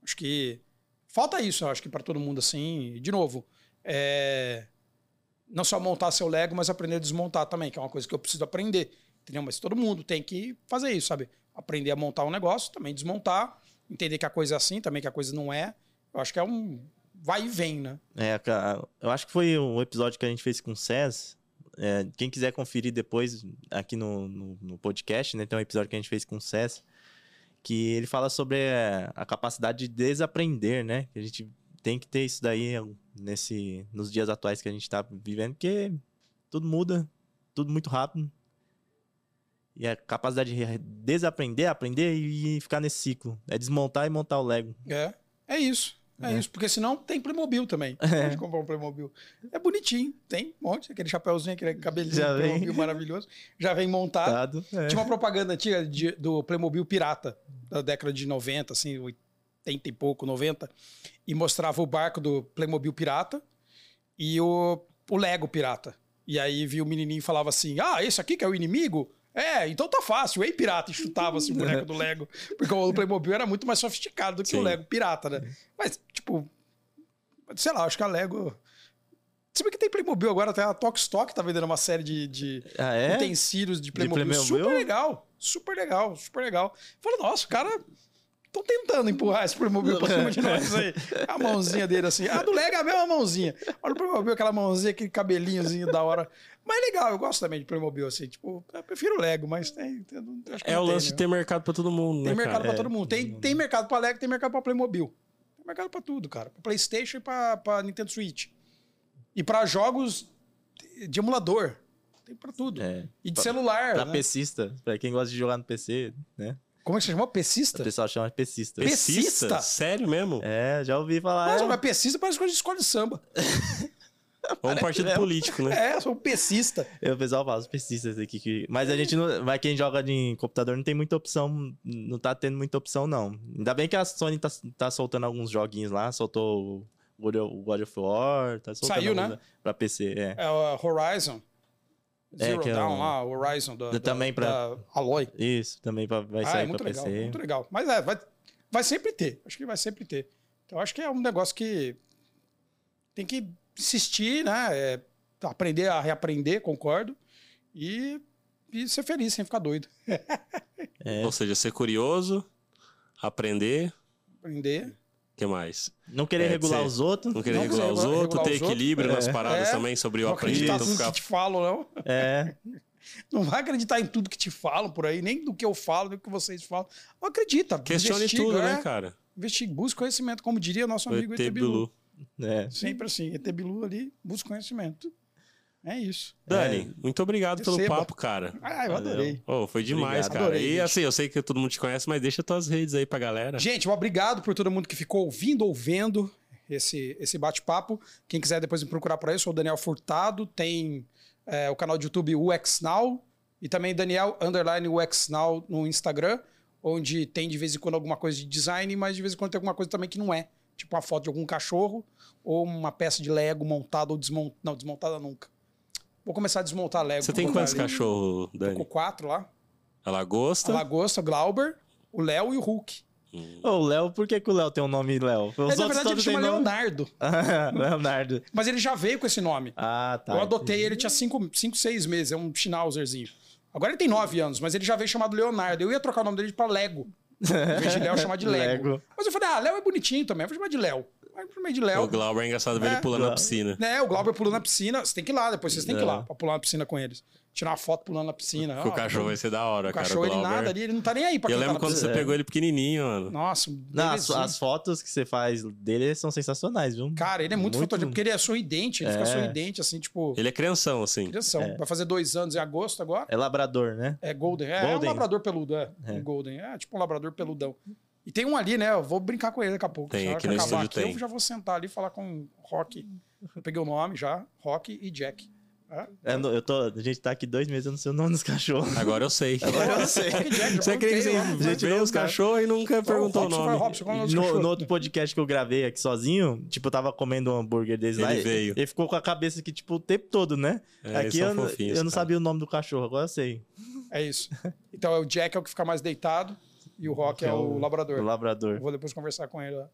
C: Acho que falta isso, acho que para todo mundo assim. De novo, é, não só montar seu Lego, mas aprender a desmontar também, que é uma coisa que eu preciso aprender. Entendeu? Mas todo mundo tem que fazer isso, sabe? Aprender a montar um negócio, também desmontar, entender que a coisa é assim, também que a coisa não é. Eu acho que é um vai e vem, né?
B: É, eu acho que foi um episódio que a gente fez com o Cés. É, quem quiser conferir depois aqui no, no, no podcast, né? Tem um episódio que a gente fez com o Cés. Que ele fala sobre é, a capacidade de desaprender, né? Que a gente tem que ter isso daí nesse, nos dias atuais que a gente tá vivendo, porque tudo muda, tudo muito rápido. E a capacidade de desaprender, aprender e ficar nesse ciclo. É desmontar e montar o Lego.
C: É, é isso. É,
B: É.
C: isso, porque senão tem Playmobil também. Pode comprar um Playmobil. É bonitinho, tem um monte, aquele chapéuzinho, aquele cabelinho
B: Já vem.
C: Playmobil maravilhoso. Já vem montado.
B: É.
C: Tinha uma propaganda antiga de- do Playmobil pirata, da década de 90, assim, 80 e pouco, 90, e mostrava o barco do Playmobil pirata e o, o Lego pirata. E aí viu o menininho e falava assim: Ah, esse aqui que é o inimigo? É, então tá fácil. Ei, pirata, chutava assim, o boneco do Lego. Porque o Playmobil era muito mais sofisticado do que o
A: Sim.
C: Lego pirata, né? Mas, tipo, sei lá, acho que a Lego. Se bem que tem Playmobil agora, até a Tok Stock tá vendendo uma série de, de
B: Ah, é?
C: utensílios de Playmobil.
B: Playmobil?
C: Super legal, super legal, super legal. Fala, nossa, o cara estão tentando empurrar esse Playmobil pra cima de nós aí. A mãozinha dele assim. A do Lego é a mesma mãozinha. Olha o Playmobil, aquela mãozinha, aquele cabelinhozinho da hora. Mas é legal, eu gosto também de Playmobil, assim. Tipo, eu prefiro o Lego, mas tem. tem- acho que
A: É o
C: tem,
A: lance
C: né?
A: de ter mercado pra todo mundo,
C: Tem
A: né,
C: mercado
A: cara?
C: pra todo mundo. Tem, tem mercado pra Lego, tem mercado pra Playmobil. Tem mercado pra tudo, cara. Pra PlayStation e pra, pra Nintendo Switch. E pra jogos de- emulador. Tem pra tudo.
B: É.
C: E de
B: Pra-
C: celular.
B: Pra
C: né?
B: PCista, pra quem gosta de jogar no PC, né?
C: Como é que você chamou?
B: O
C: Pesista?
B: pessoal chama de pesista.
C: Pesista?
A: Sério mesmo?
B: É, já ouvi falar.
C: Nossa,
B: é.
C: mas pesista parece coisa de escola de samba.
A: Ou um partido
B: mesmo.
A: político, né?
C: É, eu sou um pesista.
B: É, O pessoal fala, os pesistas aqui. Que... Mas a gente não. Mas quem joga em computador não tem muita opção. Não tá tendo muita opção, não. Ainda bem que a Sony tá, tá soltando alguns joguinhos lá. Soltou o God of- War. Tá soltando
C: Saiu, né?
B: Pra PC, é.
C: É o Horizon.
B: É,
C: Zero
B: que é
C: Down
B: o-
C: lá, o Horizon da, da,
B: Também pra-
C: da Aloy.
B: Isso, também pra- vai
C: Ah,
B: sair
C: é muito
B: pra
C: legal,
B: PC.
C: muito legal. Mas é, vai, vai sempre ter. Acho que vai sempre ter. Então acho que é um negócio que tem que insistir, né? É, aprender a reaprender, concordo. E, e ser feliz, sem ficar doido.
B: É.
A: Ou seja, ser curioso, aprender.
C: Aprender.
A: O que mais?
B: Não querer
A: É,
B: regular
A: ser-
B: os outros.
A: Não querer
C: Não
A: regular os
C: regular-
A: outros, ter
C: os
A: equilíbrio nas
B: É.
A: paradas
C: É.
A: também sobre o
C: Não acreditar
A: aprendido.
C: tudo
A: Ficar...
C: que te falam, não.
B: É.
C: Não vai acreditar em tudo que te falam por aí, nem do que eu falo, nem do que vocês falam. Não acredita.
A: Questione tudo,
C: é.
A: né, cara?
C: Investiga, busca conhecimento, como diria nosso amigo
A: ET. Bilu.
B: É.
C: Sempre assim, Etebilu ali, busca conhecimento. É isso.
A: Dani, muito obrigado pelo
C: Receba.
A: papo, cara.
C: Ah, eu adorei.
A: Oh, foi demais,
B: Obrigado.
A: cara.
C: Adorei,
A: e
C: gente.
A: assim, eu sei que todo mundo te conhece, mas deixa tuas redes aí pra galera.
C: Gente, obrigado por todo mundo que ficou ouvindo ou vendo esse, esse bate-papo. Quem quiser depois me procurar por aí, eu sou o Daniel Furtado. Tem é, o canal de YouTube UX Now e também Daniel Underline UX Now no Instagram, onde tem de vez em quando alguma coisa de design, mas de vez em quando tem alguma coisa também que não é. Tipo uma foto de algum cachorro ou uma peça de Lego montada ou desmontada. Não, desmontada nunca. Vou começar a desmontar Lego.
A: Você tem quantos cachorros,
C: Tô
A: Dani?
C: com quatro lá.
A: A lagosta?
C: A Lagosta, Glauber, o Léo e o Hulk.
B: Ô, o Léo, por que, que o Léo tem o nome Léo? Os
C: Mas, na verdade, ele chama
B: nome.
C: Leonardo.
B: Leonardo.
C: Mas ele já veio com esse nome.
B: Ah, tá.
C: eu adotei ele, tinha 5, 6 meses, é um schnauzerzinho. Agora ele tem 9 anos, mas ele já veio chamado Leonardo. Eu ia trocar o nome dele pra Lego. Em vez de Léo, chamar de Lego.
B: Lego.
C: Mas eu falei, ah, Léo é bonitinho também, eu vou chamar de Léo. Aí eu chamei de Léo.
A: O Glauber é engraçado ver
C: É.
A: ele pulando na
B: Glauber.
A: piscina.
C: Né, o Glauber pulando na piscina. Você tem que ir lá, depois vocês têm que ir lá
B: É.
C: pra pular na piscina com eles. Tirar uma foto pulando na piscina.
A: Com o
C: Ah,
A: cachorro vai ser da hora,
C: O
A: cara.
C: cachorro,
A: o
C: ele
A: Glauber.
C: nada ali, ele não tá nem aí pra
A: Eu
C: tá
A: lembro
C: na
A: quando você.
B: É.
A: pegou ele pequenininho, mano.
C: Nossa, um
B: Não, as, as fotos que você faz dele são sensacionais, viu?
C: Cara, ele é muito,
B: Muito-
C: fotogênico, porque ele é sorridente, ele fica
B: É.
C: sorridente, assim, tipo...
A: Ele é crianção, assim.
C: Criação.
B: É.
C: Vai fazer dois anos em agosto agora.
B: É labrador, né?
C: É Golden. É, é um
B: Golden.
C: labrador peludo, é.
B: É.
C: Um Golden. É tipo um labrador peludão. E tem um ali, né? Eu vou brincar com ele daqui a pouco.
A: Tem, aqui
C: que
A: no
C: acabar
A: estúdio
C: aqui,
A: tem.
C: Eu já vou sentar ali e falar com o Rock. Eu peguei o nome já. Rock e Jack. É?
B: É, eu tô, a gente tá aqui dois meses, eu não sei o nome dos cachorros.
A: Agora eu sei.
B: Agora eu sei.
A: Você quer que
C: lá.
A: você
B: Gente,
A: vê os cachorros e nunca perguntou o nome?
C: Robson, qual é o nome dos
B: No, no outro podcast que eu gravei aqui sozinho, tipo, eu tava comendo um hambúrguer deles lá.
A: Ele veio.
B: Ele ficou com a cabeça aqui, tipo, o tempo todo, né?
A: É,
B: aqui eu,
A: fofinhos,
B: eu não sabia o nome do cachorro, agora eu sei.
C: É isso. Então é o Jack é o que fica mais deitado e o Rock é, o labrador.
B: O labrador.
C: Eu vou depois conversar com ele lá.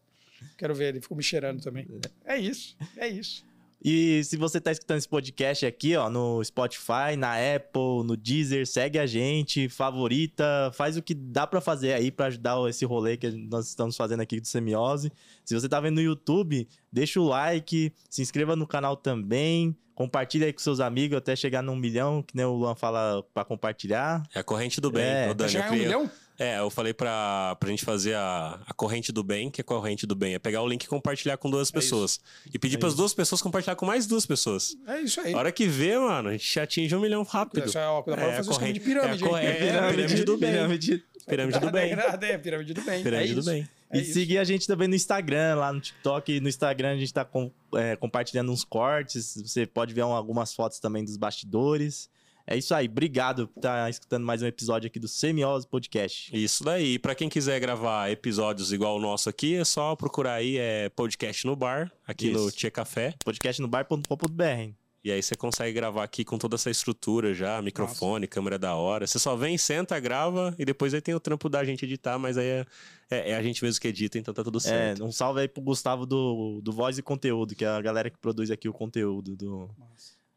C: Quero ver, ele ficou me cheirando também. É isso, é isso.
B: E se você tá escutando esse podcast aqui, ó, no Spotify, na Apple, no Deezer, segue a gente, favorita, faz o que dá pra fazer aí pra ajudar esse rolê que nós estamos fazendo aqui do Semiose. Se você tá vendo no YouTube, deixa o like, se inscreva no canal também, compartilha aí com seus amigos até chegar num milhão, que nem o Luan fala pra compartilhar.
A: É a corrente do bem.
B: É.
A: Ô,
C: Vai
A: Dani, eu
C: chegar em um milhão?
A: É, eu falei pra, pra gente fazer a, a corrente do bem, que é a corrente do bem. É pegar o link e compartilhar com duas pessoas. E pedir
B: É
A: pras
B: isso.
A: duas pessoas compartilhar com mais duas pessoas.
C: É isso aí.
A: A hora que vê, mano, a gente atinge um milhão rápido.
C: Isso é, ó, dá pra
A: É,
C: fazer
A: corrente-
C: de pirâmide,
A: é, corre- é, pirâmide do bem.
B: Pirâmide.
A: Pirâmide do bem.
C: É, pirâmide do bem.
A: Pirâmide
C: é
A: do
C: isso.
A: bem.
C: É
B: e
C: isso.
B: seguir a gente também no Instagram, lá no TikTok. No Instagram a gente tá com- é, compartilhando uns cortes. Você pode ver um- algumas fotos também dos bastidores. É isso aí. Obrigado por estar escutando mais um episódio aqui do Semiose Podcast.
A: Isso daí. Pra quem quiser gravar episódios igual o nosso aqui, é só procurar aí é podcast no bar, aqui no
B: Isso.
A: Tia Café.
B: Podcast no bar.com.br.
A: E aí você consegue gravar aqui com toda essa estrutura já, microfone, câmera da hora. Você só vem, senta, grava e depois aí tem o trampo da gente editar, mas aí é, é- é a gente mesmo que edita, então tá tudo
B: É,
A: certo.
B: um salve aí pro Gustavo do, do Voz e Conteúdo, que é a galera que produz aqui o conteúdo do.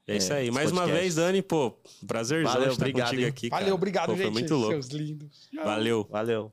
A: É, isso
B: é,
A: aí. Mais uma vez, Dani, pô, prazerzão
B: Valeu,
A: estar
B: obrigado,
A: contigo
B: hein?
A: aqui,
C: Valeu,
A: cara.
C: obrigado,
A: Pô,
C: gente.
A: Foi muito louco.
C: Seus lindos.
A: Valeu.
B: Valeu.